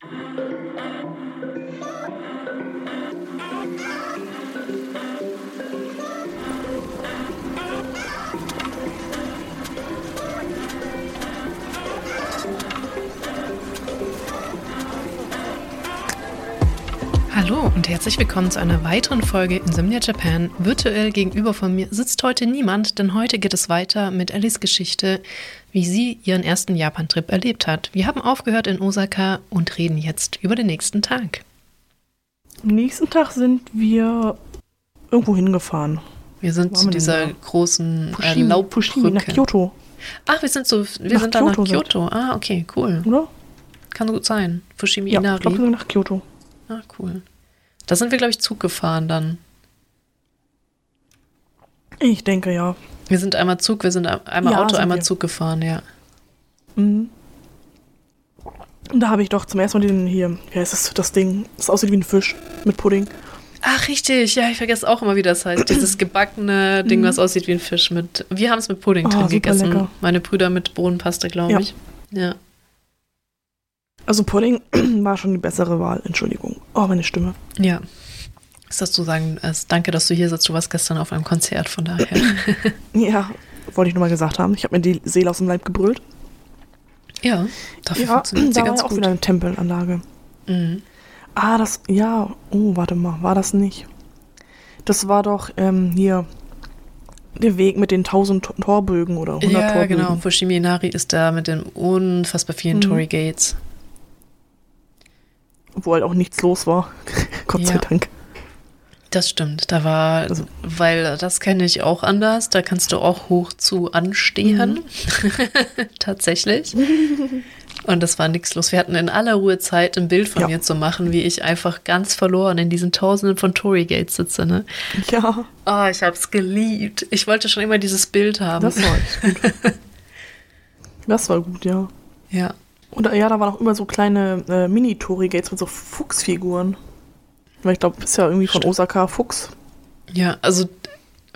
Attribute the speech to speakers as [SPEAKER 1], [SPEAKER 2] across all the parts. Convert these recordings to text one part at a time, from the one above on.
[SPEAKER 1] Oh, Hallo und herzlich willkommen zu einer weiteren Folge Insomnia Japan. Virtuell gegenüber von mir sitzt heute niemand, denn heute geht es weiter mit Ellis Geschichte, wie sie ihren ersten Japan-Trip erlebt hat. Wir haben aufgehört in Osaka und reden jetzt über den nächsten Tag.
[SPEAKER 2] Am nächsten Tag sind wir irgendwo hingefahren.
[SPEAKER 1] Wir sind zu dieser
[SPEAKER 2] da?
[SPEAKER 1] großen äh,
[SPEAKER 2] Fushimi, Fushimi, nach
[SPEAKER 1] Laubbrücke.
[SPEAKER 2] Kyoto,
[SPEAKER 1] Ach, wir sind so, wir
[SPEAKER 2] Nach
[SPEAKER 1] sind dann nach
[SPEAKER 2] Kyoto sind.
[SPEAKER 1] Ah, okay, cool.
[SPEAKER 2] oder?
[SPEAKER 1] Kann gut sein. Fushimi
[SPEAKER 2] Ja, ich glaube, wir sind nach Kyoto.
[SPEAKER 1] Ah, cool. Da sind wir, glaube ich, Zug gefahren dann.
[SPEAKER 2] Ich denke, ja.
[SPEAKER 1] Wir sind einmal Zug, wir sind einmal
[SPEAKER 2] Ja,
[SPEAKER 1] Auto,
[SPEAKER 2] sind
[SPEAKER 1] einmal
[SPEAKER 2] wir.
[SPEAKER 1] Zug gefahren, ja.
[SPEAKER 2] Mhm. Und da habe ich doch zum ersten Mal den hier, wie heißt das, das Ding, das aussieht wie ein Fisch mit Pudding.
[SPEAKER 1] Ach, richtig. Ja, ich vergesse auch immer, wie das heißt. Dieses gebackene Ding, was aussieht wie ein Fisch mit. Wir haben es mit Pudding
[SPEAKER 2] Mhm. Oh,
[SPEAKER 1] drin gegessen.
[SPEAKER 2] lecker.
[SPEAKER 1] Meine Brüder mit Bohnenpaste, glaube
[SPEAKER 2] Ja.
[SPEAKER 1] ich. Ja.
[SPEAKER 2] Also Pudding war schon die bessere Wahl, Entschuldigung. Oh, meine Stimme.
[SPEAKER 1] Ja. Ist das zu sagen, also danke, dass du hier sitzt. Du warst gestern auf einem Konzert, von daher.
[SPEAKER 2] Ja, wollte ich nur mal gesagt haben. Ich habe mir die Seele aus dem Leib gebrüllt.
[SPEAKER 1] ja, dafür
[SPEAKER 2] Ja,
[SPEAKER 1] funktioniert sie
[SPEAKER 2] da war
[SPEAKER 1] ganz
[SPEAKER 2] ja auch
[SPEAKER 1] gut.
[SPEAKER 2] wieder eine Tempelanlage.
[SPEAKER 1] Mhm.
[SPEAKER 2] Ah, das, ja, oh, warte mal, war das nicht? Das war doch ähm, hier der Weg mit den 1000 Tor- Torbögen oder 100
[SPEAKER 1] Ja,
[SPEAKER 2] Torbögen.
[SPEAKER 1] genau. Fushimi Inari ist da mit den unfassbar vielen
[SPEAKER 2] Mhm.
[SPEAKER 1] Tory Gates.
[SPEAKER 2] Wo halt auch nichts los war. Gott sei
[SPEAKER 1] Ja.
[SPEAKER 2] Dank.
[SPEAKER 1] Das stimmt. Da war,
[SPEAKER 2] Also-
[SPEAKER 1] weil das kenne ich auch anders. Da kannst du auch hoch zu anstehen. Tatsächlich. Und das war nichts los. Wir hatten in aller Ruhe Zeit, ein Bild von
[SPEAKER 2] Ja.
[SPEAKER 1] mir zu machen, wie ich einfach ganz verloren in diesen Tausenden von Tory Gates sitze. Ne?
[SPEAKER 2] Ja,
[SPEAKER 1] Oh, ich habe es geliebt. Ich wollte schon immer dieses Bild haben.
[SPEAKER 2] das war echt gut. Das war gut, ja.
[SPEAKER 1] ja.
[SPEAKER 2] Und äh, ja, da waren auch immer so kleine äh, Mini-Tory-Gates mit so Fuchsfiguren. Weil ich glaube, ist ja irgendwie von
[SPEAKER 1] Stimmt.
[SPEAKER 2] Osaka Fuchs.
[SPEAKER 1] Ja, also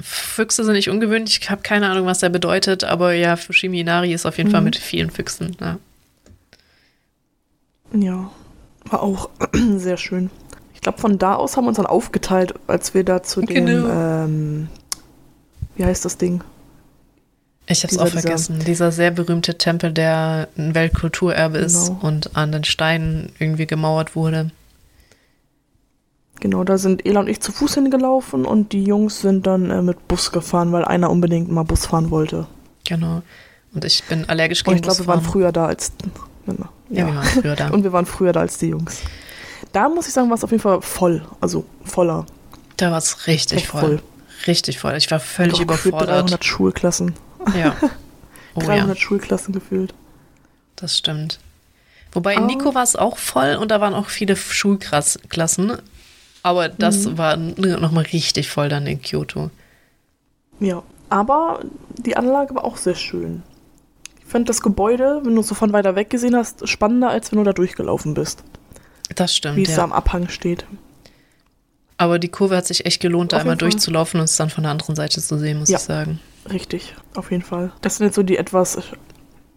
[SPEAKER 1] Füchse sind nicht ungewöhnlich. Ich habe keine Ahnung, was der bedeutet, aber ja, Fushimi Inari ist auf jeden Fall
[SPEAKER 2] Mhm.
[SPEAKER 1] mit vielen Füchsen. Ja.
[SPEAKER 2] Ja, war auch sehr schön. Ich glaube, von da aus haben wir uns dann aufgeteilt, als wir da zu dem,
[SPEAKER 1] Genau.
[SPEAKER 2] ähm, wie heißt das Ding?
[SPEAKER 1] Ich habe es
[SPEAKER 2] Dieser-
[SPEAKER 1] auch
[SPEAKER 2] dieser-
[SPEAKER 1] vergessen. Dieser sehr berühmte Tempel, der ein Weltkulturerbe ist
[SPEAKER 2] Genau.
[SPEAKER 1] und an den Steinen irgendwie gemauert wurde.
[SPEAKER 2] Genau, da sind Ela und ich zu Fuß hingelaufen und die Jungs sind dann äh, mit Bus gefahren, weil einer unbedingt mal Bus fahren wollte.
[SPEAKER 1] Genau. Und ich bin allergisch
[SPEAKER 2] Und
[SPEAKER 1] gegen
[SPEAKER 2] ich glaube, wir waren früher da als.
[SPEAKER 1] Ja, wir waren früher da.
[SPEAKER 2] Und wir waren früher da als die Jungs. Da muss ich sagen, war es auf jeden Fall voll. Also voller.
[SPEAKER 1] Da war es richtig voll.
[SPEAKER 2] voll.
[SPEAKER 1] Richtig voll. Ich war völlig
[SPEAKER 2] Doch
[SPEAKER 1] überfordert.
[SPEAKER 2] 300 Schulklassen.
[SPEAKER 1] Ja. Oh
[SPEAKER 2] 300
[SPEAKER 1] ja,
[SPEAKER 2] Schulklassen gefühlt.
[SPEAKER 1] das stimmt. Wobei in
[SPEAKER 2] Oh.
[SPEAKER 1] Nico war es auch voll und da waren auch viele Schulklassen. Aber das
[SPEAKER 2] Mhm.
[SPEAKER 1] war nochmal richtig voll dann in Kyoto.
[SPEAKER 2] Ja, aber die Anlage war auch sehr schön. Ich fand das Gebäude, wenn du es so von weiter weg gesehen hast, spannender, als wenn du da durchgelaufen bist.
[SPEAKER 1] Das stimmt,
[SPEAKER 2] Wie es da
[SPEAKER 1] ja.
[SPEAKER 2] am Abhang steht.
[SPEAKER 1] Aber die Kurve hat sich echt gelohnt, da einmal durchzulaufen und es dann von der anderen Seite zu sehen, muss
[SPEAKER 2] Ja.
[SPEAKER 1] ich sagen.
[SPEAKER 2] Richtig, auf jeden Fall. Das sind jetzt so die etwas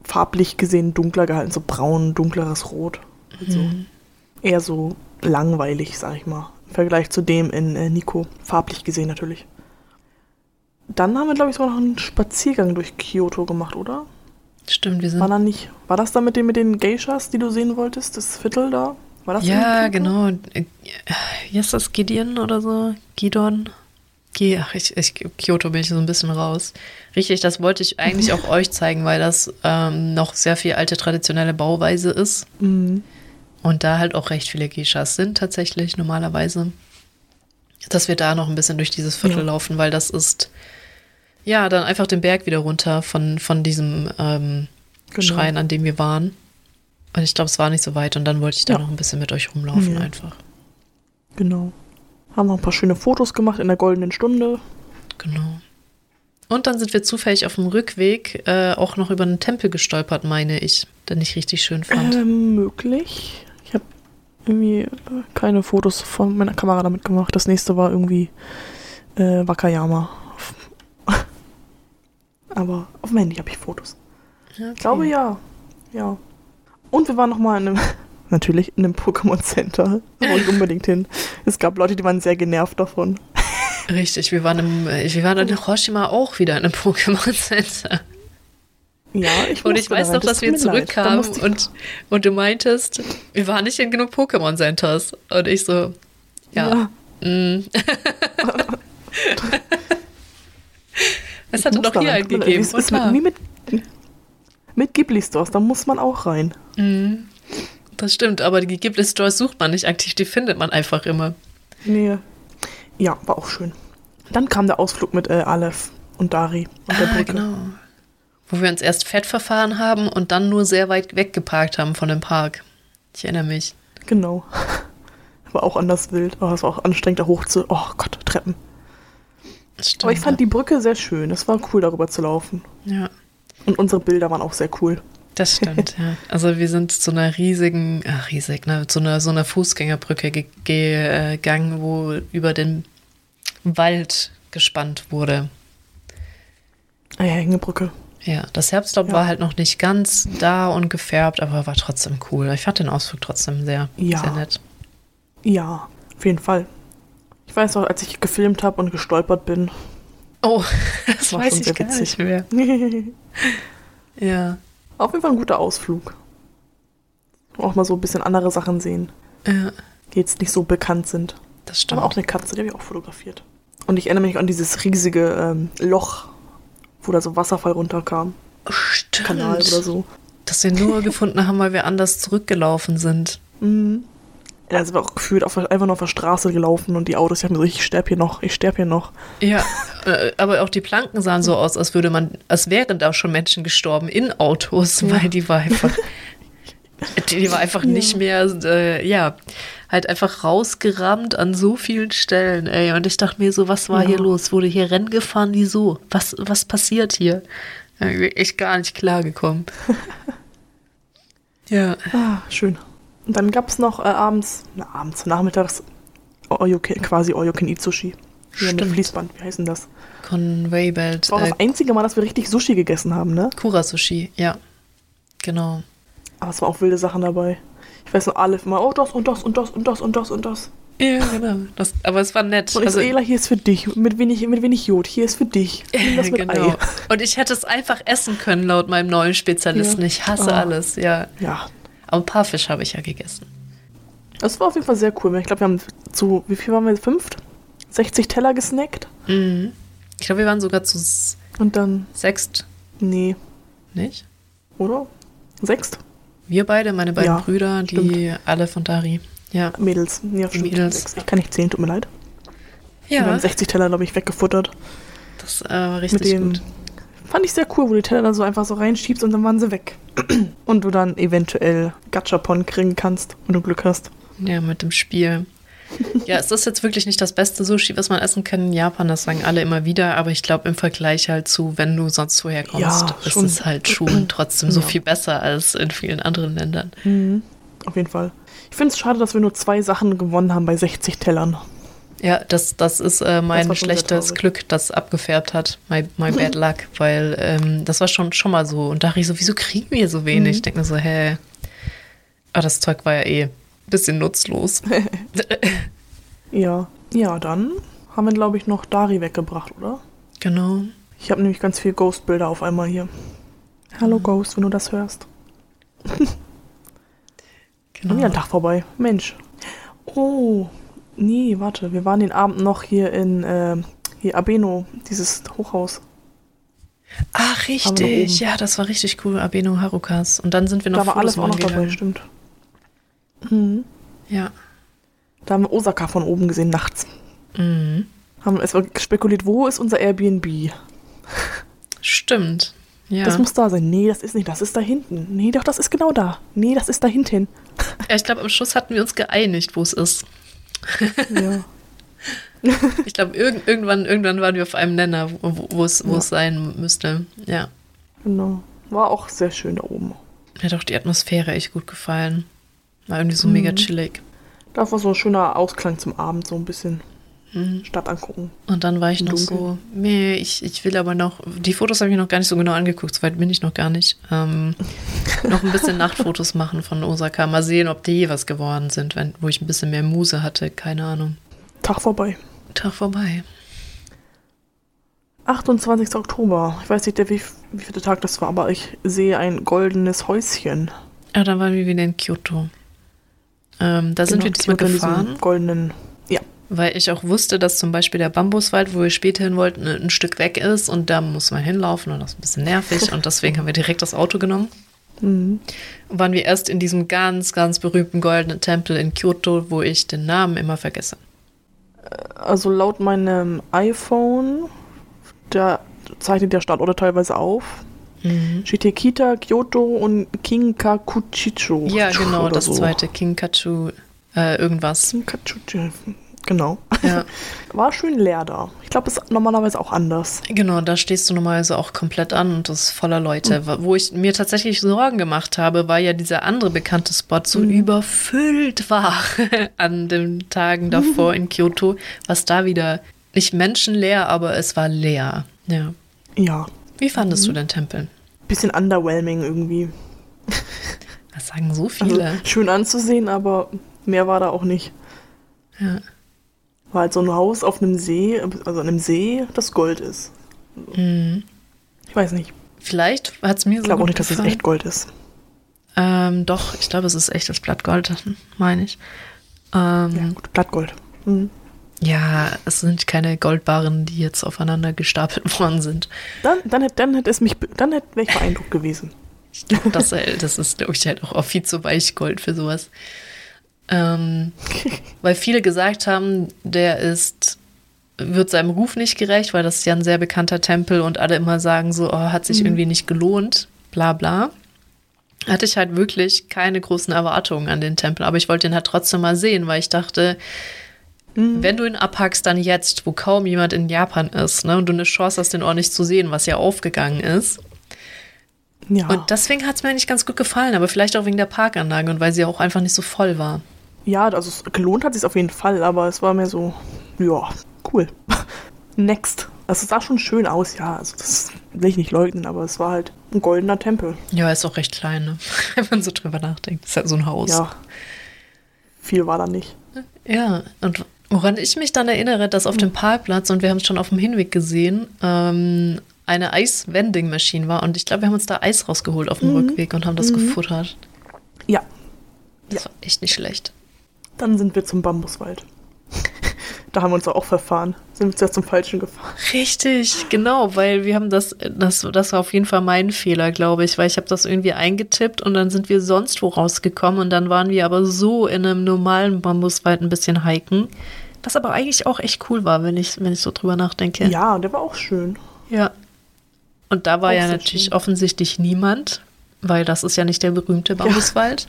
[SPEAKER 2] farblich gesehen dunkler gehalten, so braun, dunkleres Rot. So.
[SPEAKER 1] Mhm.
[SPEAKER 2] Eher so langweilig, sag ich mal. Im Vergleich zu dem in äh, Nico. Farblich gesehen natürlich. Dann haben wir, glaube ich, sogar noch einen Spaziergang durch Kyoto gemacht, oder?
[SPEAKER 1] Stimmt, wir sind
[SPEAKER 2] War da nicht. War das da mit den, mit den Geishas, die du sehen wolltest? Das Viertel da? War das
[SPEAKER 1] Ja, genau. Äh, Wie ist das? Gideon oder so? Gidon? Ach, ich, ich, Kyoto bin ich so ein bisschen raus. Richtig, das wollte ich eigentlich auch euch zeigen, weil das ähm, noch sehr viel alte traditionelle Bauweise ist.
[SPEAKER 2] Mhm.
[SPEAKER 1] Und da halt auch recht viele Geishas sind tatsächlich normalerweise. Dass wir da noch ein bisschen durch dieses Viertel
[SPEAKER 2] Ja.
[SPEAKER 1] laufen, weil das ist ja dann einfach den Berg wieder runter von, von diesem ähm,
[SPEAKER 2] Genau.
[SPEAKER 1] Schrein, an dem wir waren. Und ich glaube, es war nicht so weit und dann wollte ich da
[SPEAKER 2] Ja.
[SPEAKER 1] noch ein bisschen mit euch rumlaufen
[SPEAKER 2] Ja.
[SPEAKER 1] einfach.
[SPEAKER 2] Genau. Haben noch ein paar schöne Fotos gemacht in der goldenen Stunde.
[SPEAKER 1] Genau. Und dann sind wir zufällig auf dem Rückweg äh, auch noch über einen Tempel gestolpert, meine ich, den ich richtig schön fand.
[SPEAKER 2] Ähm, möglich. Ich habe irgendwie äh, keine Fotos von meiner Kamera damit gemacht. Das nächste war irgendwie äh, Wakayama. Aber auf dem Handy habe ich Fotos.
[SPEAKER 1] Okay.
[SPEAKER 2] Ich glaube ja. Ja. Und wir waren noch mal in einem Natürlich in einem Pokémon Center. Da wollte ich unbedingt hin. Es gab Leute, die waren sehr genervt davon.
[SPEAKER 1] Richtig, wir waren, im, äh, wir waren in Hiroshima auch wieder in einem Pokémon Center.
[SPEAKER 2] Ja, ich
[SPEAKER 1] Und ich weiß noch,
[SPEAKER 2] rein.
[SPEAKER 1] dass
[SPEAKER 2] Das
[SPEAKER 1] wir.
[SPEAKER 2] Da
[SPEAKER 1] zurückkamen und, und du meintest, wir waren nicht in genug Pokémon Centers. Und ich so, ja. mm. Es hatte doch hier einen gegeben.
[SPEAKER 2] Wie mit, mit Ghibli Stores, da muss man auch rein.
[SPEAKER 1] Mm. Das stimmt, aber die Ghibli Stores sucht man nicht aktiv, die findet man einfach immer.
[SPEAKER 2] Nee. Ja, war auch schön. Dann kam der Ausflug mit äh, Aleph und Dari und der
[SPEAKER 1] Ah,
[SPEAKER 2] Brücke.
[SPEAKER 1] genau. Wo wir uns erst fett verfahren haben und dann nur sehr weit weggeparkt haben von dem Park. Ich erinnere mich.
[SPEAKER 2] Genau. War auch anders wild. Aber es war auch anstrengend, da hoch zu. Oh Gott, Treppen.
[SPEAKER 1] Stimmt.
[SPEAKER 2] Aber ich fand die Brücke sehr schön. Es war cool, darüber zu laufen.
[SPEAKER 1] ja.
[SPEAKER 2] Und unsere Bilder waren auch sehr cool.
[SPEAKER 1] Das stimmt, ja. Also wir sind zu einer riesigen, ach riesig, ne, zu einer so einer Fußgängerbrücke ge gegangen, wo über den Wald gespannt wurde.
[SPEAKER 2] Ah ja, Hängebrücke.
[SPEAKER 1] Ja, das Herbstlaub
[SPEAKER 2] Ja.
[SPEAKER 1] war halt noch nicht ganz da und gefärbt, aber war trotzdem cool. Ich fand den Ausflug trotzdem sehr,
[SPEAKER 2] Ja.
[SPEAKER 1] sehr nett.
[SPEAKER 2] Ja, auf jeden Fall. Ich weiß auch, als ich gefilmt habe und gestolpert bin.
[SPEAKER 1] Oh, das
[SPEAKER 2] War
[SPEAKER 1] weiß
[SPEAKER 2] schon
[SPEAKER 1] ich
[SPEAKER 2] sehr
[SPEAKER 1] gar
[SPEAKER 2] witzig.
[SPEAKER 1] nicht mehr. Ja,
[SPEAKER 2] auf jeden Fall ein guter Ausflug. Auch mal so ein bisschen andere Sachen sehen,
[SPEAKER 1] ja,
[SPEAKER 2] die jetzt nicht so bekannt sind.
[SPEAKER 1] das stimmt.
[SPEAKER 2] Aber auch eine Katze, die habe ich auch fotografiert. Und ich erinnere mich an dieses riesige ähm, Loch, wo da so Wasserfall runterkam.
[SPEAKER 1] Stimmt.
[SPEAKER 2] Kanal oder so.
[SPEAKER 1] Das wir nur gefunden haben, weil wir anders zurückgelaufen sind.
[SPEAKER 2] Mhm. Ja, da sind wir auch gefühlt auf, einfach nur auf der Straße gelaufen und die Autos, die haben so, ich sterb hier noch, ich sterb hier noch.
[SPEAKER 1] Ja, äh, aber auch die Planken sahen so aus, als würde man, als wären da schon Menschen gestorben in Autos,
[SPEAKER 2] Ja.
[SPEAKER 1] weil die war einfach, die, die war einfach
[SPEAKER 2] Ja.
[SPEAKER 1] nicht mehr, äh, ja, halt einfach rausgerammt an so vielen Stellen, ey. Und ich dachte mir so, was war
[SPEAKER 2] Ja.
[SPEAKER 1] hier los? Wurde hier Rennen gefahren? Wieso? Was, was passiert hier? Ich bin echt gar nicht klargekommen. ja,
[SPEAKER 2] Ah, schön. Und dann gab es noch äh, abends, na, abends, nachmittags, all you can, quasi All You Can Eat Sushi. Hier mit
[SPEAKER 1] Stimmt.
[SPEAKER 2] Fließband, wie heißt denn das?
[SPEAKER 1] Conway Belt,
[SPEAKER 2] Das war auch
[SPEAKER 1] äh,
[SPEAKER 2] das einzige Mal, dass wir richtig Sushi gegessen haben, ne?
[SPEAKER 1] Kura-Sushi, ja. Genau.
[SPEAKER 2] Aber es waren auch wilde Sachen dabei. Ich weiß noch, alle immer, oh, das und das und das und das und das und das.
[SPEAKER 1] Ja, genau. Das, aber es war nett.
[SPEAKER 2] Und ich so, Ela, hier ist für dich. Mit wenig, mit wenig Jod, hier ist für dich. Das mit
[SPEAKER 1] genau.
[SPEAKER 2] Ei.
[SPEAKER 1] Und ich hätte es einfach essen können, laut meinem neuen Spezialisten.
[SPEAKER 2] Ja.
[SPEAKER 1] Ich hasse
[SPEAKER 2] Oh.
[SPEAKER 1] alles, ja.
[SPEAKER 2] Ja,
[SPEAKER 1] Aber ein paar Fisch habe ich ja gegessen.
[SPEAKER 2] das war auf jeden Fall sehr cool. Ich glaube, wir haben zu, wie viel waren wir? Fünft? 60 Teller gesnackt.
[SPEAKER 1] Mhm. Ich glaube, wir waren sogar zu
[SPEAKER 2] Und dann,
[SPEAKER 1] sechst,
[SPEAKER 2] nee,
[SPEAKER 1] nicht?
[SPEAKER 2] oder? Sechst?
[SPEAKER 1] Wir beide, meine beiden
[SPEAKER 2] Ja,
[SPEAKER 1] Brüder, die alle von Dari. Ja.
[SPEAKER 2] Mädels. Ja, stimmt.
[SPEAKER 1] Mädels.
[SPEAKER 2] Ich kann nicht zählen, tut mir leid. Wir
[SPEAKER 1] Ja,
[SPEAKER 2] haben 60 Teller, glaube ich, weggefuttert.
[SPEAKER 1] das äh, war richtig
[SPEAKER 2] mit dem,
[SPEAKER 1] gut.
[SPEAKER 2] Fand ich sehr cool, wo du die Teller dann so einfach so reinschiebst und dann waren sie weg. und du dann eventuell Gachapon kriegen kannst, wenn du Glück hast.
[SPEAKER 1] Ja, mit dem Spiel. Ja, es ist jetzt wirklich nicht das beste Sushi, was man essen kann in Japan, das sagen alle immer wieder, aber ich glaube im Vergleich halt zu, wenn du sonst woher kommst,
[SPEAKER 2] Ja,
[SPEAKER 1] ist
[SPEAKER 2] schon.
[SPEAKER 1] es halt schon trotzdem so
[SPEAKER 2] Ja.
[SPEAKER 1] viel besser als in vielen anderen Ländern.
[SPEAKER 2] Mhm. Auf jeden Fall. Ich finde es schade, dass wir nur zwei Sachen gewonnen haben bei 60 Tellern.
[SPEAKER 1] Ja, das, das ist äh, mein
[SPEAKER 2] sehr
[SPEAKER 1] schlechtes. Glück, das abgefärbt hat. My, my bad luck, weil ähm, das war schon, schon mal so. Und dachte ich so, wieso kriegen wir so wenig?
[SPEAKER 2] Mhm.
[SPEAKER 1] Ich denke mir so, hä? Aber das Zeug war ja eh ein bisschen nutzlos.
[SPEAKER 2] Ja. Ja, dann haben wir, glaube ich, noch Dari weggebracht, oder?
[SPEAKER 1] genau.
[SPEAKER 2] Ich habe nämlich ganz viel Ghost-Bilder auf einmal hier. Hallo Ghost, wenn du das hörst. Genau. Ja, ein
[SPEAKER 1] genau.
[SPEAKER 2] Tag vorbei. Mensch. Oh, nee, warte. Wir waren den Abend noch hier in äh, hier Abeno, dieses Hochhaus.
[SPEAKER 1] Ach, richtig. Ja, das war richtig cool. Abeno Harukas. Und dann sind wir noch
[SPEAKER 2] Da war alles auch noch dabei, stimmt. Mhm.
[SPEAKER 1] Ja.
[SPEAKER 2] Da haben wir Osaka von oben gesehen, nachts.
[SPEAKER 1] Mhm.
[SPEAKER 2] Haben es spekuliert, wo ist unser Airbnb?
[SPEAKER 1] Stimmt. Ja.
[SPEAKER 2] Das muss da sein. Nee, das ist nicht, das ist da hinten. Nee, doch, das ist genau da. Nee, das ist da hinten.
[SPEAKER 1] ja, ich glaube, am Schluss hatten wir uns geeinigt, wo es ist.
[SPEAKER 2] Ja.
[SPEAKER 1] Ich glaube, irg irgendwann, irgendwann waren wir auf einem Nenner, wo, es,
[SPEAKER 2] Ja.
[SPEAKER 1] sein müsste. Ja.
[SPEAKER 2] Genau. War auch sehr schön da oben.
[SPEAKER 1] Mir hat auch die Atmosphäre echt gut gefallen. War irgendwie so
[SPEAKER 2] Mhm.
[SPEAKER 1] mega chillig.
[SPEAKER 2] Da war so ein schöner Ausklang zum Abend, so ein bisschen. Stadt angucken.
[SPEAKER 1] Und dann war ich noch
[SPEAKER 2] Dunkeln.
[SPEAKER 1] so, nee, ich, ich will aber noch, die Fotos habe ich noch gar nicht so genau angeguckt, so weit bin ich noch gar nicht. Ähm, noch ein bisschen Nachtfotos machen von Osaka, mal sehen, ob die was geworden sind, wenn, wo ich ein bisschen mehr Muse hatte, keine Ahnung.
[SPEAKER 2] Tag vorbei.
[SPEAKER 1] Tag vorbei.
[SPEAKER 2] 28. Oktober. Ich weiß nicht, der, wie, wie viel Tag das war, aber ich sehe ein goldenes Häuschen.
[SPEAKER 1] Ja, dann waren wir wieder in Kyoto. Ähm, da sind wir diesmal gefahren,
[SPEAKER 2] Goldenen.
[SPEAKER 1] Weil ich auch wusste, dass zum Beispiel der Bambuswald, wo wir später hin wollten, ein Stück weg ist und da muss man hinlaufen und das ist ein bisschen nervig und deswegen haben wir direkt das Auto genommen.
[SPEAKER 2] Mhm.
[SPEAKER 1] waren wir erst in diesem ganz, ganz berühmten goldenen Tempel in Kyoto, wo ich den Namen immer vergesse.
[SPEAKER 2] Also laut meinem iPhone, da zeichnet der Standorte teilweise auf. Shitekita, Kyoto und Kinkakuchicho.
[SPEAKER 1] Ja, genau, das
[SPEAKER 2] so.
[SPEAKER 1] zweite, Kinkachu, äh, irgendwas.
[SPEAKER 2] Kinkakuchicho, Genau.
[SPEAKER 1] Ja,
[SPEAKER 2] War schön leer da. Ich glaube, es ist normalerweise auch anders.
[SPEAKER 1] genau, da stehst du normalerweise auch komplett an und das ist voller Leute. Wo ich mir tatsächlich Sorgen gemacht habe, war ja dieser andere bekannte Spot so überfüllt war an den Tagen davor in Kyoto, was da wieder nicht menschenleer, aber es war leer. Ja.
[SPEAKER 2] Ja.
[SPEAKER 1] Wie fandest du den Tempel?
[SPEAKER 2] Bisschen underwhelming irgendwie.
[SPEAKER 1] Das sagen so
[SPEAKER 2] Also,
[SPEAKER 1] viele.
[SPEAKER 2] schön anzusehen, aber mehr war da auch nicht.
[SPEAKER 1] Ja.
[SPEAKER 2] War halt so ein Haus auf einem See, also an einem See, das Gold ist.
[SPEAKER 1] Mhm.
[SPEAKER 2] Ich weiß nicht.
[SPEAKER 1] Vielleicht hat es mir so
[SPEAKER 2] Ich glaube auch nicht, dass es echt Gold ist.
[SPEAKER 1] Ähm, doch, ich glaube, es ist echtes Blattgold, meine ich. Ähm,
[SPEAKER 2] Ja, gut, Blattgold. Mhm.
[SPEAKER 1] ja. es sind keine Goldbarren, die jetzt aufeinander gestapelt worden sind.
[SPEAKER 2] Dann, dann, hätte, dann hätte es mich, dann hätte wäre ich beeindruckt gewesen.
[SPEAKER 1] Das, äh, das ist, glaube ich, halt auch viel zu weich Gold für sowas. Ähm, weil viele gesagt haben, der ist, wird seinem Ruf nicht gerecht, weil das ist ja ein sehr bekannter Tempel und alle immer sagen so, oh, hat sich irgendwie nicht gelohnt, bla bla. Hatte ich halt wirklich keine großen Erwartungen an den Tempel, aber ich wollte ihn halt trotzdem mal sehen, weil ich dachte, wenn du ihn abhackst, dann jetzt, wo kaum jemand in Japan ist, ne, und du eine Chance hast, den ordentlich zu sehen, was ja aufgegangen ist.
[SPEAKER 2] Ja,
[SPEAKER 1] Und deswegen hat es mir eigentlich ganz gut gefallen, aber vielleicht auch wegen der Parkanlage und weil sie auch einfach nicht so voll war.
[SPEAKER 2] Ja also es, gelohnt hat sich auf jeden Fall, aber es war mehr so, ja, cool. Next. Also es sah schon schön aus, ja. Also das will ich nicht leugnen, aber es war halt ein goldener Tempel.
[SPEAKER 1] Ja, ist auch recht klein, ne? wenn man so drüber nachdenkt. Ist halt so ein Haus.
[SPEAKER 2] Ja. Viel war da nicht.
[SPEAKER 1] Ja, und woran ich mich dann erinnere, dass auf dem Parkplatz, und wir haben es schon auf dem Hinweg gesehen, ähm, eine Eis-Vending-Maschine war. Und ich glaube, wir haben uns da Eis rausgeholt auf dem Rückweg und haben das gefuttert.
[SPEAKER 2] Ja,
[SPEAKER 1] Das war echt nicht schlecht.
[SPEAKER 2] Dann sind wir zum Bambuswald. da haben wir uns auch verfahren. Sind wir zuerst zum Falschen gefahren.
[SPEAKER 1] Richtig, genau, weil wir haben das, das, das war auf jeden Fall mein Fehler, glaube ich, weil ich habe das irgendwie eingetippt und dann sind wir sonst wo rausgekommen und dann waren wir aber so in einem normalen Bambuswald ein bisschen hiken, das aber eigentlich auch echt cool war, wenn ich, wenn ich so drüber nachdenke.
[SPEAKER 2] Ja, der war auch schön.
[SPEAKER 1] Ja. Und da war
[SPEAKER 2] Auch
[SPEAKER 1] ja natürlich
[SPEAKER 2] schön.
[SPEAKER 1] offensichtlich niemand, weil das ist ja nicht der berühmte Bambuswald.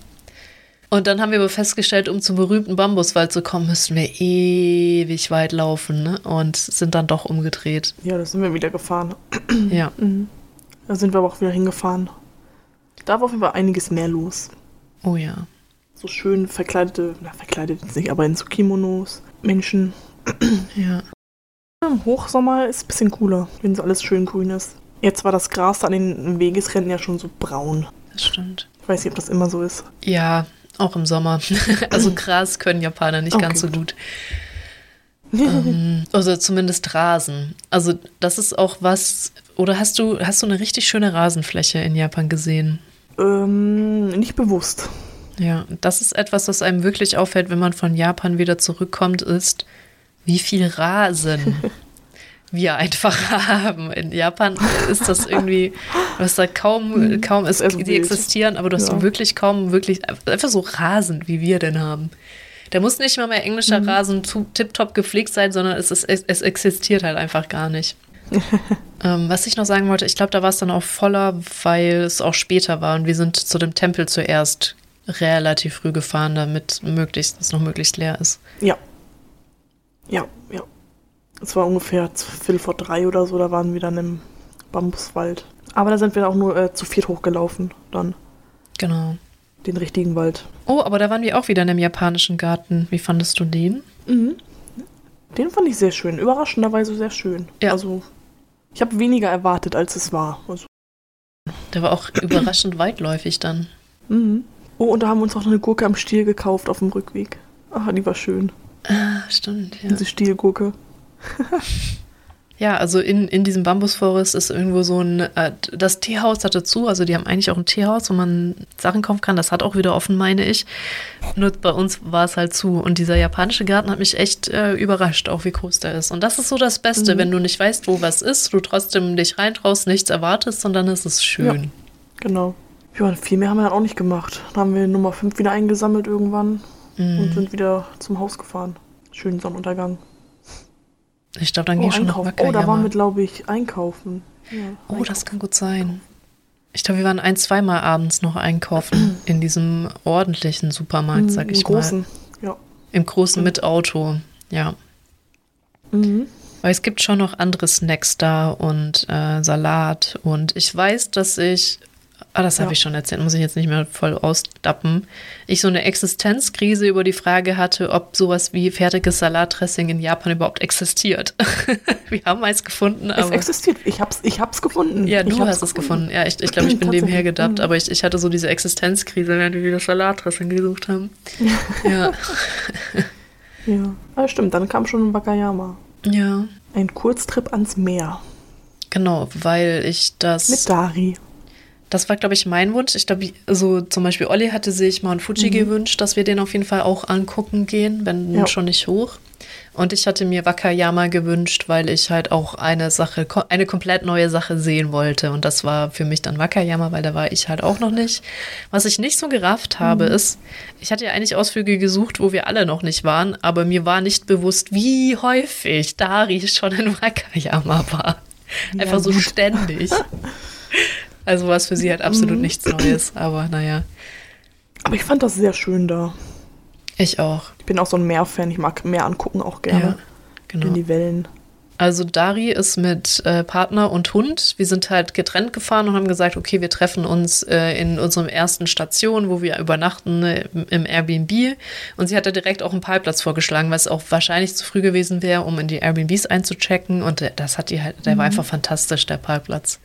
[SPEAKER 1] Und dann haben wir aber festgestellt, um zum berühmten Bambuswald zu kommen, müssten wir ewig weit laufen ne? und sind dann doch umgedreht.
[SPEAKER 2] Ja, da sind wir wieder gefahren.
[SPEAKER 1] Ja.
[SPEAKER 2] Da sind wir aber auch wieder hingefahren. Da war auf jeden Fall einiges mehr los.
[SPEAKER 1] Oh ja.
[SPEAKER 2] So schön verkleidete, na verkleidet jetzt nicht, aber in so Kimonos, Menschen.
[SPEAKER 1] Ja.
[SPEAKER 2] Im Hochsommer ist ein bisschen cooler, wenn so alles schön grün ist. Jetzt war das Gras an den Wegesrändern ja schon so braun.
[SPEAKER 1] Das stimmt.
[SPEAKER 2] Ich weiß nicht, ob das immer so ist.
[SPEAKER 1] Ja, auch im Sommer. also Gras können Japaner nicht
[SPEAKER 2] Okay,
[SPEAKER 1] ganz so
[SPEAKER 2] gut.
[SPEAKER 1] gut. Ähm, also zumindest Rasen. Also das ist auch was. Oder hast du hast du eine richtig schöne Rasenfläche in Japan gesehen?
[SPEAKER 2] Ähm, nicht bewusst.
[SPEAKER 1] Ja, das ist etwas, was einem wirklich auffällt, wenn man von Japan wieder zurückkommt, ist, wie viel Rasen wir einfach haben. In Japan ist das irgendwie, du hast da kaum, kaum, es,
[SPEAKER 2] Also
[SPEAKER 1] die existieren, aber du hast
[SPEAKER 2] Ja.
[SPEAKER 1] wirklich kaum, wirklich, einfach so Rasen, wie wir denn haben. Da muss nicht mal mehr englischer
[SPEAKER 2] Mhm.
[SPEAKER 1] Rasen tipptopp gepflegt sein, sondern es, ist, es, es existiert halt einfach gar nicht. ähm, was ich noch sagen wollte, ich glaube, da war es dann auch voller, weil es auch später war und wir sind zu dem Tempel zuerst relativ früh gefahren, damit möglichst, es noch möglichst leer ist.
[SPEAKER 2] Ja. Ja, ja. Es war ungefähr Viertel vor drei oder so, da waren wir dann im Bambuswald. Aber da sind wir auch nur äh, zu viert hochgelaufen, dann
[SPEAKER 1] Genau.
[SPEAKER 2] den richtigen Wald.
[SPEAKER 1] Oh, aber da waren wir auch wieder in einem japanischen Garten. Wie fandest du den?
[SPEAKER 2] Den fand ich sehr schön. Überraschenderweise sehr schön.
[SPEAKER 1] Ja.
[SPEAKER 2] Also, ich habe weniger erwartet, als es war. Also,
[SPEAKER 1] Der war auch überraschend weitläufig dann.
[SPEAKER 2] mhm. Oh, und da haben wir uns auch noch eine Gurke am Stiel gekauft auf dem Rückweg. Ach, die war schön.
[SPEAKER 1] Ah, stimmt, ja.
[SPEAKER 2] Diese Stielgurke.
[SPEAKER 1] Ja, also in, in diesem Bambusforest ist irgendwo so ein, äh, das Teehaus hatte zu, also die haben eigentlich auch ein Teehaus, wo man Sachen kaufen kann, das hat auch wieder offen, meine ich. Nur bei uns war es halt zu und dieser japanische Garten hat mich echt äh, überrascht, auch wie groß der ist. Und das ist so das Beste,
[SPEAKER 2] Mhm.
[SPEAKER 1] wenn du nicht weißt, wo was ist, du trotzdem dich reintraust, nichts erwartest, sondern es ist schön.
[SPEAKER 2] Genau. Ja, viel mehr haben wir dann auch nicht gemacht. Dann haben wir Nummer 5 wieder eingesammelt irgendwann
[SPEAKER 1] Mhm.
[SPEAKER 2] und sind wieder zum Haus gefahren. Schönen Sonnenuntergang.
[SPEAKER 1] Ich glaube, dann
[SPEAKER 2] Oh,
[SPEAKER 1] ging schon nach
[SPEAKER 2] einkaufen. Oh, da waren wir, glaube ich, einkaufen. Ja,
[SPEAKER 1] Oh, das kann gut sein. Ich glaube, wir waren ein, zweimal abends noch einkaufen in diesem ordentlichen Supermarkt, sag
[SPEAKER 2] Mhm,
[SPEAKER 1] ich
[SPEAKER 2] im großen.
[SPEAKER 1] mal.
[SPEAKER 2] Ja.
[SPEAKER 1] Im großen mit Auto, ja.
[SPEAKER 2] Mhm.
[SPEAKER 1] Weil es gibt schon noch andere Snacks da und äh, Salat. Und ich weiß, dass ich, ah, das habe
[SPEAKER 2] Ja.
[SPEAKER 1] ich schon erzählt, muss ich jetzt nicht mehr voll ausdappen, ich so eine Existenzkrise über die Frage hatte, ob sowas wie fertiges Salatdressing in Japan überhaupt existiert. Wir haben eins gefunden,
[SPEAKER 2] Es
[SPEAKER 1] aber.
[SPEAKER 2] existiert. Ich hab's, ich hab's gefunden.
[SPEAKER 1] Ja,
[SPEAKER 2] ich
[SPEAKER 1] du
[SPEAKER 2] hab's
[SPEAKER 1] hast es gefunden. Ja, ich, ich glaube, ich bin
[SPEAKER 2] Tatsächlich.
[SPEAKER 1] nebenher gedappt,
[SPEAKER 2] Mhm.
[SPEAKER 1] aber ich, ich hatte so diese Existenzkrise, während wir das Salatdressing gesucht haben. Ja.
[SPEAKER 2] Ja, ah, stimmt. Dann kam schon Wakayama.
[SPEAKER 1] ja,
[SPEAKER 2] Ein Kurztrip ans Meer.
[SPEAKER 1] genau, weil ich das.
[SPEAKER 2] Mit Dari.
[SPEAKER 1] Das war, glaube ich, mein Wunsch. Ich glaube, so zum Beispiel Olli hatte sich Mount Fuji gewünscht, dass wir den auf jeden Fall auch angucken gehen, wenn
[SPEAKER 2] Ja.
[SPEAKER 1] schon nicht hoch. Und ich hatte mir Wakayama gewünscht, weil ich halt auch eine Sache, eine komplett neue Sache sehen wollte. Und das war für mich dann Wakayama, weil da war ich halt auch noch nicht. Was ich nicht so gerafft habe, ist, ich hatte ja eigentlich Ausflüge gesucht, wo wir alle noch nicht waren, aber mir war nicht bewusst, wie häufig Dari schon in Wakayama war. Einfach so
[SPEAKER 2] gut.
[SPEAKER 1] ständig. Also war es für sie halt absolut nichts Neues, aber naja,
[SPEAKER 2] Aber ich fand das sehr schön da.
[SPEAKER 1] ich auch.
[SPEAKER 2] Ich bin auch so ein Meer-Fan. Ich mag Meer angucken auch
[SPEAKER 1] Ja,
[SPEAKER 2] gerne.
[SPEAKER 1] genau.
[SPEAKER 2] In die Wellen.
[SPEAKER 1] Also Dari ist mit äh, Partner und Hund. Wir sind halt getrennt gefahren und haben gesagt, okay, wir treffen uns äh, in unserem ersten Station, wo wir übernachten äh, im Airbnb. Und sie hat da direkt auch einen Parkplatz vorgeschlagen, was auch wahrscheinlich zu früh gewesen wäre, um in die Airbnbs einzuchecken. Und äh, das hat die halt, der war einfach fantastisch, der Parkplatz.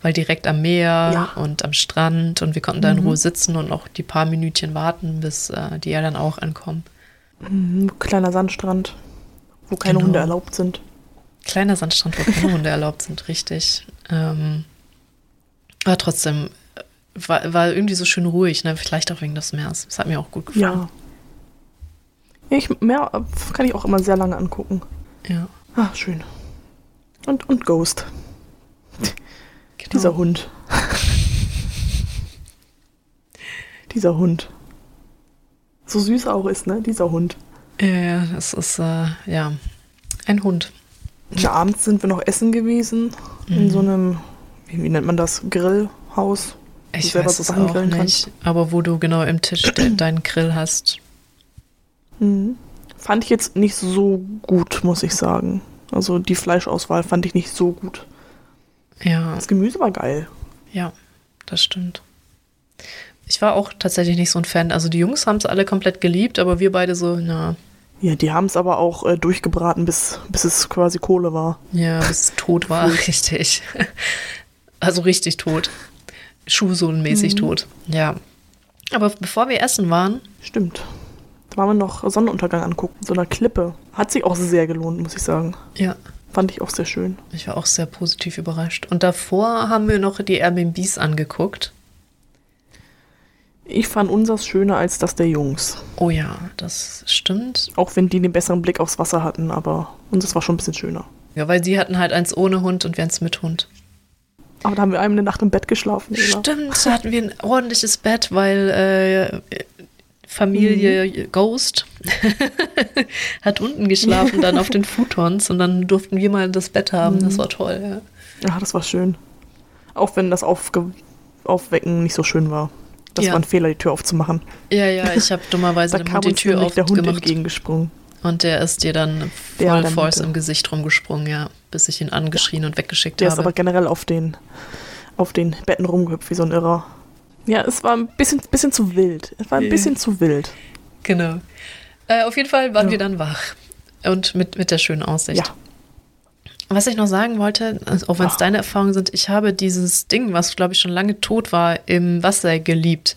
[SPEAKER 1] Weil direkt am Meer
[SPEAKER 2] Ja.
[SPEAKER 1] und am Strand und wir konnten da in Ruhe sitzen und auch die paar Minütchen warten, bis äh, die ja dann auch ankommen.
[SPEAKER 2] Mhm, kleiner Sandstrand, wo keine
[SPEAKER 1] Genau.
[SPEAKER 2] Hunde erlaubt sind.
[SPEAKER 1] Kleiner Sandstrand, wo keine Hunde erlaubt sind, richtig. Ähm, aber trotzdem äh, war, war irgendwie so schön ruhig, ne? vielleicht auch wegen des Meeres. Das hat mir auch gut gefallen.
[SPEAKER 2] Ja. Ich, Meer äh, kann ich auch immer sehr lange angucken.
[SPEAKER 1] Ja.
[SPEAKER 2] Ah, schön. Und, und Ghost, Dieser Hund. dieser Hund. So süß er auch ist, ne? Dieser Hund.
[SPEAKER 1] Ja, ja, das ist äh, ja ein Hund.
[SPEAKER 2] Ja, abends sind wir noch essen gewesen. In
[SPEAKER 1] Mhm.
[SPEAKER 2] so einem, wie, wie nennt man das? Grillhaus.
[SPEAKER 1] Ich weiß
[SPEAKER 2] so
[SPEAKER 1] es auch nicht, aber wo du genau im Tisch de deinen Grill hast.
[SPEAKER 2] Mhm. Fand ich jetzt nicht so gut, muss ich sagen. Also die Fleischauswahl fand ich nicht so gut.
[SPEAKER 1] Ja,
[SPEAKER 2] Das Gemüse war geil.
[SPEAKER 1] ja, das stimmt. Ich war auch tatsächlich nicht so ein Fan. Also die Jungs haben es alle komplett geliebt, aber wir beide so, na,
[SPEAKER 2] Ja, die haben es aber auch äh, durchgebraten, bis, bis es quasi Kohle war.
[SPEAKER 1] Ja, bis es tot war, richtig. Also richtig tot. Schuhsohlenmäßig tot. Ja. Aber bevor wir essen waren,
[SPEAKER 2] Stimmt. Da waren wir noch Sonnenuntergang angucken. So einer Klippe. Hat sich auch sehr gelohnt, muss ich sagen.
[SPEAKER 1] ja,
[SPEAKER 2] Fand ich auch sehr schön.
[SPEAKER 1] ich war auch sehr positiv überrascht. Und davor haben wir noch die Airbnbs angeguckt.
[SPEAKER 2] Ich fand unsers schöner als das der Jungs.
[SPEAKER 1] Oh ja, das stimmt.
[SPEAKER 2] Auch wenn die den besseren Blick aufs Wasser hatten, aber unseres war schon ein bisschen schöner.
[SPEAKER 1] Ja, weil sie hatten halt eins ohne Hund und wir eins mit Hund.
[SPEAKER 2] Aber da haben wir eine Nacht im Bett geschlafen. Ela.
[SPEAKER 1] Stimmt, da hatten wir ein ordentliches Bett, weil äh, Familie Ghost hat unten geschlafen, dann auf den Futons und dann durften wir mal das Bett haben. Das war toll. Ja.
[SPEAKER 2] Ja, das war schön. Auch wenn das Aufge Aufwecken nicht so schön war. Das
[SPEAKER 1] Ja.
[SPEAKER 2] war ein Fehler, die Tür aufzumachen.
[SPEAKER 1] Ja, ja, ich habe dummerweise dem Hund die Tür
[SPEAKER 2] nämlich der Hund
[SPEAKER 1] aufgemacht
[SPEAKER 2] entgegengesprungen.
[SPEAKER 1] und der ist dir dann voll
[SPEAKER 2] Ja, der
[SPEAKER 1] Force im Gesicht rumgesprungen, ja, bis ich ihn angeschrien und weggeschickt
[SPEAKER 2] Der ist
[SPEAKER 1] habe.
[SPEAKER 2] aber generell auf den, auf den Betten rumgehüpft wie so ein Irrer. Ja, es war ein bisschen, bisschen zu wild. Es war ein
[SPEAKER 1] Ja.
[SPEAKER 2] bisschen zu wild.
[SPEAKER 1] Genau. Äh, auf jeden Fall waren
[SPEAKER 2] Ja.
[SPEAKER 1] wir dann wach. Und mit, mit der schönen Aussicht.
[SPEAKER 2] Ja.
[SPEAKER 1] Was ich noch sagen wollte, also auch wenn es
[SPEAKER 2] Ah.
[SPEAKER 1] deine Erfahrungen sind, ich habe dieses Ding, was glaube ich schon lange tot war, im Wasser geliebt.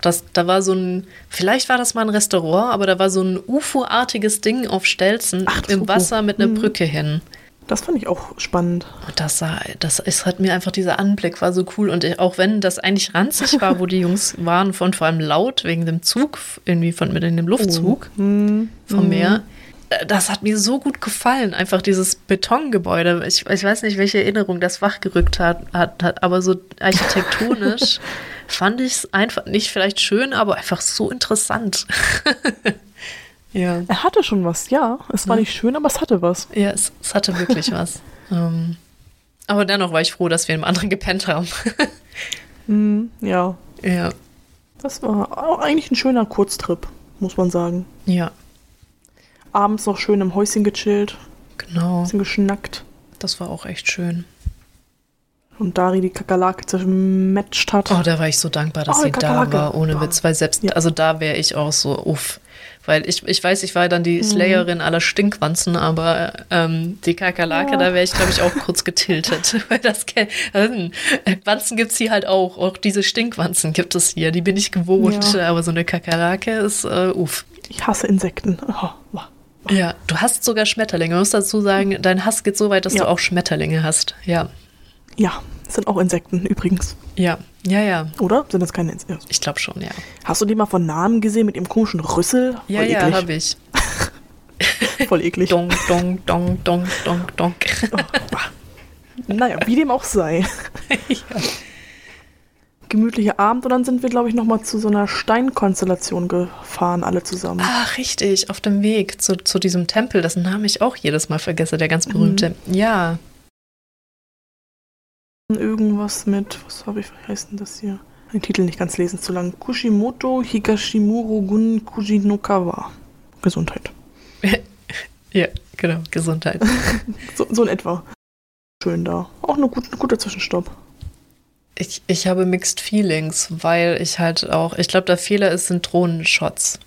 [SPEAKER 1] Das, da war so ein, vielleicht war das mal ein Restaurant, aber da war so ein UFO-artiges Ding auf Stelzen
[SPEAKER 2] Ach,
[SPEAKER 1] im. Wasser mit einer
[SPEAKER 2] Mhm.
[SPEAKER 1] Brücke hin.
[SPEAKER 2] Das fand ich auch spannend.
[SPEAKER 1] Und das sah, das ist, hat mir einfach dieser Anblick war so cool. Und auch wenn das eigentlich ranzig war, wo die Jungs waren, von vor allem laut wegen dem Zug, irgendwie von mit in dem Luftzug
[SPEAKER 2] Hm.
[SPEAKER 1] vom Meer. äh, Das hat mir so gut gefallen, einfach dieses Betongebäude. Ich, ich weiß nicht, welche Erinnerung das wachgerückt hat, hat, hat aber so architektonisch fand ich es einfach nicht vielleicht schön, aber einfach so interessant. ja.
[SPEAKER 2] Er hatte schon was, ja. Es war
[SPEAKER 1] Ja.
[SPEAKER 2] nicht schön, aber es hatte was.
[SPEAKER 1] Ja, es, es hatte wirklich was. ähm, aber dennoch war ich froh, dass wir im anderen gepennt haben.
[SPEAKER 2] Hm, ja.
[SPEAKER 1] ja,
[SPEAKER 2] Das war eigentlich ein schöner Kurztrip, muss man sagen.
[SPEAKER 1] ja,
[SPEAKER 2] Abends noch schön im Häuschen gechillt,
[SPEAKER 1] genau.
[SPEAKER 2] bisschen geschnackt.
[SPEAKER 1] Das war auch echt schön.
[SPEAKER 2] Und Dari die Kakerlake zermatcht hat.
[SPEAKER 1] Oh, da war ich so dankbar, dass
[SPEAKER 2] Oh,
[SPEAKER 1] sie
[SPEAKER 2] die
[SPEAKER 1] da
[SPEAKER 2] Kakerlake.
[SPEAKER 1] war, ohne. Witz, weil selbst,
[SPEAKER 2] Ja.
[SPEAKER 1] also da wäre ich auch so, uff. Weil ich, ich weiß, ich war dann
[SPEAKER 2] Mhm.
[SPEAKER 1] die Slayerin aller Stinkwanzen, aber ähm, die Kakerlake,
[SPEAKER 2] Ja.
[SPEAKER 1] da wäre ich, glaube ich, auch kurz getiltet. Weil das ähm, Wanzen gibt es hier halt auch. Auch diese Stinkwanzen gibt es hier. Die bin ich gewohnt.
[SPEAKER 2] Ja.
[SPEAKER 1] Aber so eine Kakerlake ist äh, uff.
[SPEAKER 2] Ich hasse Insekten. Oh, wah.
[SPEAKER 1] Ja, du hast sogar Schmetterlinge. Man muss dazu sagen, dein Hass geht so weit, dass
[SPEAKER 2] Ja.
[SPEAKER 1] du auch Schmetterlinge hast. Ja,
[SPEAKER 2] ja, das sind auch Insekten übrigens.
[SPEAKER 1] ja, ja, ja.
[SPEAKER 2] Oder? Sind das keine Insekten?
[SPEAKER 1] Ich glaube schon, ja.
[SPEAKER 2] Hast du die mal von Namen gesehen mit ihrem komischen Rüssel?
[SPEAKER 1] Ja,
[SPEAKER 2] Voll
[SPEAKER 1] ja,
[SPEAKER 2] eklig.
[SPEAKER 1] habe ich.
[SPEAKER 2] Voll eklig.
[SPEAKER 1] Dong, dong, dong, dong, dong, dong.
[SPEAKER 2] Naja, wie dem auch sei. Gemütlicher Abend und dann sind wir, glaube ich, nochmal zu so einer Steinkonstellation gefahren, alle zusammen.
[SPEAKER 1] Ach, richtig, auf dem Weg zu, zu diesem Tempel, dessen Namen ich auch jedes Mal vergesse, der ganz berühmte. Ja,
[SPEAKER 2] Irgendwas mit, was habe ich, wie heißt denn das hier? Den Titel nicht ganz lesen, zu lang. Kushimoto Higashimuro Gun Kujinokawa. Gesundheit.
[SPEAKER 1] ja, genau, Gesundheit.
[SPEAKER 2] So, so in etwa. Schön da. Auch eine gute, guter Zwischenstopp.
[SPEAKER 1] Ich, ich habe Mixed Feelings, weil ich halt auch, ich glaube, der Fehler ist, sind Drohnenshots.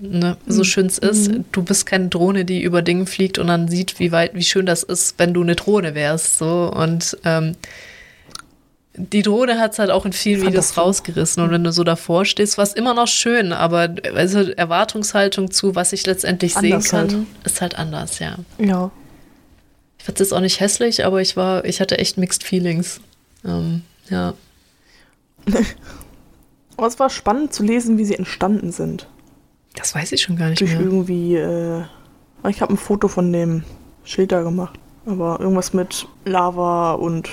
[SPEAKER 1] Ne? So
[SPEAKER 2] Mhm.
[SPEAKER 1] schön es ist,
[SPEAKER 2] Mhm.
[SPEAKER 1] du bist keine Drohne, die über Dinge fliegt und dann sieht, wie weit, wie schön das ist, wenn du eine Drohne wärst. So und ähm, die Drohne hat es halt auch in vielen Videos rausgerissen. Und wenn du so davor stehst, war es immer noch schön, aber also Erwartungshaltung zu, was ich letztendlich
[SPEAKER 2] Anders
[SPEAKER 1] sehen kann,
[SPEAKER 2] halt.
[SPEAKER 1] ist halt anders, ja.
[SPEAKER 2] Ja.
[SPEAKER 1] Ich fand es jetzt auch nicht hässlich, aber ich war, ich hatte echt Mixed Feelings. Ähm, ja.
[SPEAKER 2] Aber es war spannend zu lesen, wie sie entstanden sind.
[SPEAKER 1] Das weiß ich schon gar nicht
[SPEAKER 2] Durch
[SPEAKER 1] mehr.
[SPEAKER 2] irgendwie, äh, ich habe ein Foto von dem Schild da gemacht. Aber irgendwas mit Lava und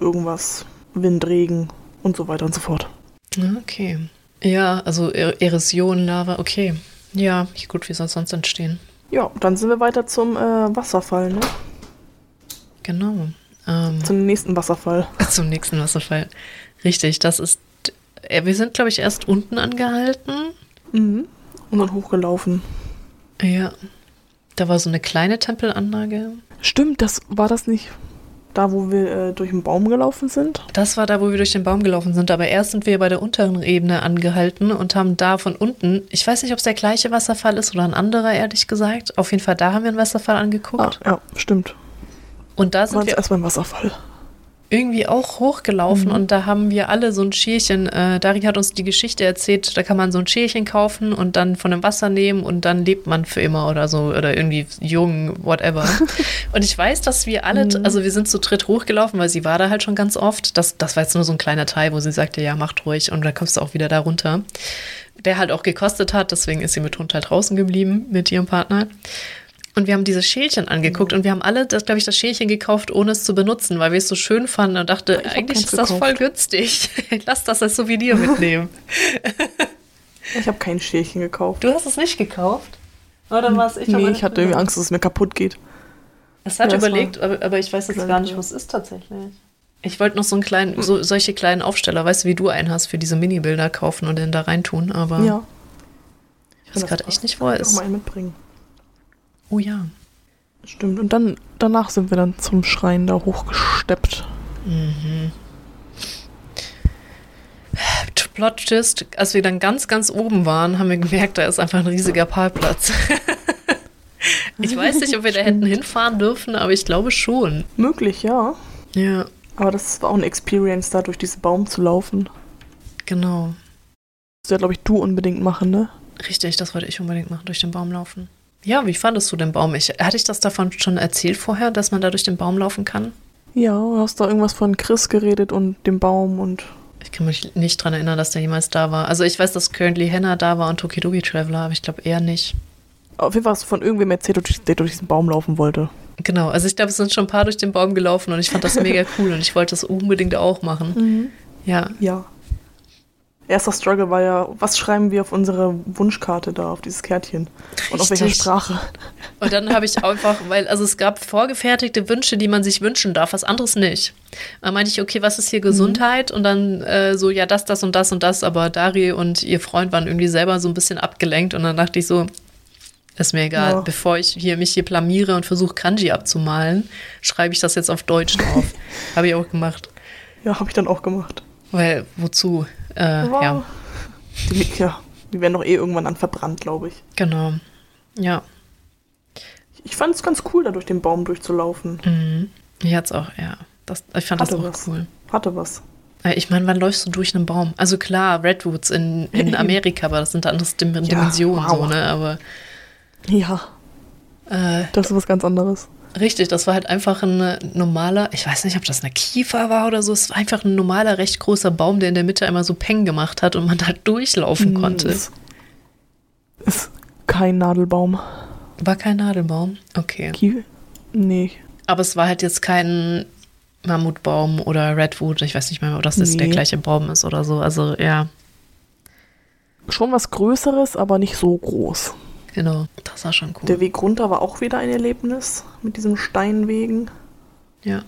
[SPEAKER 2] irgendwas, Wind, Regen und so weiter und so fort.
[SPEAKER 1] Ah, Okay. Ja, also Er- Erosion, Lava, okay. Ja, gut, wie soll es sonst entstehen?
[SPEAKER 2] Ja, dann sind wir weiter zum äh, Wasserfall, ne?
[SPEAKER 1] Genau. Ähm,
[SPEAKER 2] Zum nächsten Wasserfall.
[SPEAKER 1] zum nächsten Wasserfall. Richtig, das ist. äh, Wir sind, glaube ich, erst unten angehalten.
[SPEAKER 2] Mhm. Und dann hochgelaufen.
[SPEAKER 1] Ja. Da war so eine kleine Tempelanlage.
[SPEAKER 2] Stimmt, das war das nicht da, wo wir äh, durch den Baum gelaufen sind?
[SPEAKER 1] Das war da, wo wir durch den Baum gelaufen sind. Aber erst sind wir bei der unteren Ebene angehalten und haben da von unten, ich weiß nicht, ob es der gleiche Wasserfall ist oder ein anderer, ehrlich gesagt. Auf jeden Fall, da haben wir einen Wasserfall
[SPEAKER 2] Ah,
[SPEAKER 1] angeguckt.
[SPEAKER 2] ja, stimmt.
[SPEAKER 1] Und da
[SPEAKER 2] Waren
[SPEAKER 1] sind
[SPEAKER 2] wir
[SPEAKER 1] wir
[SPEAKER 2] erst beim Wasserfall.
[SPEAKER 1] Irgendwie auch hochgelaufen
[SPEAKER 2] Mhm.
[SPEAKER 1] und da haben wir alle so ein Schälchen. Äh, Dari hat uns die Geschichte erzählt, da kann man so ein Schälchen kaufen und dann von dem Wasser nehmen und dann lebt man für immer oder so oder irgendwie jung, whatever. und ich weiß, dass wir alle,
[SPEAKER 2] Mhm.
[SPEAKER 1] also wir sind zu dritt hochgelaufen, weil sie war da halt schon ganz oft. Das, das war jetzt nur so ein kleiner Teil, wo sie sagte, ja, macht ruhig und dann kommst du auch wieder da runter. Der halt auch gekostet hat, deswegen ist sie mit Hund halt draußen geblieben mit ihrem Partner. Und wir haben diese Schälchen angeguckt und wir haben alle, glaube ich, das Schälchen gekauft, ohne es zu benutzen, weil wir es so schön fanden und dachte,
[SPEAKER 2] Ich hab
[SPEAKER 1] eigentlich ist das voll
[SPEAKER 2] gekauft.
[SPEAKER 1] günstig. Lass das als Souvenir mitnehmen.
[SPEAKER 2] Ich habe kein Schälchen gekauft.
[SPEAKER 1] du hast es nicht gekauft? Oder war es ich?
[SPEAKER 2] nee, ich hatte irgendwie Angst, dass es mir kaputt geht.
[SPEAKER 1] Es hat
[SPEAKER 2] Ja,
[SPEAKER 1] überlegt, aber, aber ich weiß jetzt gar nicht, was es ist tatsächlich. Ich wollte noch so einen kleinen, so, solche kleinen Aufsteller, weißt du, wie du einen hast, für diese Mini-Bilder kaufen und den da reintun, aber
[SPEAKER 2] Ja.
[SPEAKER 1] ich weiß gerade echt nicht, wo er
[SPEAKER 2] Ich
[SPEAKER 1] ist.
[SPEAKER 2] mal einen mitbringen.
[SPEAKER 1] Oh ja.
[SPEAKER 2] Stimmt. Und dann danach sind wir dann zum Schrein da hochgesteppt.
[SPEAKER 1] Mhm. Plot Twist, als wir dann ganz, ganz oben waren, haben wir gemerkt, da ist einfach ein riesiger Parkplatz. Ich weiß nicht, ob wir da hätten hinfahren dürfen, aber ich glaube schon.
[SPEAKER 2] Möglich, ja.
[SPEAKER 1] Ja,
[SPEAKER 2] Aber das war auch eine Experience, da durch diesen Baum zu laufen.
[SPEAKER 1] genau.
[SPEAKER 2] Das ja, glaube ich, du unbedingt machen, ne?
[SPEAKER 1] Richtig, das wollte ich unbedingt machen, durch den Baum laufen. Ja, wie fandest du den Baum? Ich, hatte ich das davon schon erzählt vorher, dass man da durch den Baum laufen kann?
[SPEAKER 2] Ja, du hast da irgendwas von Chris geredet und dem Baum und.
[SPEAKER 1] Ich kann mich nicht dran erinnern, dass der jemals da war. Also ich weiß, dass Currently Hannah da war und Tokidogi Traveler, aber ich glaube eher nicht.
[SPEAKER 2] Auf jeden Fall hast du von irgendwem erzählt, der durch diesen Baum laufen wollte.
[SPEAKER 1] Genau, also ich glaube, es sind schon ein paar durch den Baum gelaufen und ich fand das mega cool und ich wollte das unbedingt auch machen. Ja,
[SPEAKER 2] Ja. Erster Struggle war ja, was schreiben wir auf unsere Wunschkarte da, auf dieses Kärtchen? Und auf welcher
[SPEAKER 1] Richtig.
[SPEAKER 2] Sprache?
[SPEAKER 1] Und dann habe ich einfach, weil, also es gab vorgefertigte Wünsche, die man sich wünschen darf, was anderes nicht. Dann meinte ich, okay, was ist hier Gesundheit? Und dann äh, so, ja, das, das und das und das. Aber Dari und ihr Freund waren irgendwie selber so ein bisschen abgelenkt. Und dann dachte ich so, ist mir egal,
[SPEAKER 2] Ja.
[SPEAKER 1] bevor ich hier mich hier blamiere und versuche Kanji abzumalen, schreibe ich das jetzt auf Deutsch drauf. habe ich auch gemacht.
[SPEAKER 2] Ja, habe ich dann auch gemacht.
[SPEAKER 1] Weil, wozu? Äh,
[SPEAKER 2] Wow.
[SPEAKER 1] ja,
[SPEAKER 2] Die, ja, die werden doch eh irgendwann dann verbrannt, glaube ich.
[SPEAKER 1] genau. Ja,
[SPEAKER 2] Ich fand es ganz cool, da durch den Baum durchzulaufen.
[SPEAKER 1] mhm. jetzt auch, ja. Das, ich fand das
[SPEAKER 2] Hatte
[SPEAKER 1] auch
[SPEAKER 2] was.
[SPEAKER 1] cool.
[SPEAKER 2] Hatte was.
[SPEAKER 1] Äh, Ich meine, wann läufst du durch einen Baum? Also klar, Redwoods in, in. Amerika, aber das sind andere Dim Dimensionen
[SPEAKER 2] wow.
[SPEAKER 1] so, ne? Aber
[SPEAKER 2] Ja,
[SPEAKER 1] äh,
[SPEAKER 2] das ist was ganz anderes.
[SPEAKER 1] Richtig, das war halt einfach ein normaler, ich weiß nicht, ob das eine Kiefer war oder so, es war einfach ein normaler, recht großer Baum, der in der Mitte einmal so Peng gemacht hat und man da durchlaufen
[SPEAKER 2] Mm,
[SPEAKER 1] konnte.
[SPEAKER 2] Ist, ist kein Nadelbaum.
[SPEAKER 1] War kein Nadelbaum? Okay.
[SPEAKER 2] Kie nee.
[SPEAKER 1] Aber es war halt jetzt kein Mammutbaum oder Redwood, ich weiß nicht mehr, ob das jetzt der gleiche Baum ist oder so. Also ja,
[SPEAKER 2] Schon was Größeres, aber nicht so groß.
[SPEAKER 1] Genau, das war schon cool.
[SPEAKER 2] Der Weg runter war auch wieder ein Erlebnis mit diesen Steinwegen.
[SPEAKER 1] Ja.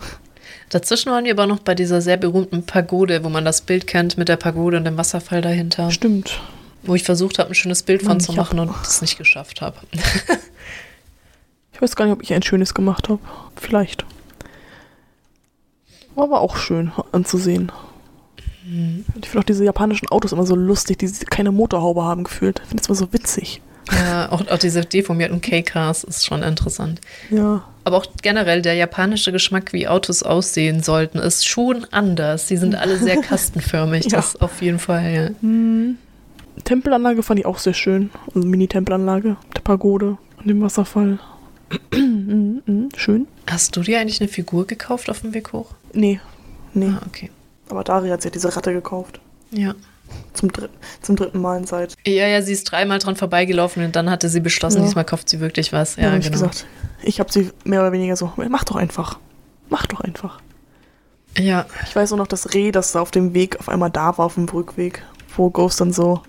[SPEAKER 1] Dazwischen waren wir aber noch bei dieser sehr berühmten Pagode, wo man das Bild kennt mit der Pagode und dem Wasserfall dahinter,
[SPEAKER 2] Stimmt.
[SPEAKER 1] wo ich versucht habe, ein schönes Bild von
[SPEAKER 2] Mann,
[SPEAKER 1] zu
[SPEAKER 2] ich hab-
[SPEAKER 1] machen und das nicht geschafft habe.
[SPEAKER 2] Ich weiß gar nicht, ob ich ein schönes gemacht habe. Vielleicht. War aber auch schön anzusehen.
[SPEAKER 1] Mhm.
[SPEAKER 2] Ich finde auch diese japanischen Autos immer so lustig, die keine Motorhaube haben gefühlt. Ich finde es immer so witzig.
[SPEAKER 1] Ja, auch, auch diese deformierten K-Cars ist schon interessant.
[SPEAKER 2] Ja.
[SPEAKER 1] Aber auch generell der japanische Geschmack, wie Autos aussehen sollten, ist schon anders. Die sind alle sehr kastenförmig,
[SPEAKER 2] Ja.
[SPEAKER 1] das auf jeden Fall, ja.
[SPEAKER 2] Hm. Tempelanlage fand ich auch sehr schön. Also Mini-Tempelanlage. Der Pagode und dem Wasserfall. Mhm, mhm, schön.
[SPEAKER 1] Hast du dir eigentlich eine Figur gekauft auf dem Weg hoch?
[SPEAKER 2] Nee. Nee.
[SPEAKER 1] Ah, okay.
[SPEAKER 2] Aber Dari hat sich diese Ratte gekauft.
[SPEAKER 1] Ja.
[SPEAKER 2] Zum, dritt, zum dritten Mal in Zeit.
[SPEAKER 1] Ja, ja, sie ist dreimal dran vorbeigelaufen und dann hatte sie beschlossen,
[SPEAKER 2] Ja.
[SPEAKER 1] diesmal kauft sie wirklich was.
[SPEAKER 2] Ja,
[SPEAKER 1] Ja,
[SPEAKER 2] hab ich
[SPEAKER 1] genau.
[SPEAKER 2] gesagt. Ich habe sie mehr oder weniger so, mach doch einfach. Mach doch einfach.
[SPEAKER 1] Ja,
[SPEAKER 2] Ich weiß nur noch das Reh, das da auf dem Weg auf einmal da war, auf dem Rückweg. Wo Ghost dann so,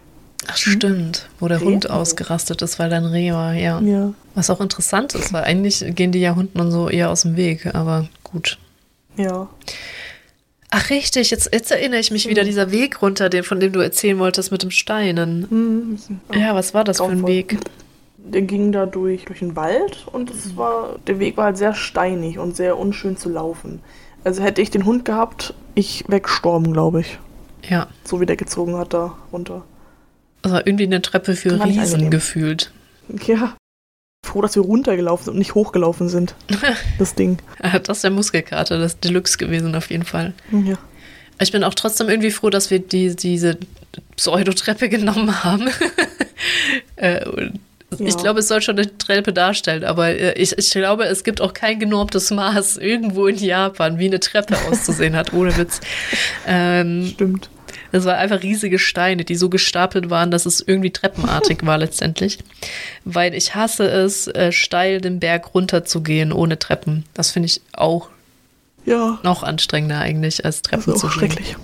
[SPEAKER 1] ach stimmt, wo der
[SPEAKER 2] Reh?
[SPEAKER 1] Hund ausgerastet ist, weil da ein Reh war, ja.
[SPEAKER 2] ja.
[SPEAKER 1] Was auch interessant ist, weil eigentlich gehen die ja Hunden und so eher aus dem Weg, aber gut.
[SPEAKER 2] Ja.
[SPEAKER 1] Ach richtig, jetzt, jetzt erinnere ich mich wieder, dieser Weg runter, den, von dem du erzählen wolltest mit dem Steinen.
[SPEAKER 2] Mhm.
[SPEAKER 1] Ja, was war das für ein Weg?
[SPEAKER 2] Der ging da durch, durch den Wald und es war, der Weg war halt sehr steinig und sehr unschön zu laufen. Also hätte ich den Hund gehabt, ich weggestorben, glaube ich.
[SPEAKER 1] Ja,
[SPEAKER 2] So wie der gezogen hat da runter.
[SPEAKER 1] also irgendwie eine Treppe für Riesen gefühlt.
[SPEAKER 2] Ja. Froh, dass wir runtergelaufen sind und nicht hochgelaufen sind. Das Ding.
[SPEAKER 1] Ah, Das ist der Muskelkater, das Deluxe gewesen auf jeden Fall.
[SPEAKER 2] Ja.
[SPEAKER 1] Ich bin auch trotzdem irgendwie froh, dass wir die, diese Pseudotreppe genommen haben. äh, und Ich
[SPEAKER 2] Ja.
[SPEAKER 1] glaube, es soll schon eine Treppe darstellen, aber äh, ich, ich glaube, es gibt auch kein genormtes Maß irgendwo in Japan, wie eine Treppe auszusehen hat, ohne Witz. Ähm,
[SPEAKER 2] Stimmt.
[SPEAKER 1] Das waren einfach riesige Steine, die so gestapelt waren, dass es irgendwie treppenartig war letztendlich. Weil ich hasse es, äh, steil den Berg runterzugehen ohne Treppen. Das finde ich auch
[SPEAKER 2] Ja.
[SPEAKER 1] noch anstrengender eigentlich, als
[SPEAKER 2] Das
[SPEAKER 1] Treppen
[SPEAKER 2] ist
[SPEAKER 1] zu
[SPEAKER 2] auch
[SPEAKER 1] gehen.
[SPEAKER 2] schrecklich.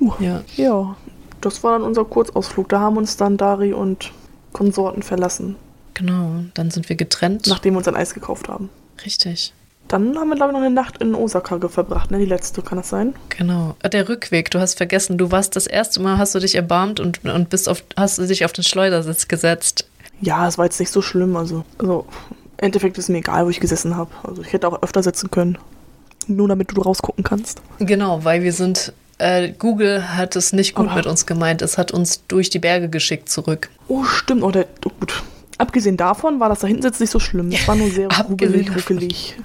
[SPEAKER 2] Uh.
[SPEAKER 1] Ja.
[SPEAKER 2] Ja. Das war dann unser Kurzausflug. Da haben uns dann Dari und Konsorten verlassen,
[SPEAKER 1] Genau, dann sind wir getrennt.
[SPEAKER 2] nachdem wir uns ein Eis gekauft haben.
[SPEAKER 1] Richtig,
[SPEAKER 2] Dann haben wir, glaube ich, noch eine Nacht in Osaka verbracht, ne? Die letzte, kann das sein?
[SPEAKER 1] genau. Äh, Der Rückweg, du hast vergessen, du warst das erste Mal, hast du dich erbarmt und, und bist auf, hast du dich auf den Schleudersitz gesetzt.
[SPEAKER 2] Ja, es war jetzt nicht so schlimm. Also, also im Endeffekt ist mir egal, wo ich gesessen habe. Also ich hätte auch öfter sitzen können. Nur damit du rausgucken kannst.
[SPEAKER 1] Genau, weil wir sind, äh, Google hat es nicht gut
[SPEAKER 2] Aber-
[SPEAKER 1] mit uns gemeint. Es hat uns durch die Berge geschickt zurück.
[SPEAKER 2] Oh, stimmt. Oh, der, oh, gut. Abgesehen davon war das da hinten sitzt nicht so schlimm. Das war nur sehr ruckelig, ruckelig.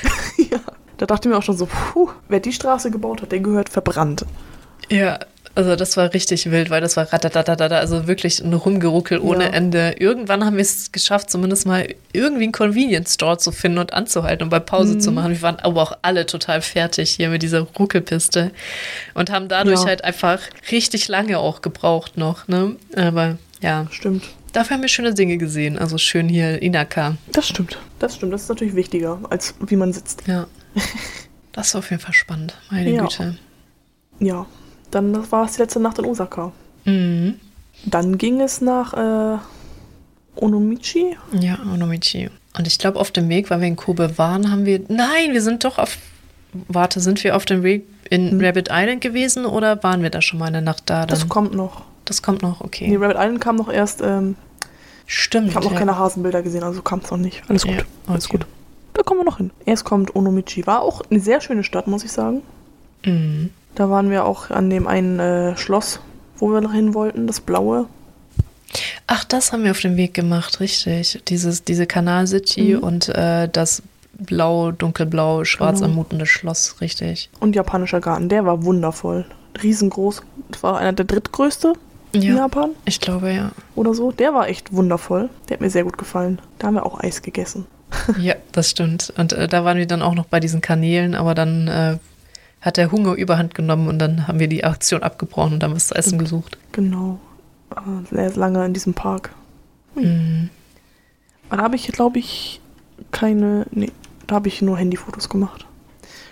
[SPEAKER 2] ja. Da dachte ich mir auch schon so, puh, wer die Straße gebaut hat, der gehört verbrannt.
[SPEAKER 1] Ja, also das war richtig wild, weil das war ratatatatata, also wirklich ein Rumgeruckel ohne
[SPEAKER 2] Ja.
[SPEAKER 1] Ende. Irgendwann haben wir es geschafft, zumindest mal irgendwie einen Convenience Store zu finden und anzuhalten und bei Pause zu machen. Wir waren aber auch alle total fertig hier mit dieser Ruckelpiste und haben dadurch
[SPEAKER 2] Ja.
[SPEAKER 1] halt einfach richtig lange auch gebraucht noch, ne? Aber ja,
[SPEAKER 2] Stimmt.
[SPEAKER 1] Dafür haben wir schöne Dinge gesehen. Also schön hier Inaka.
[SPEAKER 2] Das stimmt. Das stimmt. Das ist natürlich wichtiger, als wie man sitzt.
[SPEAKER 1] Ja. Das war auf jeden Fall spannend, meine
[SPEAKER 2] Ja.
[SPEAKER 1] Güte.
[SPEAKER 2] Ja. Dann war es die letzte Nacht in Osaka.
[SPEAKER 1] Mhm.
[SPEAKER 2] Dann ging es nach äh, Onomichi.
[SPEAKER 1] Ja, Onomichi. Und ich glaube, auf dem Weg, weil wir in Kobe waren, haben wir. Nein, wir sind doch auf. Warte, sind wir auf dem Weg in Rabbit Island gewesen oder waren wir da schon mal eine Nacht da? Dann?
[SPEAKER 2] Das kommt noch.
[SPEAKER 1] Das kommt noch, okay.
[SPEAKER 2] Nee, Rabbit Island kam noch erst. Ähm,
[SPEAKER 1] Stimmt.
[SPEAKER 2] ich habe noch
[SPEAKER 1] ja.
[SPEAKER 2] keine Hasenbilder gesehen, also kam es noch nicht. Alles gut.
[SPEAKER 1] Ja,
[SPEAKER 2] Alles
[SPEAKER 1] okay.
[SPEAKER 2] gut. Da kommen wir noch hin. Erst kommt Onomichi. War auch eine sehr schöne Stadt, muss ich sagen.
[SPEAKER 1] Mhm.
[SPEAKER 2] Da waren wir auch an dem einen äh, Schloss, wo wir noch hin wollten, das blaue.
[SPEAKER 1] Ach, das haben wir auf dem Weg gemacht, richtig. Dieses, diese Kanal City
[SPEAKER 2] Mhm.
[SPEAKER 1] und äh, das blau, dunkelblau, schwarz
[SPEAKER 2] Genau.
[SPEAKER 1] anmutende Schloss, richtig.
[SPEAKER 2] Und japanischer Garten, der war wundervoll. Riesengroß. Das war einer der drittgrößte in
[SPEAKER 1] Ja,
[SPEAKER 2] Japan
[SPEAKER 1] ich glaube, ja.
[SPEAKER 2] oder so. Der war echt wundervoll. Der hat mir sehr gut gefallen. Da haben wir auch Eis gegessen.
[SPEAKER 1] Ja, das stimmt. Und äh, da waren wir dann auch noch bei diesen Kanälen, aber dann äh, hat der Hunger überhand genommen und dann haben wir die Aktion abgebrochen und haben was zu essen gesucht.
[SPEAKER 2] Genau. Sehr lange in diesem Park.
[SPEAKER 1] Mhm.
[SPEAKER 2] Aber Da habe ich, glaube ich, keine. Nee, da habe ich nur Handyfotos gemacht.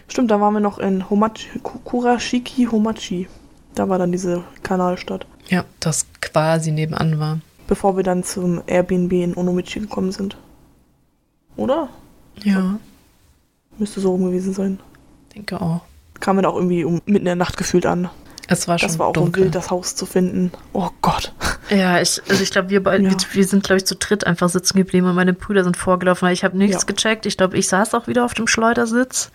[SPEAKER 2] Stimmt, da waren wir noch in Homachi, Ku- Kurashiki Homachi. Da war dann diese Kanalstadt.
[SPEAKER 1] Ja, das quasi nebenan war.
[SPEAKER 2] Bevor wir dann zum Airbnb in Onomichi gekommen sind. Oder?
[SPEAKER 1] Ja,
[SPEAKER 2] Müsste so rum gewesen sein.
[SPEAKER 1] denke auch.
[SPEAKER 2] Kamen wir da auch irgendwie um, mitten in der Nacht gefühlt an.
[SPEAKER 1] Es war schon
[SPEAKER 2] Das war auch
[SPEAKER 1] dunkel.
[SPEAKER 2] wild, das Haus zu finden. Oh Gott.
[SPEAKER 1] Ja, ich, also ich glaube, wir, beide-
[SPEAKER 2] Ja.
[SPEAKER 1] wir, wir sind, glaube ich, zu dritt einfach sitzen geblieben und meine Brüder sind vorgelaufen. weil Ich habe nichts
[SPEAKER 2] Ja.
[SPEAKER 1] gecheckt. Ich glaube, ich saß auch wieder auf dem Schleudersitz.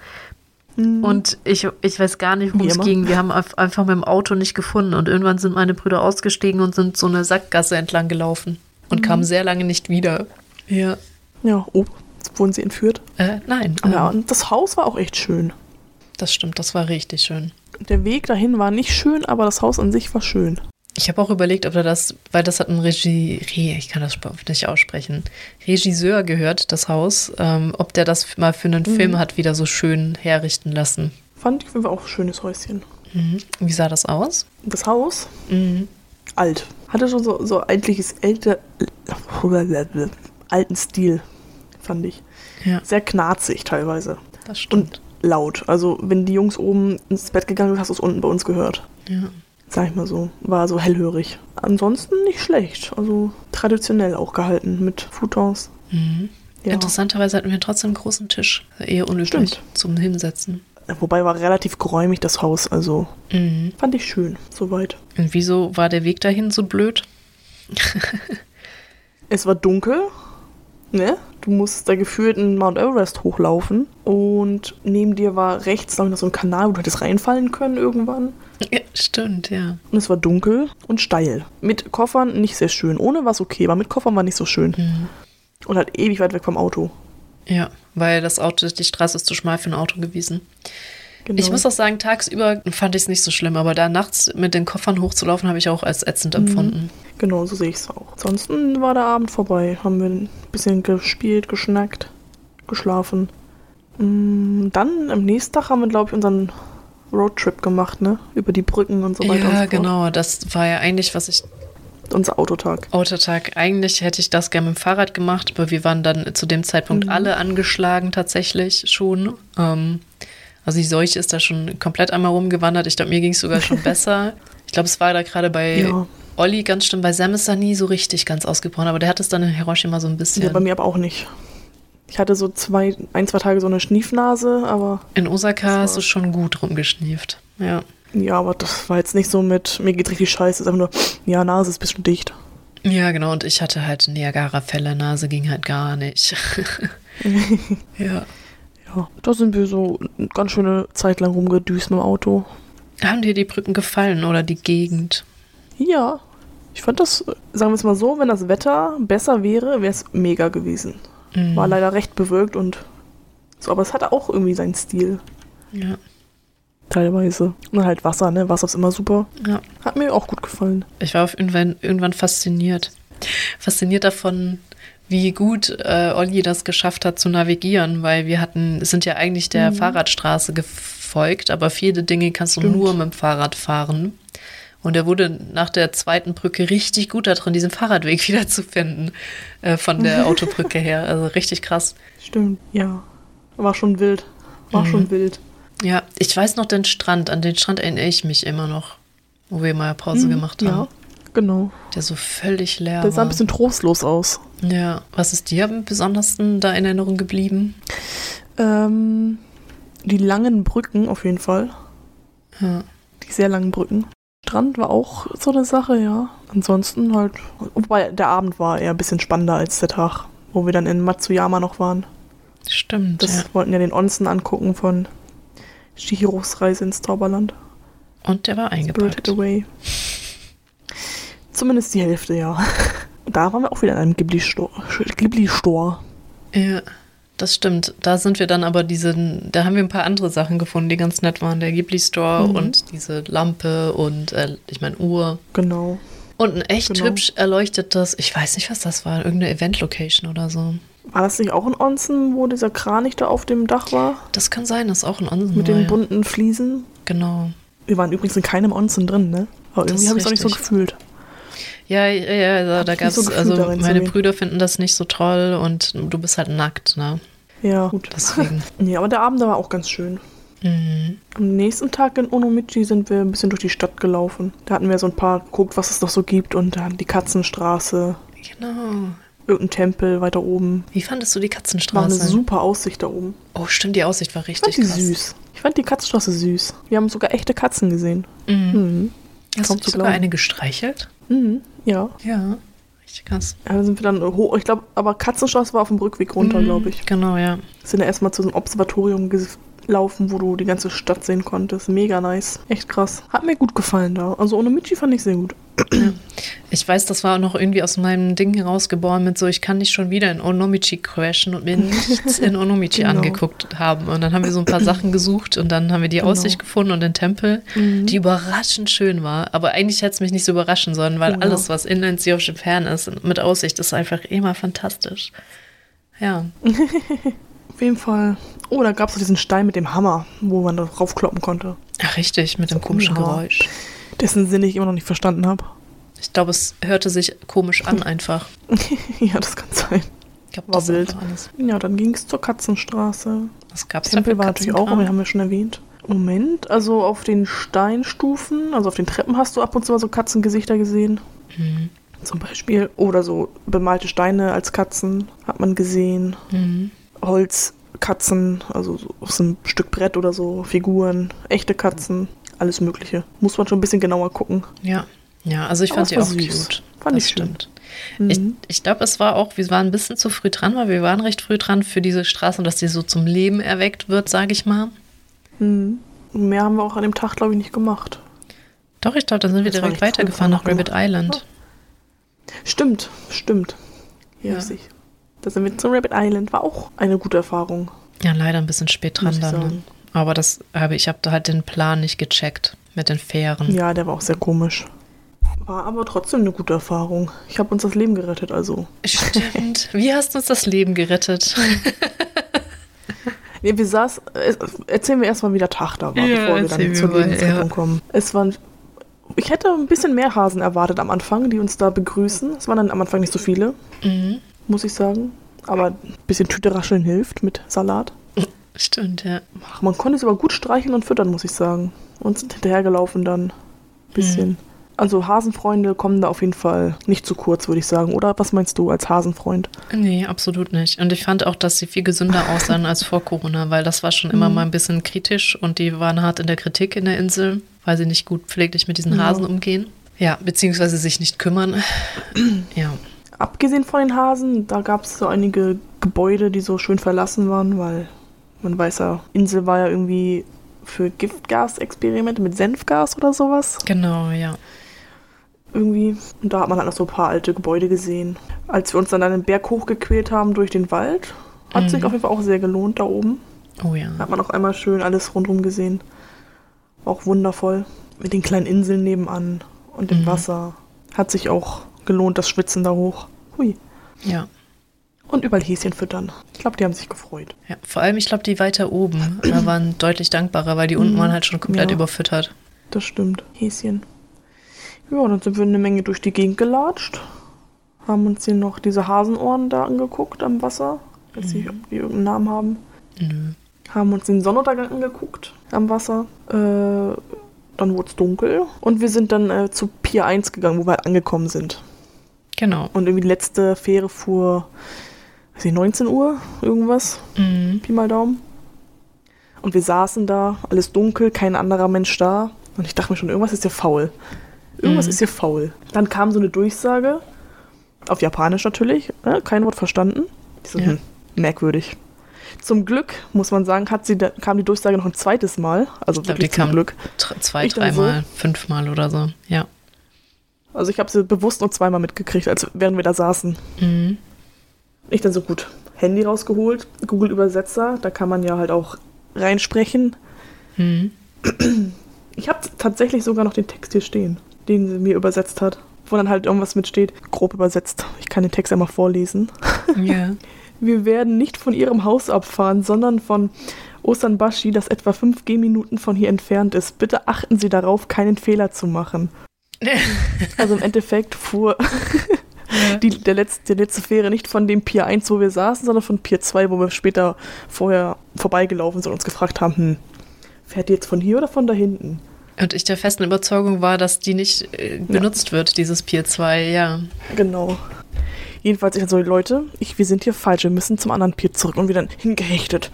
[SPEAKER 2] Mhm.
[SPEAKER 1] Und ich, ich weiß gar nicht, worum es ging. Wir haben auf- einfach mit dem Auto nicht gefunden. Und irgendwann sind meine Brüder ausgestiegen und sind so eine Sackgasse entlang gelaufen. Und kamen
[SPEAKER 2] Mhm.
[SPEAKER 1] sehr lange nicht wieder. Ja.
[SPEAKER 2] Ja, oh, wurden sie entführt.
[SPEAKER 1] Äh, nein.
[SPEAKER 2] Ja,
[SPEAKER 1] ähm,
[SPEAKER 2] und das Haus war auch echt schön.
[SPEAKER 1] Das stimmt, das war richtig schön.
[SPEAKER 2] Der Weg dahin war nicht schön, aber das Haus an sich war schön.
[SPEAKER 1] Ich habe auch überlegt, ob er das, weil das hat ein Regie, Re, ich kann das nicht aussprechen, Regisseur gehört, das Haus, ähm, ob der das mal für einen
[SPEAKER 2] Mhm.
[SPEAKER 1] Film hat wieder so schön herrichten lassen.
[SPEAKER 2] Fand ich auch ein schönes Häuschen.
[SPEAKER 1] Mhm. Wie sah das aus?
[SPEAKER 2] Das Haus,
[SPEAKER 1] Mhm.
[SPEAKER 2] alt. Hatte schon so, so altliches, älter, alten Stil, fand ich.
[SPEAKER 1] Ja,
[SPEAKER 2] Sehr knarzig teilweise.
[SPEAKER 1] das stimmt.
[SPEAKER 2] Und laut. Also, wenn die Jungs oben ins Bett gegangen sind, hast du es unten bei uns gehört.
[SPEAKER 1] ja.
[SPEAKER 2] Sag ich mal so. War so hellhörig. Ansonsten nicht schlecht. Also traditionell auch gehalten mit Futons.
[SPEAKER 1] Mhm.
[SPEAKER 2] Ja.
[SPEAKER 1] Interessanterweise hatten wir trotzdem einen großen Tisch. Eher unüblich
[SPEAKER 2] Stimmt.
[SPEAKER 1] zum Hinsetzen.
[SPEAKER 2] Wobei war relativ geräumig das Haus. Also
[SPEAKER 1] Mhm.
[SPEAKER 2] fand ich schön. Soweit.
[SPEAKER 1] Und wieso war der Weg dahin so blöd?
[SPEAKER 2] Es war dunkel. Ne? Du musst da gefühlt in Mount Everest hochlaufen. Und neben dir war rechts noch so ein Kanal, wo du hättest reinfallen können irgendwann.
[SPEAKER 1] Ja, stimmt, ja.
[SPEAKER 2] Und es war dunkel und steil. Mit Koffern nicht sehr schön. Ohne war es okay, aber mit Koffern war nicht so schön.
[SPEAKER 1] Mhm.
[SPEAKER 2] Und halt ewig weit weg vom Auto.
[SPEAKER 1] Ja, weil das Auto, die Straße ist zu schmal für ein Auto gewesen.
[SPEAKER 2] Genau.
[SPEAKER 1] Ich muss auch sagen, tagsüber fand ich es nicht so schlimm, aber da nachts mit den Koffern hochzulaufen, habe ich auch als ätzend empfunden.
[SPEAKER 2] Genau, so sehe ich es auch. Ansonsten war der Abend vorbei. Haben wir ein bisschen gespielt, geschnackt, geschlafen. Mm, Dann am nächsten Tag haben wir, glaube ich, unseren Roadtrip gemacht, ne? Über die Brücken und so weiter. und so
[SPEAKER 1] Ja,
[SPEAKER 2] fort.
[SPEAKER 1] genau. Das war ja eigentlich, was ich
[SPEAKER 2] Unser Autotag.
[SPEAKER 1] Autotag. Eigentlich hätte ich das gerne mit dem Fahrrad gemacht, aber wir waren dann zu dem Zeitpunkt
[SPEAKER 2] Mhm.
[SPEAKER 1] alle angeschlagen tatsächlich schon. Ähm, also die Seuche ist da schon komplett einmal rumgewandert. Ich glaube, mir ging es sogar schon besser. Ich glaube, es war da gerade bei
[SPEAKER 2] Ja.
[SPEAKER 1] Olli ganz schlimm. Bei Sam ist da nie so richtig ganz ausgebrochen, aber der hat es dann in Hiroshima so ein bisschen.
[SPEAKER 2] ja, bei mir aber auch nicht. Ich hatte so zwei, ein, zwei Tage so eine Schniefnase, aber
[SPEAKER 1] in Osaka hast du schon gut rumgeschnieft. Ja.
[SPEAKER 2] ja, aber das war jetzt nicht so mit, mir geht richtig scheiße, es ist einfach nur, ja, Nase ist ein bisschen dicht.
[SPEAKER 1] Ja, genau. Und ich hatte halt Niagara-Fälle. Nase ging halt gar nicht. ja.
[SPEAKER 2] Ja, da sind wir so eine ganz schöne Zeit lang rumgedüst dem Auto.
[SPEAKER 1] Haben dir die Brücken gefallen oder die Gegend?
[SPEAKER 2] Ja, Ich fand das, sagen wir es mal so, wenn das Wetter besser wäre, wäre es mega gewesen.
[SPEAKER 1] Mhm.
[SPEAKER 2] War leider recht bewölkt und so, aber es hatte auch irgendwie seinen Stil.
[SPEAKER 1] Ja.
[SPEAKER 2] Teilweise. Und halt Wasser, ne? Wasser ist immer super.
[SPEAKER 1] ja.
[SPEAKER 2] Hat mir auch gut gefallen.
[SPEAKER 1] Ich war auf irgendwann, irgendwann fasziniert. Fasziniert davon, wie gut äh, Olli das geschafft hat zu navigieren, weil wir hatten, sind ja eigentlich der Fahrradstraße gefolgt, aber viele Dinge kannst du
[SPEAKER 2] Stimmt.
[SPEAKER 1] nur mit dem Fahrrad fahren. Und er wurde nach der zweiten Brücke richtig gut darin, diesen Fahrradweg wieder zu finden, äh, von der Autobrücke her. Also richtig krass.
[SPEAKER 2] Stimmt, ja. War schon wild. War
[SPEAKER 1] Mhm.
[SPEAKER 2] schon wild.
[SPEAKER 1] Ja, ich weiß noch den Strand, an den Strand erinnere ich mich immer noch, wo wir mal Pause gemacht haben.
[SPEAKER 2] Ja, genau.
[SPEAKER 1] Der so völlig leer
[SPEAKER 2] Der sah
[SPEAKER 1] war.
[SPEAKER 2] ein bisschen trostlos aus.
[SPEAKER 1] Ja, was ist dir am besondersten da in Erinnerung geblieben?
[SPEAKER 2] Ähm, die langen Brücken auf jeden Fall.
[SPEAKER 1] Ja.
[SPEAKER 2] Die sehr langen Brücken. Strand war auch so eine Sache, ja. Ansonsten halt. Wobei der Abend war eher ein bisschen spannender als der Tag, wo wir dann in Matsuyama noch waren.
[SPEAKER 1] Stimmt.
[SPEAKER 2] Das
[SPEAKER 1] ja.
[SPEAKER 2] wollten ja den Onsen angucken von Shihiros Reise ins Zauberland.
[SPEAKER 1] Und der war
[SPEAKER 2] Spirited
[SPEAKER 1] eingepackt.
[SPEAKER 2] Away. Zumindest die Hälfte, ja. Da waren wir auch wieder in einem Ghibli-Store. Ghibli-Store.
[SPEAKER 1] Ja, das stimmt. Da sind wir dann aber diesen, da haben wir ein paar andere Sachen gefunden, die ganz nett waren. Der Ghibli Store
[SPEAKER 2] Mhm.
[SPEAKER 1] und diese Lampe und äh, ich meine Uhr.
[SPEAKER 2] Genau.
[SPEAKER 1] Und ein echt
[SPEAKER 2] Genau.
[SPEAKER 1] hübsch erleuchtetes, ich weiß nicht, was das war, irgendeine Event-Location oder so.
[SPEAKER 2] War das nicht auch ein Onsen, wo dieser Kranich da auf dem Dach war?
[SPEAKER 1] Das kann sein, das ist auch ein Onsen.
[SPEAKER 2] Mit
[SPEAKER 1] war,
[SPEAKER 2] den bunten Fliesen?
[SPEAKER 1] Genau.
[SPEAKER 2] Wir waren übrigens in keinem Onsen drin, ne? Aber irgendwie habe ich es auch nicht so gefühlt.
[SPEAKER 1] Ja, ja, ja da,
[SPEAKER 2] Hab
[SPEAKER 1] da
[SPEAKER 2] ich
[SPEAKER 1] gab
[SPEAKER 2] nicht so
[SPEAKER 1] also meine. Brüder finden das nicht so toll und du bist halt nackt, ne?
[SPEAKER 2] Ja, gut.
[SPEAKER 1] Deswegen.
[SPEAKER 2] Nee, aber der Abend war auch ganz schön.
[SPEAKER 1] mhm.
[SPEAKER 2] Am nächsten Tag in Onomichi sind wir ein bisschen durch die Stadt gelaufen. Da hatten wir so ein paar geguckt, was es noch so gibt und dann die Katzenstraße,
[SPEAKER 1] Genau.
[SPEAKER 2] irgendein Tempel weiter oben.
[SPEAKER 1] Wie fandest du die
[SPEAKER 2] War eine
[SPEAKER 1] Katzenstraße?
[SPEAKER 2] super Aussicht da oben.
[SPEAKER 1] Oh, stimmt, die Aussicht war
[SPEAKER 2] Ich fand
[SPEAKER 1] richtig
[SPEAKER 2] die
[SPEAKER 1] krass.
[SPEAKER 2] süß. Ich fand die Katzenstraße süß. Wir haben sogar echte Katzen gesehen.
[SPEAKER 1] Mhm.
[SPEAKER 2] Mhm.
[SPEAKER 1] Hast
[SPEAKER 2] Kaum
[SPEAKER 1] du sogar
[SPEAKER 2] glauben.
[SPEAKER 1] eine gestreichelt?
[SPEAKER 2] Mhm. Ja.
[SPEAKER 1] Ja. Richtig krass.
[SPEAKER 2] Ja, dann sind wir dann hoch. Ich glaube, aber Katzenstraße war auf dem Rückweg runter,
[SPEAKER 1] Mhm,
[SPEAKER 2] glaube ich.
[SPEAKER 1] Genau, ja.
[SPEAKER 2] Sind ja erstmal zu so einem Observatorium gelaufen, wo du die ganze Stadt sehen konntest. Mega nice. Echt krass. Hat mir gut gefallen da. Also Onomichi fand ich sehr gut.
[SPEAKER 1] Ich weiß, das war auch noch irgendwie aus meinem Ding herausgeboren mit so, ich kann nicht schon wieder in Onomichi crashen und mir nichts in Onomichi
[SPEAKER 2] Genau.
[SPEAKER 1] angeguckt haben. Und dann haben wir so ein paar Sachen gesucht und dann haben wir die
[SPEAKER 2] Genau.
[SPEAKER 1] Aussicht gefunden und den Tempel,
[SPEAKER 2] Mhm.
[SPEAKER 1] die überraschend schön war. Aber eigentlich hätte es mich nicht so überraschen sollen, weil
[SPEAKER 2] ja.
[SPEAKER 1] alles, was Inland Sea of Japan ist, mit Aussicht, ist einfach immer fantastisch. Ja.
[SPEAKER 2] Auf jeden Fall. Oh, da gab es diesen Stein mit dem Hammer, wo man da raufkloppen konnte.
[SPEAKER 1] Ach, richtig, mit dem komischen
[SPEAKER 2] Ja.
[SPEAKER 1] Geräusch.
[SPEAKER 2] Dessen Sinn ich immer noch nicht verstanden habe.
[SPEAKER 1] Ich glaube, es hörte sich komisch an einfach.
[SPEAKER 2] ja, das kann sein.
[SPEAKER 1] Ich glaube,
[SPEAKER 2] War
[SPEAKER 1] das
[SPEAKER 2] wild.
[SPEAKER 1] alles.
[SPEAKER 2] Ja, dann ging es zur Katzenstraße.
[SPEAKER 1] Was gab's da
[SPEAKER 2] Tempel
[SPEAKER 1] für
[SPEAKER 2] war natürlich auch, aber haben wir schon erwähnt. Moment, also auf den Steinstufen, also auf den Treppen hast du ab und zu mal so Katzengesichter gesehen.
[SPEAKER 1] Mhm.
[SPEAKER 2] Zum Beispiel. Oder so bemalte Steine als Katzen hat man gesehen.
[SPEAKER 1] Mhm.
[SPEAKER 2] Holzkatzen, also so aus einem Stück Brett oder so, Figuren, echte Katzen, alles Mögliche. Muss man schon ein bisschen genauer gucken.
[SPEAKER 1] Ja. Ja, also ich fand
[SPEAKER 2] war
[SPEAKER 1] auch
[SPEAKER 2] süß.
[SPEAKER 1] cute.
[SPEAKER 2] Fand
[SPEAKER 1] das
[SPEAKER 2] ich
[SPEAKER 1] stimmt. Ich,
[SPEAKER 2] Mhm.
[SPEAKER 1] ich glaube, es war auch, wir waren ein bisschen zu früh dran, weil wir waren recht früh dran für diese Straße dass die so zum Leben erweckt wird, sage ich mal.
[SPEAKER 2] Mhm. Mehr haben wir auch an dem Tag, glaube ich, nicht gemacht.
[SPEAKER 1] Doch, ich glaube, dann sind wir
[SPEAKER 2] Das
[SPEAKER 1] direkt weitergefahren nach Rabbit Island.
[SPEAKER 2] Stimmt, stimmt. Ja,
[SPEAKER 1] Ja.
[SPEAKER 2] richtig. Da sind wir zum Rabbit Island. War auch eine gute Erfahrung.
[SPEAKER 1] Ja, leider ein bisschen spät dran dann. Ne? Aber das habe ich habe da halt den Plan nicht gecheckt mit den Fähren.
[SPEAKER 2] Ja, der war auch sehr komisch. War aber trotzdem eine gute Erfahrung. Ich habe uns das Leben gerettet, also.
[SPEAKER 1] Stimmt. Wie hast du uns das Leben gerettet?
[SPEAKER 2] Nee, wir saß, äh, erzählen wir erstmal, wie der Tag da war,
[SPEAKER 1] Ja,
[SPEAKER 2] bevor wir dann zur Lebensrettung
[SPEAKER 1] ja.
[SPEAKER 2] kommen. Es waren, ich hätte ein bisschen mehr Hasen erwartet am Anfang, die uns da begrüßen. Es waren dann am Anfang nicht so viele,
[SPEAKER 1] mhm.
[SPEAKER 2] Muss ich sagen. Aber ein bisschen Tüte rascheln hilft mit Salat.
[SPEAKER 1] Stimmt, ja.
[SPEAKER 2] Ach, man konnte sie aber gut streicheln und füttern, muss ich sagen. Und sind hinterhergelaufen dann. Bisschen.
[SPEAKER 1] Mhm.
[SPEAKER 2] Also Hasenfreunde kommen da auf jeden Fall nicht zu kurz, würde ich sagen. Oder was meinst du als Hasenfreund?
[SPEAKER 1] Nee, absolut nicht. Und ich fand auch, dass sie viel gesünder aussahen als vor Corona, weil das war schon immer
[SPEAKER 2] Mhm.
[SPEAKER 1] mal ein bisschen kritisch und die waren hart in der Kritik in der Insel, weil sie nicht gut pfleglich mit diesen
[SPEAKER 2] Ja.
[SPEAKER 1] Hasen umgehen. Ja, beziehungsweise sich nicht kümmern. ja.
[SPEAKER 2] Abgesehen von den Hasen, da gab es so einige Gebäude, die so schön verlassen waren, weil man weiß ja, Insel war ja irgendwie für Giftgasexperimente mit Senfgas oder sowas.
[SPEAKER 1] Genau, ja.
[SPEAKER 2] irgendwie. Und da hat man halt noch so ein paar alte Gebäude gesehen. Als wir uns dann einen Berg hochgequält haben durch den Wald, hat
[SPEAKER 1] Mhm.
[SPEAKER 2] sich auf jeden Fall auch sehr gelohnt da oben.
[SPEAKER 1] Oh ja.
[SPEAKER 2] Da hat man auch einmal schön alles rundum gesehen. Auch wundervoll. Mit den kleinen Inseln nebenan und dem
[SPEAKER 1] Mhm.
[SPEAKER 2] Wasser. Hat sich auch gelohnt, das Schwitzen da hoch. Hui.
[SPEAKER 1] Ja.
[SPEAKER 2] Und überall Häschen füttern. Ich glaube, die haben sich gefreut.
[SPEAKER 1] ja. Vor allem, ich glaube, die weiter oben äh, waren deutlich dankbarer, weil die unten
[SPEAKER 2] Mhm.
[SPEAKER 1] waren halt schon komplett
[SPEAKER 2] Ja.
[SPEAKER 1] überfüttert.
[SPEAKER 2] Das stimmt. Häschen. Ja, dann sind wir eine Menge durch die Gegend gelatscht. Haben uns hier noch diese Hasenohren da angeguckt am Wasser. Weiß nicht, ob die irgendeinen Namen haben.
[SPEAKER 1] Nö.
[SPEAKER 2] Haben uns den Sonnenuntergang angeguckt am Wasser. Äh, dann wurde es dunkel. Und wir sind dann äh, zu Pier 1 gegangen, wo wir halt angekommen sind.
[SPEAKER 1] Genau.
[SPEAKER 2] Und irgendwie die letzte Fähre fuhr, weiß ich, 19 Uhr, irgendwas.
[SPEAKER 1] Mhm.
[SPEAKER 2] Pi mal Daumen. Und wir saßen da, alles dunkel, kein anderer Mensch da. Und ich dachte mir schon, irgendwas ist hier faul. Irgendwas
[SPEAKER 1] Mhm.
[SPEAKER 2] ist hier faul. Dann kam so eine Durchsage, auf Japanisch natürlich, ne? kein Wort verstanden. Ich so,
[SPEAKER 1] Ja.
[SPEAKER 2] hm, merkwürdig. Zum Glück, muss man sagen, hat sie, da, kam die Durchsage noch ein zweites Mal. Also
[SPEAKER 1] Ich glaub,
[SPEAKER 2] wirklich
[SPEAKER 1] die
[SPEAKER 2] zum
[SPEAKER 1] kam-
[SPEAKER 2] Glück.
[SPEAKER 1] Zwei, dreimal, fünfmal oder so. Ja.
[SPEAKER 2] Also ich habe sie bewusst nur zweimal mitgekriegt, als während wir da saßen.
[SPEAKER 1] Mhm.
[SPEAKER 2] Ich dann so gut, Handy rausgeholt, Google Übersetzer, da kann man ja halt auch reinsprechen.
[SPEAKER 1] Mhm.
[SPEAKER 2] Ich habe tatsächlich sogar noch den Text hier stehen, den sie mir übersetzt hat. Wo dann halt irgendwas mitsteht, grob übersetzt. Ich kann den Text einmal vorlesen.
[SPEAKER 1] Ja.
[SPEAKER 2] Wir werden nicht von ihrem Haus abfahren, sondern von Osanbashi, das etwa 5 Gehminuten von hier entfernt ist. Bitte achten Sie darauf, keinen Fehler zu machen. Also im Endeffekt fuhr die, der, letzte, der letzte Fähre nicht von dem Pier 1, wo wir saßen, sondern von Pier 2, wo wir später vorher vorbeigelaufen sind und uns gefragt haben, hm, fährt die jetzt von hier oder von da hinten?
[SPEAKER 1] Und ich der festen Überzeugung war, dass die nicht äh, benutzt wird, dieses Pier 2, ja.
[SPEAKER 2] Genau. Jedenfalls, ich dann so, Leute, ich, wir sind hier falsch, wir müssen zum anderen Pier zurück und wir dann hingehechtet.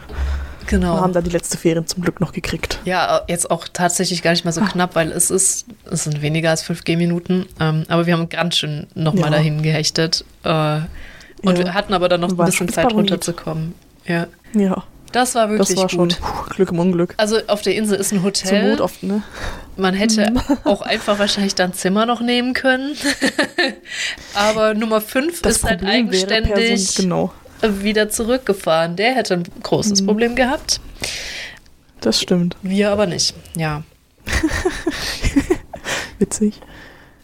[SPEAKER 1] Genau.
[SPEAKER 2] Und haben dann die letzte Fähre zum Glück noch gekriegt.
[SPEAKER 1] Ja, jetzt auch tatsächlich gar nicht mal so knapp, weil es ist, es sind weniger als 5 G-Minuten. Ähm, aber wir haben ganz schön nochmal
[SPEAKER 2] Ja.
[SPEAKER 1] dahin gehechtet. Äh, und
[SPEAKER 2] Ja.
[SPEAKER 1] wir hatten aber dann noch ein bisschen
[SPEAKER 2] schon
[SPEAKER 1] Zeit runterzukommen. Ja,
[SPEAKER 2] Ja,
[SPEAKER 1] das war wirklich
[SPEAKER 2] das war schon
[SPEAKER 1] gut.
[SPEAKER 2] puh, Glück im Unglück.
[SPEAKER 1] Also auf der Insel ist ein
[SPEAKER 2] Zur
[SPEAKER 1] Hotel.
[SPEAKER 2] Not oft, ne?
[SPEAKER 1] Man hätte auch einfach wahrscheinlich dann Zimmer noch nehmen können. aber Nummer 5
[SPEAKER 2] Das
[SPEAKER 1] ist halt
[SPEAKER 2] Problem wäre
[SPEAKER 1] eigenständig
[SPEAKER 2] Person, genau,
[SPEAKER 1] wieder zurückgefahren. Der hätte ein großes
[SPEAKER 2] Mhm.
[SPEAKER 1] Problem gehabt.
[SPEAKER 2] das stimmt.
[SPEAKER 1] Wir aber nicht. Ja.
[SPEAKER 2] Witzig.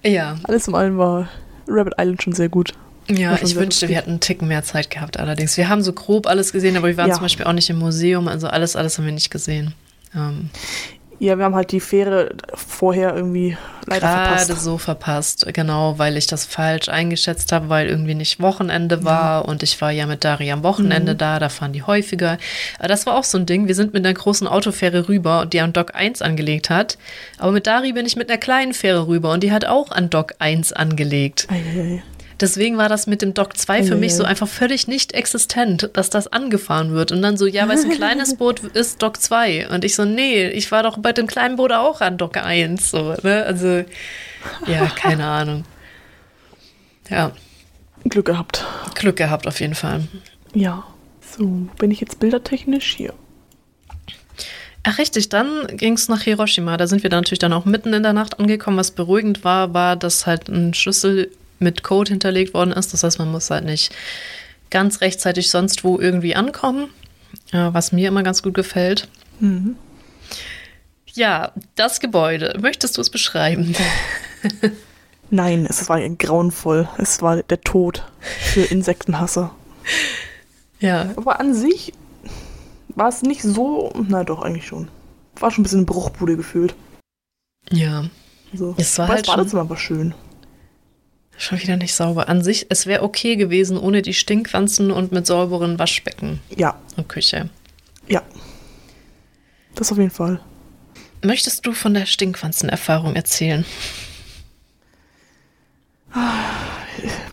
[SPEAKER 1] Ja,
[SPEAKER 2] Alles in allem war Rabbit Island schon sehr gut.
[SPEAKER 1] Ja, ich wünschte,
[SPEAKER 2] lustig.
[SPEAKER 1] wir hätten einen Ticken mehr Zeit gehabt allerdings. Wir haben so grob alles gesehen, aber wir waren
[SPEAKER 2] Ja.
[SPEAKER 1] zum Beispiel auch nicht im Museum, also alles, alles haben wir nicht gesehen. Ähm,
[SPEAKER 2] Ja, wir haben halt die Fähre vorher irgendwie leider
[SPEAKER 1] Gerade
[SPEAKER 2] verpasst.
[SPEAKER 1] so verpasst, genau, weil ich das falsch eingeschätzt habe, weil irgendwie nicht Wochenende war und ich war ja mit Dari am Wochenende
[SPEAKER 2] Mhm.
[SPEAKER 1] da, da fahren die häufiger. Aber das war auch so ein Ding, wir sind mit einer großen Autofähre rüber, die an Dock 1 angelegt hat, aber mit Dari bin ich mit einer kleinen Fähre rüber und die hat auch an Dock 1 angelegt.
[SPEAKER 2] Eieiei.
[SPEAKER 1] Deswegen war das mit dem Dock 2 für mich so einfach völlig nicht existent, dass das angefahren wird. Und dann so, ja, weil es ein kleines Boot ist, Dock 2. Und ich so, nee, ich war doch bei dem kleinen Boot auch an Dock 1. So, ne? Also, ja, keine Ahnung. Ja,
[SPEAKER 2] Glück gehabt.
[SPEAKER 1] Glück gehabt auf jeden Fall.
[SPEAKER 2] Ja. So, bin ich jetzt bildertechnisch hier?
[SPEAKER 1] Ach richtig, dann ging es nach Hiroshima. Da sind wir dann natürlich dann auch mitten in der Nacht angekommen. Was beruhigend war, war, dass halt ein Schlüssel mit Code hinterlegt worden ist. Das heißt, man muss halt nicht ganz rechtzeitig sonst wo irgendwie ankommen, äh, was mir immer ganz gut gefällt.
[SPEAKER 2] Mhm.
[SPEAKER 1] Ja, das Gebäude. Möchtest du es beschreiben?
[SPEAKER 2] Nein, es war grauenvoll. Es war der Tod für Insektenhasser.
[SPEAKER 1] Ja,
[SPEAKER 2] Aber an sich war es nicht so. Na doch, eigentlich schon. War schon ein bisschen eine Bruchbude gefühlt.
[SPEAKER 1] ja,
[SPEAKER 2] So.
[SPEAKER 1] Es war
[SPEAKER 2] Aber
[SPEAKER 1] halt
[SPEAKER 2] das
[SPEAKER 1] schon-
[SPEAKER 2] Badezimmer war schön.
[SPEAKER 1] Schon wieder nicht sauber. An sich, es wäre okay gewesen ohne die Stinkwanzen und mit sauberen Waschbecken
[SPEAKER 2] Ja,
[SPEAKER 1] und Küche.
[SPEAKER 2] ja. Das auf jeden Fall.
[SPEAKER 1] Möchtest du von der Stinkwanzenerfahrung erzählen?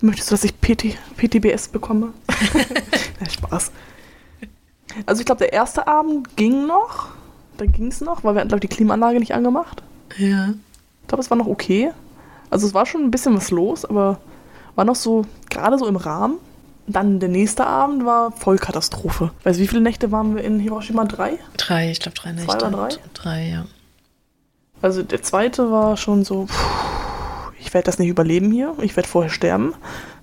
[SPEAKER 2] Möchtest du, dass ich PT, PTBS bekomme? ja, Spaß. Also ich glaube, der erste Abend ging noch. Da ging es noch, weil wir hatten, glaube ich, die Klimaanlage nicht angemacht.
[SPEAKER 1] Ja.
[SPEAKER 2] Ich glaube, es war noch okay. Also es war schon ein bisschen was los, aber war noch so, gerade so im Rahmen. Dann der nächste Abend war Vollkatastrophe. Weißt du, wie viele Nächte waren wir in Hiroshima? Drei?
[SPEAKER 1] Drei, ich glaube drei Nächte.
[SPEAKER 2] oder drei?
[SPEAKER 1] Drei, ja.
[SPEAKER 2] Also der zweite war schon so, puh, ich werde das nicht überleben hier, ich werde vorher sterben,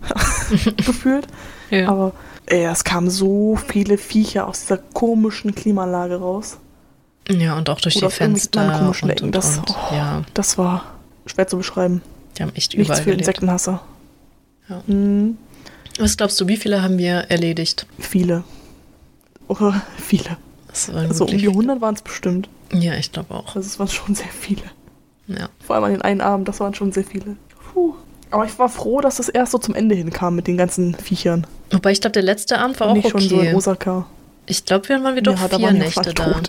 [SPEAKER 2] gefühlt.
[SPEAKER 1] Ja.
[SPEAKER 2] Aber ey, es kamen so viele Viecher aus dieser komischen Klimaanlage raus.
[SPEAKER 1] ja, und auch durch
[SPEAKER 2] Oder
[SPEAKER 1] die Fenster und,
[SPEAKER 2] Ecken.
[SPEAKER 1] und,
[SPEAKER 2] Das, oh,
[SPEAKER 1] Ja,
[SPEAKER 2] das war schwer zu beschreiben.
[SPEAKER 1] Die haben echt
[SPEAKER 2] Nichts
[SPEAKER 1] überall
[SPEAKER 2] für
[SPEAKER 1] gelebt.
[SPEAKER 2] Insektenhasser.
[SPEAKER 1] Ja.
[SPEAKER 2] Mhm.
[SPEAKER 1] Was glaubst du, wie viele haben wir erledigt?
[SPEAKER 2] Viele. Oh, viele. Also um die 100 waren es bestimmt.
[SPEAKER 1] Ja, ich glaube auch.
[SPEAKER 2] Also es waren schon sehr viele.
[SPEAKER 1] Ja.
[SPEAKER 2] Vor allem an den einen Abend, das waren schon sehr viele. Puh. Aber ich war froh, dass das erst so zum Ende hinkam mit den ganzen Viechern.
[SPEAKER 1] Wobei ich glaube, der letzte Abend war
[SPEAKER 2] Und
[SPEAKER 1] auch
[SPEAKER 2] nicht schon so in
[SPEAKER 1] okay.
[SPEAKER 2] Osaka.
[SPEAKER 1] Ich glaube, wir waren wir doch
[SPEAKER 2] ja,
[SPEAKER 1] vier Nächte da.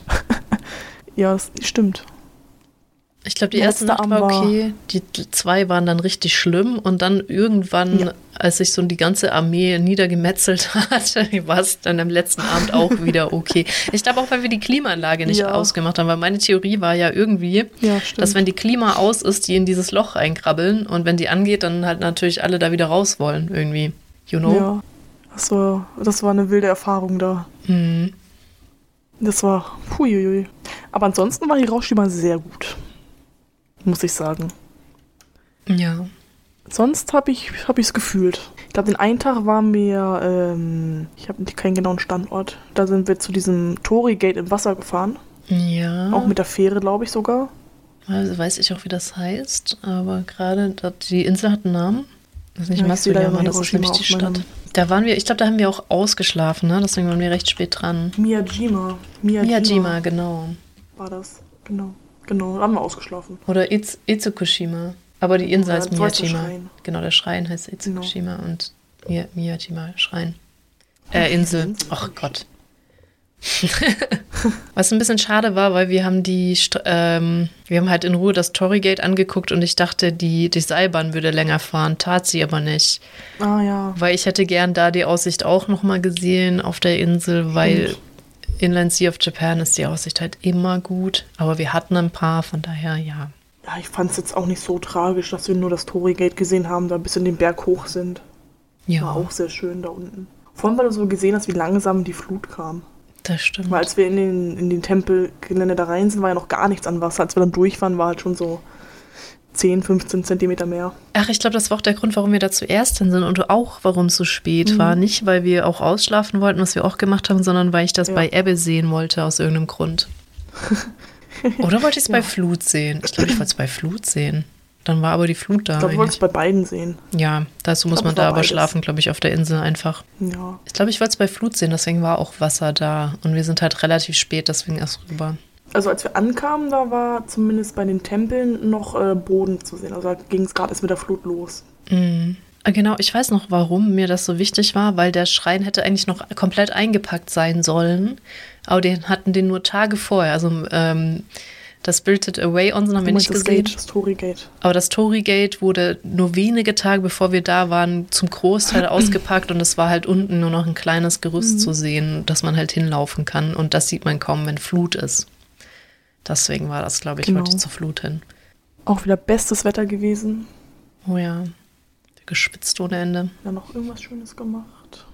[SPEAKER 2] ja, das stimmt.
[SPEAKER 1] Ich glaube, die erste Nacht war okay. Die zwei waren dann richtig schlimm. Und dann irgendwann,
[SPEAKER 2] Ja.
[SPEAKER 1] als sich so die ganze Armee niedergemetzelt hat, war es dann am letzten Abend auch wieder okay. Ich glaube auch, weil wir die Klimaanlage nicht
[SPEAKER 2] Ja.
[SPEAKER 1] ausgemacht haben. Weil meine Theorie war ja irgendwie,
[SPEAKER 2] Ja,
[SPEAKER 1] dass wenn die Klima aus ist, die in dieses Loch reinkrabbeln. Und wenn die angeht, dann halt natürlich alle da wieder raus wollen irgendwie. You know?
[SPEAKER 2] Ja. Das war, das war eine wilde Erfahrung da.
[SPEAKER 1] Mhm.
[SPEAKER 2] Das war. Huiuiui. Aber ansonsten war Hiroshima sehr gut. Muss ich sagen.
[SPEAKER 1] Ja.
[SPEAKER 2] Sonst habe ich es hab ich's gefühlt. Ich glaube, den einen Tag waren wir, ähm, ich habe keinen genauen Standort. Da sind wir zu diesem Tori-Gate im Wasser gefahren.
[SPEAKER 1] Ja.
[SPEAKER 2] Auch mit der Fähre, glaube ich sogar.
[SPEAKER 1] Also weiß ich auch, wie das heißt, aber gerade die Insel hat einen Namen. Das ist nicht
[SPEAKER 2] Ja,
[SPEAKER 1] Matsuyama, das ist nämlich die Stadt. Da waren wir, ich glaube, da haben wir auch ausgeschlafen, ne? Deswegen waren wir recht spät dran.
[SPEAKER 2] Miyajima. Miyajima,
[SPEAKER 1] Miyajima, genau.
[SPEAKER 2] war das. Genau. Genau, haben wir ausgeschlafen.
[SPEAKER 1] Oder Iz Itsukushima. Aber die Insel heißt Miyajima. Genau, der Schrein heißt Itsukushima und Mi Miyajima Schrein. Äh, Insel. Ach Gott. Was ein bisschen schade war, weil wir haben die, ähm, wir haben halt in Ruhe das Torrygate angeguckt und ich dachte, die, die Seilbahn würde länger fahren, tat sie aber nicht.
[SPEAKER 2] Ah ja.
[SPEAKER 1] Weil ich hätte gern da die Aussicht auch nochmal gesehen auf der Insel, weil. Inland Sea of Japan ist die Aussicht halt immer gut. Aber wir hatten ein paar, von daher ja.
[SPEAKER 2] Ja, ich fand es jetzt auch nicht so tragisch, dass wir nur das Tori-Gate gesehen haben, da bis in den Berg hoch sind. War
[SPEAKER 1] Ja,
[SPEAKER 2] auch sehr schön da unten. Vor allem, weil du so gesehen hast, wie langsam die Flut kam.
[SPEAKER 1] das stimmt.
[SPEAKER 2] Weil als wir in den, in den Tempelgelände da rein sind, war ja noch gar nichts an Wasser. Als wir dann durch waren, war halt schon so 10, 15 Zentimeter mehr.
[SPEAKER 1] Ach, ich glaube, das war auch der Grund, warum wir da zuerst hin sind und auch, warum es so spät
[SPEAKER 2] Mhm.
[SPEAKER 1] war. Nicht, weil wir auch ausschlafen wollten, was wir auch gemacht haben, sondern weil ich das
[SPEAKER 2] Ja.
[SPEAKER 1] bei Ebbe sehen wollte, aus irgendeinem Grund. Oder wollte ich es bei
[SPEAKER 2] Ja.
[SPEAKER 1] Flut sehen? Ich glaube, ich wollte es bei Flut sehen. Dann war aber die Flut da.
[SPEAKER 2] Ich glaube, ich wollte es bei beiden sehen.
[SPEAKER 1] Ja, dazu muss
[SPEAKER 2] glaub,
[SPEAKER 1] man da aber
[SPEAKER 2] beides.
[SPEAKER 1] schlafen, glaube ich, auf der Insel einfach.
[SPEAKER 2] Ja.
[SPEAKER 1] Ich glaube, ich wollte es bei Flut sehen, deswegen war auch Wasser da. Und wir sind halt relativ spät, deswegen erst rüber.
[SPEAKER 2] Also als wir ankamen, da war zumindest bei den Tempeln noch äh, Boden zu sehen. Also da ging es gerade erst mit der Flut los.
[SPEAKER 1] Mhm. Ah, Genau, ich weiß noch, warum mir das so wichtig war, weil der Schrein hätte eigentlich noch komplett eingepackt sein sollen. Aber den hatten den nur Tage vorher. Also ähm, das Spirited Away Onsen haben wir nicht
[SPEAKER 2] das
[SPEAKER 1] gesehen.
[SPEAKER 2] Gate, das Tori-Gate.
[SPEAKER 1] Aber das Torii-Gate wurde nur wenige Tage bevor wir da waren zum Großteil ausgepackt und es war halt unten nur noch ein kleines Gerüst zu sehen, dass man halt hinlaufen kann. Und das sieht man kaum, wenn Flut ist. Deswegen war das, glaube ich,
[SPEAKER 2] Genau.
[SPEAKER 1] ich zur Flut hin.
[SPEAKER 2] Auch wieder bestes Wetter gewesen.
[SPEAKER 1] Oh ja, geschwitzt ohne Ende.
[SPEAKER 2] Ja, noch irgendwas Schönes gemacht.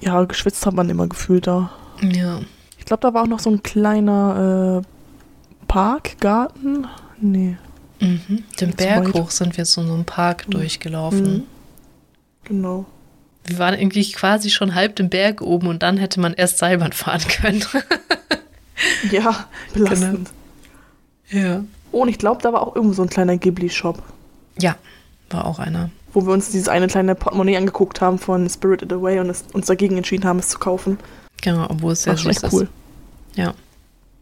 [SPEAKER 2] Ja, geschwitzt hat man immer gefühlt da.
[SPEAKER 1] Ja,
[SPEAKER 2] Ich glaube, da war auch noch so ein kleiner äh, Park, Garten. Nee.
[SPEAKER 1] Mhm. Den Berg
[SPEAKER 2] weit.
[SPEAKER 1] hoch sind wir zu so einem Park durchgelaufen.
[SPEAKER 2] Mhm. Genau.
[SPEAKER 1] Wir waren irgendwie quasi schon halb den Berg oben und dann hätte man erst Seilbahn fahren können.
[SPEAKER 2] Ja, belastend.
[SPEAKER 1] ja.
[SPEAKER 2] Oh, und ich glaube, da war auch irgendwo so ein kleiner Ghibli-Shop,
[SPEAKER 1] Ja, war auch einer.
[SPEAKER 2] wo wir uns dieses eine kleine Portemonnaie angeguckt haben von Spirited Away und es, uns dagegen entschieden haben, es zu kaufen.
[SPEAKER 1] Genau, obwohl es sehr süß
[SPEAKER 2] echt cool.
[SPEAKER 1] ist. Ja.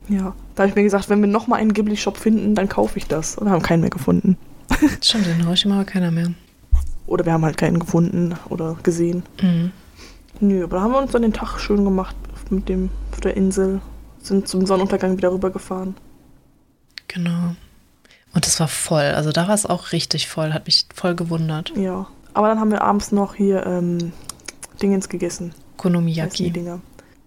[SPEAKER 2] Ja, da habe ich mir gesagt, wenn wir nochmal einen Ghibli-Shop finden, dann kaufe ich das. Und haben keinen mehr gefunden.
[SPEAKER 1] Stimmt, in Hiroshima war keiner mehr.
[SPEAKER 2] Oder wir haben halt keinen gefunden oder gesehen.
[SPEAKER 1] Mhm.
[SPEAKER 2] Nö, aber da haben wir uns dann den Tag schön gemacht mit dem auf der Insel. Sind zum Sonnenuntergang wieder rübergefahren.
[SPEAKER 1] Genau. Und es war voll. Also da war es auch richtig voll. Hat mich voll gewundert.
[SPEAKER 2] Ja. Aber dann haben wir abends noch hier ähm, Dingens gegessen.
[SPEAKER 1] Konomiyaki.
[SPEAKER 2] Dinger.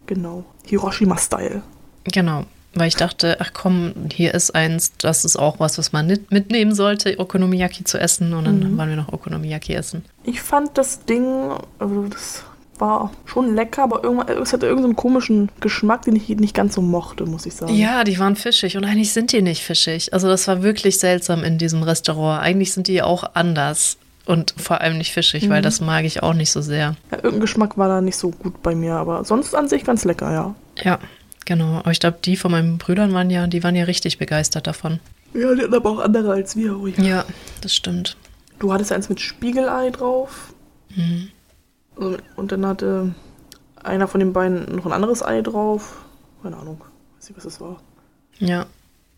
[SPEAKER 2] Genau. Hiroshima-Style.
[SPEAKER 1] Genau. Weil ich dachte, ach komm, hier ist eins, das ist auch was, was man mit- mitnehmen sollte, Okonomiyaki zu essen. Und dann
[SPEAKER 2] Mhm.
[SPEAKER 1] waren wir noch Okonomiyaki essen.
[SPEAKER 2] Ich fand das Ding, also das War schon lecker, aber es hatte irgendeinen komischen Geschmack, den ich nicht ganz so mochte, muss ich sagen.
[SPEAKER 1] Ja, die waren fischig und eigentlich sind die nicht fischig. Also das war wirklich seltsam in diesem Restaurant. Eigentlich sind die auch anders und vor allem nicht fischig, weil das mag ich auch nicht so sehr.
[SPEAKER 2] Ja, irgendein Geschmack war da nicht so gut bei mir, aber sonst an sich ganz lecker, ja.
[SPEAKER 1] Ja, genau. Aber ich glaube, die von meinen Brüdern waren ja, die waren ja richtig begeistert davon.
[SPEAKER 2] Ja, die hatten aber auch andere als wir. Ui.
[SPEAKER 1] Ja, das stimmt.
[SPEAKER 2] Du hattest eins mit Spiegelei drauf.
[SPEAKER 1] Mhm.
[SPEAKER 2] Und dann hatte einer von den beiden noch ein anderes Ei drauf. Keine Ahnung. Weiß nicht, was das war.
[SPEAKER 1] Ja.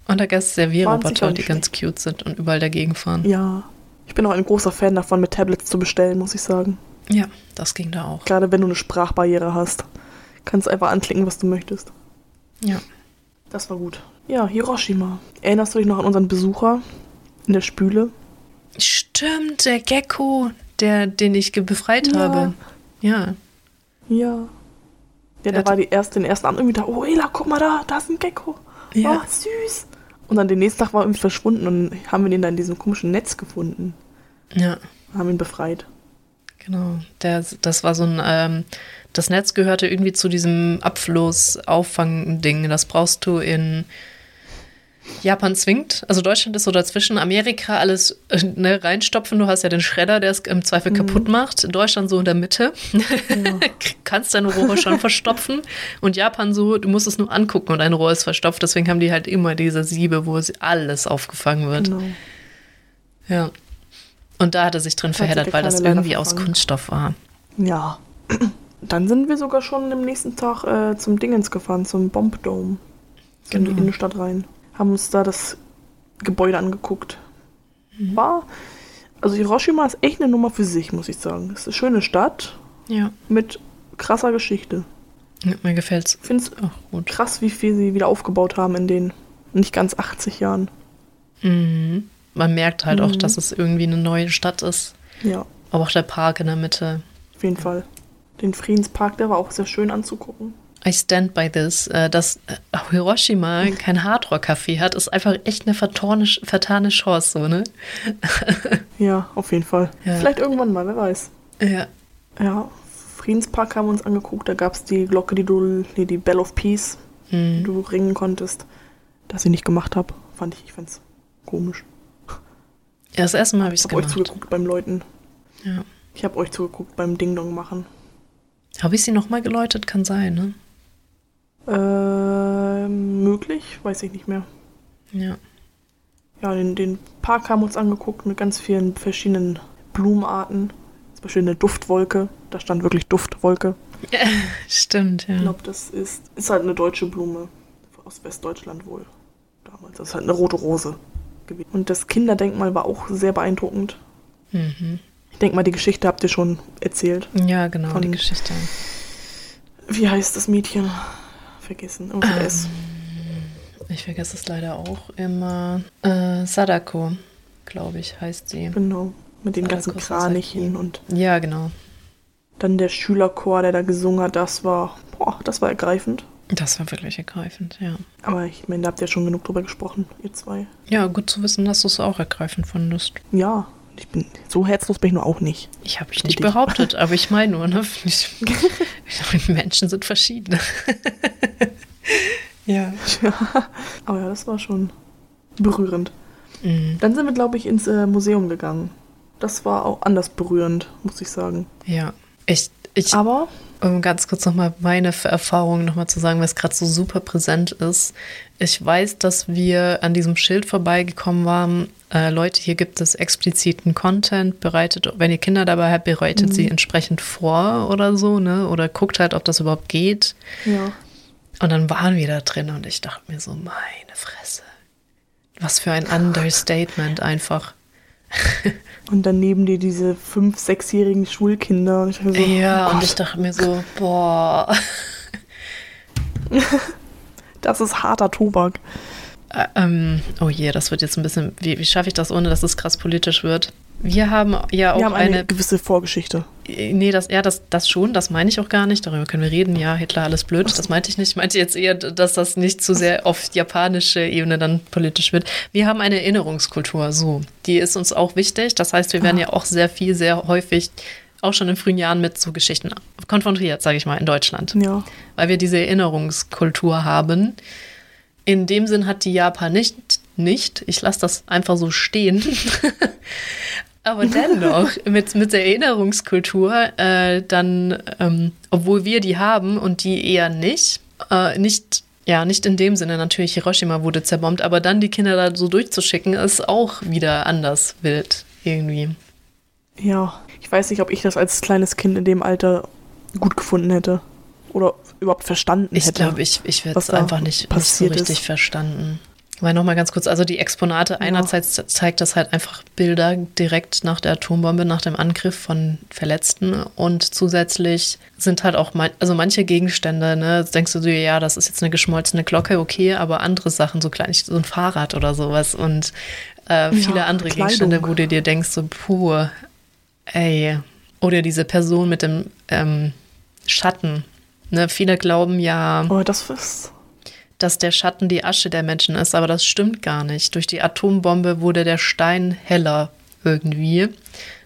[SPEAKER 1] Und da gab es Servierroboter, die ganz cute sind und überall dagegen fahren.
[SPEAKER 2] Ja. Ich bin auch ein großer Fan davon, mit Tablets zu bestellen, muss ich sagen.
[SPEAKER 1] Ja, das ging da auch.
[SPEAKER 2] Gerade wenn du eine Sprachbarriere hast. Kannst einfach anklicken, was du möchtest.
[SPEAKER 1] Ja.
[SPEAKER 2] Das war gut. Ja, Hiroshima. Erinnerst du dich noch an unseren Besucher in der Spüle?
[SPEAKER 1] Stimmt, der Gecko, der, den ich befreit
[SPEAKER 2] Ja.
[SPEAKER 1] habe. Ja.
[SPEAKER 2] Ja. Ja,
[SPEAKER 1] Hat-
[SPEAKER 2] war die erste, den ersten Abend irgendwie da. Oh, Ela, guck mal da, da ist ein Gecko.
[SPEAKER 1] Ja.
[SPEAKER 2] Oh, süß. Und dann den nächsten Tag war er irgendwie verschwunden und dann haben wir den da in diesem komischen Netz gefunden.
[SPEAKER 1] Ja,
[SPEAKER 2] Haben ihn befreit.
[SPEAKER 1] genau. Der, das war so ein, ähm, das Netz gehörte irgendwie zu diesem Abfluss-Auffang-Ding. Das brauchst du in Japan zwingt. Also Deutschland ist so dazwischen. Amerika alles äh, ne, reinstopfen. Du hast ja den Schredder, der es im Zweifel kaputt macht. Deutschland so in der Mitte. Kannst deine Rohre schon verstopfen. Und Japan so, du musst es nur angucken und dein Rohr ist verstopft. Deswegen haben die halt immer diese Siebe, wo es alles aufgefangen wird.
[SPEAKER 2] Genau.
[SPEAKER 1] Ja. Und da hat er sich drin verheddert,
[SPEAKER 2] der
[SPEAKER 1] weil das irgendwie aus. Kunststoff war.
[SPEAKER 2] Ja. Dann sind wir sogar schon am nächsten Tag äh, zum Dingens gefahren, zum Bomb Dome. So In die
[SPEAKER 1] Genau.
[SPEAKER 2] Innenstadt rein. Haben uns da das Gebäude angeguckt. War. Also Hiroshima ist echt eine Nummer für sich, muss ich sagen. Es ist eine schöne Stadt
[SPEAKER 1] Ja.
[SPEAKER 2] mit krasser Geschichte.
[SPEAKER 1] ja mir gefällt's
[SPEAKER 2] Ich finde es
[SPEAKER 1] auch gut.
[SPEAKER 2] krass, wie viel sie wieder aufgebaut haben in den nicht ganz 80 Jahren.
[SPEAKER 1] Mhm. Man merkt halt auch,
[SPEAKER 2] Mhm.
[SPEAKER 1] dass es irgendwie eine neue Stadt ist.
[SPEAKER 2] Ja,
[SPEAKER 1] Aber auch der Park in der Mitte.
[SPEAKER 2] auf jeden Fall. Den Friedenspark, der war auch sehr schön anzugucken.
[SPEAKER 1] I stand by this. Äh, Dass äh, Hiroshima kein Hardrock-Café hat, ist einfach echt eine vertane, vertane Chance, so, ne?
[SPEAKER 2] Ja, auf jeden Fall.
[SPEAKER 1] Ja.
[SPEAKER 2] Vielleicht irgendwann mal, wer weiß.
[SPEAKER 1] Ja.
[SPEAKER 2] Ja, Friedenspark haben wir uns angeguckt. Da gab es die Glocke, die du, nee, die Bell of Peace, die
[SPEAKER 1] Mhm.
[SPEAKER 2] du ringen konntest. Das ich nicht gemacht habe, fand ich, ich fand's komisch.
[SPEAKER 1] ja, das erste Mal habe ich
[SPEAKER 2] Ich
[SPEAKER 1] es
[SPEAKER 2] habe euch
[SPEAKER 1] gemacht.
[SPEAKER 2] zugeguckt beim Läuten.
[SPEAKER 1] Ja.
[SPEAKER 2] Ich habe euch zugeguckt beim Ding Dong machen.
[SPEAKER 1] Habe ich sie nochmal geläutet? Kann sein, ne?
[SPEAKER 2] Ähm, möglich, weiß ich nicht mehr.
[SPEAKER 1] Ja.
[SPEAKER 2] Ja, den, den Park haben wir uns angeguckt mit ganz vielen verschiedenen Blumenarten. Zum Beispiel eine Duftwolke. Da stand wirklich Duftwolke.
[SPEAKER 1] Stimmt,
[SPEAKER 2] Ich
[SPEAKER 1] ja.
[SPEAKER 2] glaube, das ist, ist halt eine deutsche Blume. Aus Westdeutschland wohl. Damals. Das ist halt eine rote Rose gewesen. Und das Kinderdenkmal war auch sehr beeindruckend.
[SPEAKER 1] Mhm.
[SPEAKER 2] Ich denke mal, die Geschichte habt ihr schon erzählt.
[SPEAKER 1] Ja, genau,
[SPEAKER 2] Von-
[SPEAKER 1] die Geschichte.
[SPEAKER 2] Wie heißt das Mädchen? Vergessen. Mit
[SPEAKER 1] Ähm,
[SPEAKER 2] S.
[SPEAKER 1] Ich vergesse es leider auch immer. Äh, Sadako, glaube ich, heißt sie.
[SPEAKER 2] Genau. Mit den ganzen
[SPEAKER 1] Sadako.
[SPEAKER 2] Kranichen und
[SPEAKER 1] Ja, genau.
[SPEAKER 2] dann der Schülerchor, der da gesungen hat. Das war, boah, das war ergreifend.
[SPEAKER 1] Das war wirklich ergreifend, ja.
[SPEAKER 2] Aber ich meine, da habt ihr schon genug drüber gesprochen, ihr zwei.
[SPEAKER 1] Ja, gut zu wissen, dass du es auch ergreifend fandest.
[SPEAKER 2] Ja, ich bin so herzlos bin ich nur auch nicht.
[SPEAKER 1] Ich habe ich
[SPEAKER 2] Stetig.
[SPEAKER 1] nicht behauptet, aber ich meine nur, ne? Menschen sind verschieden. ja.
[SPEAKER 2] Aber ja, das war schon berührend.
[SPEAKER 1] Mhm.
[SPEAKER 2] Dann sind wir, glaube ich, ins äh, Museum gegangen. Das war auch anders berührend, muss ich sagen.
[SPEAKER 1] Ja. Ich, ich,
[SPEAKER 2] Aber
[SPEAKER 1] um ganz kurz nochmal meine Erfahrung nochmal zu sagen, was gerade so super präsent ist. Ich weiß, dass wir an diesem Schild vorbeigekommen waren. Äh, Leute, hier gibt es expliziten Content. Bereitet, wenn ihr Kinder dabei habt, bereitet sie entsprechend vor oder so, ne? Oder guckt halt, ob das überhaupt geht.
[SPEAKER 2] ja,
[SPEAKER 1] Und dann waren wir da drin und ich dachte mir so, meine Fresse. Was für ein Understatement einfach.
[SPEAKER 2] und dann neben dir diese fünf, sechsjährigen Schulkinder. Und ich so,
[SPEAKER 1] Ja,
[SPEAKER 2] oh
[SPEAKER 1] und ich dachte mir so, boah.
[SPEAKER 2] das ist harter Tobak.
[SPEAKER 1] Ähm, oh je, das wird jetzt ein bisschen. Wie, wie schaffe ich das, ohne dass es krass politisch wird? Wir haben ja auch
[SPEAKER 2] Wir haben eine,
[SPEAKER 1] eine.
[SPEAKER 2] gewisse Vorgeschichte.
[SPEAKER 1] Nee, das, ja, das, das schon, das meine ich auch gar nicht. Darüber können wir reden. Ja, Hitler, alles blöd. Das meinte ich nicht. Ich meinte jetzt eher, dass das nicht zu sehr auf japanische Ebene dann politisch wird. Wir haben eine Erinnerungskultur, so. Die ist uns auch wichtig. Das heißt, wir werden
[SPEAKER 2] Ah.
[SPEAKER 1] ja auch sehr viel, sehr häufig auch schon in frühen Jahren mit so Geschichten konfrontiert, sage ich mal, in Deutschland.
[SPEAKER 2] Ja.
[SPEAKER 1] Weil wir diese Erinnerungskultur haben. In dem Sinn hat die Japan nicht, nicht, ich lasse das einfach so stehen. Aber dennoch, mit, mit der Erinnerungskultur, äh, dann, ähm, obwohl wir die haben und die eher nicht, äh, nicht, ja, nicht in dem Sinne, natürlich Hiroshima wurde zerbombt, aber dann die Kinder da so durchzuschicken, ist auch wieder anders wild, irgendwie.
[SPEAKER 2] Ja, ich weiß nicht, ob ich das als kleines Kind in dem Alter gut gefunden hätte. Oder überhaupt verstanden
[SPEAKER 1] Ich
[SPEAKER 2] hätte.
[SPEAKER 1] glaube, ich, ich werde es einfach nicht, nicht so richtig
[SPEAKER 2] ist.
[SPEAKER 1] verstanden. Weil nochmal ganz kurz, also die Exponate einerseits zeigt das halt einfach Bilder direkt nach der Atombombe, nach dem Angriff von Verletzten und zusätzlich sind halt auch, man, also manche Gegenstände, ne, jetzt denkst du dir, ja, das ist jetzt eine geschmolzene Glocke, okay, aber andere Sachen, so klein, so ein Fahrrad oder sowas und äh, viele
[SPEAKER 2] Ja,
[SPEAKER 1] andere
[SPEAKER 2] Kleidung.
[SPEAKER 1] Gegenstände, wo du dir denkst, so, puh, ey, oder diese Person mit dem ähm, Schatten. Ne, viele glauben ja,
[SPEAKER 2] Aber das ist.
[SPEAKER 1] Dass der Schatten die Asche der Menschen ist, aber das stimmt gar nicht. Durch die Atombombe wurde der Stein heller irgendwie.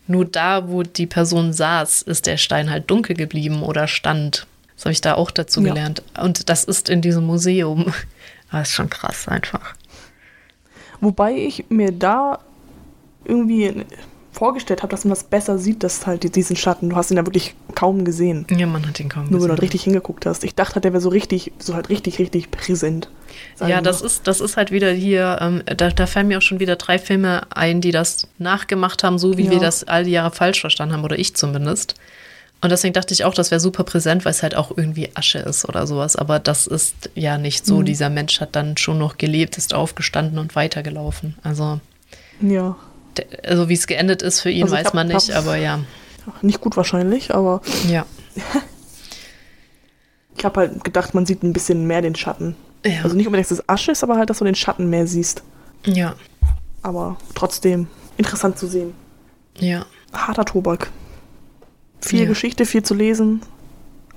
[SPEAKER 1] Nur da, wo die Person saß, ist der Stein halt dunkel geblieben oder stand. Das habe ich da auch dazu
[SPEAKER 2] Ja.
[SPEAKER 1] gelernt. Und das ist in diesem Museum. Das ist schon krass einfach.
[SPEAKER 2] Wobei ich mir da irgendwie vorgestellt habe, dass man das besser sieht, dass halt die- diesen Schatten. Du hast ihn ja wirklich kaum gesehen.
[SPEAKER 1] Ja, man hat ihn kaum
[SPEAKER 2] Nur wenn du
[SPEAKER 1] gesehen.
[SPEAKER 2] halt richtig hingeguckt hast. Ich dachte, der wäre so richtig, so halt richtig, richtig präsent.
[SPEAKER 1] Ja, das ist, das ist halt wieder hier, ähm, da, da fallen mir auch schon wieder drei Filme ein, die das nachgemacht haben, so wie
[SPEAKER 2] Ja.
[SPEAKER 1] wir das all die Jahre falsch verstanden haben, oder ich zumindest. Und deswegen dachte ich auch, das wäre super präsent, weil es halt auch irgendwie Asche ist oder sowas. Aber das ist ja nicht
[SPEAKER 2] Mhm.
[SPEAKER 1] so. Dieser Mensch hat dann schon noch gelebt, ist aufgestanden und weitergelaufen. Also,
[SPEAKER 2] Ja.
[SPEAKER 1] Also wie es geendet ist für ihn,
[SPEAKER 2] Also
[SPEAKER 1] weiß man nicht, aber ja.
[SPEAKER 2] Nicht gut wahrscheinlich, aber
[SPEAKER 1] Ja.
[SPEAKER 2] ich habe halt gedacht, man sieht ein bisschen mehr den Schatten.
[SPEAKER 1] Ja.
[SPEAKER 2] Also nicht unbedingt, dass es Asche ist, aber halt, dass du den Schatten mehr siehst.
[SPEAKER 1] ja.
[SPEAKER 2] Aber trotzdem interessant zu sehen.
[SPEAKER 1] Ja.
[SPEAKER 2] Harter Tobak. Viel
[SPEAKER 1] Ja.
[SPEAKER 2] Geschichte, viel zu lesen,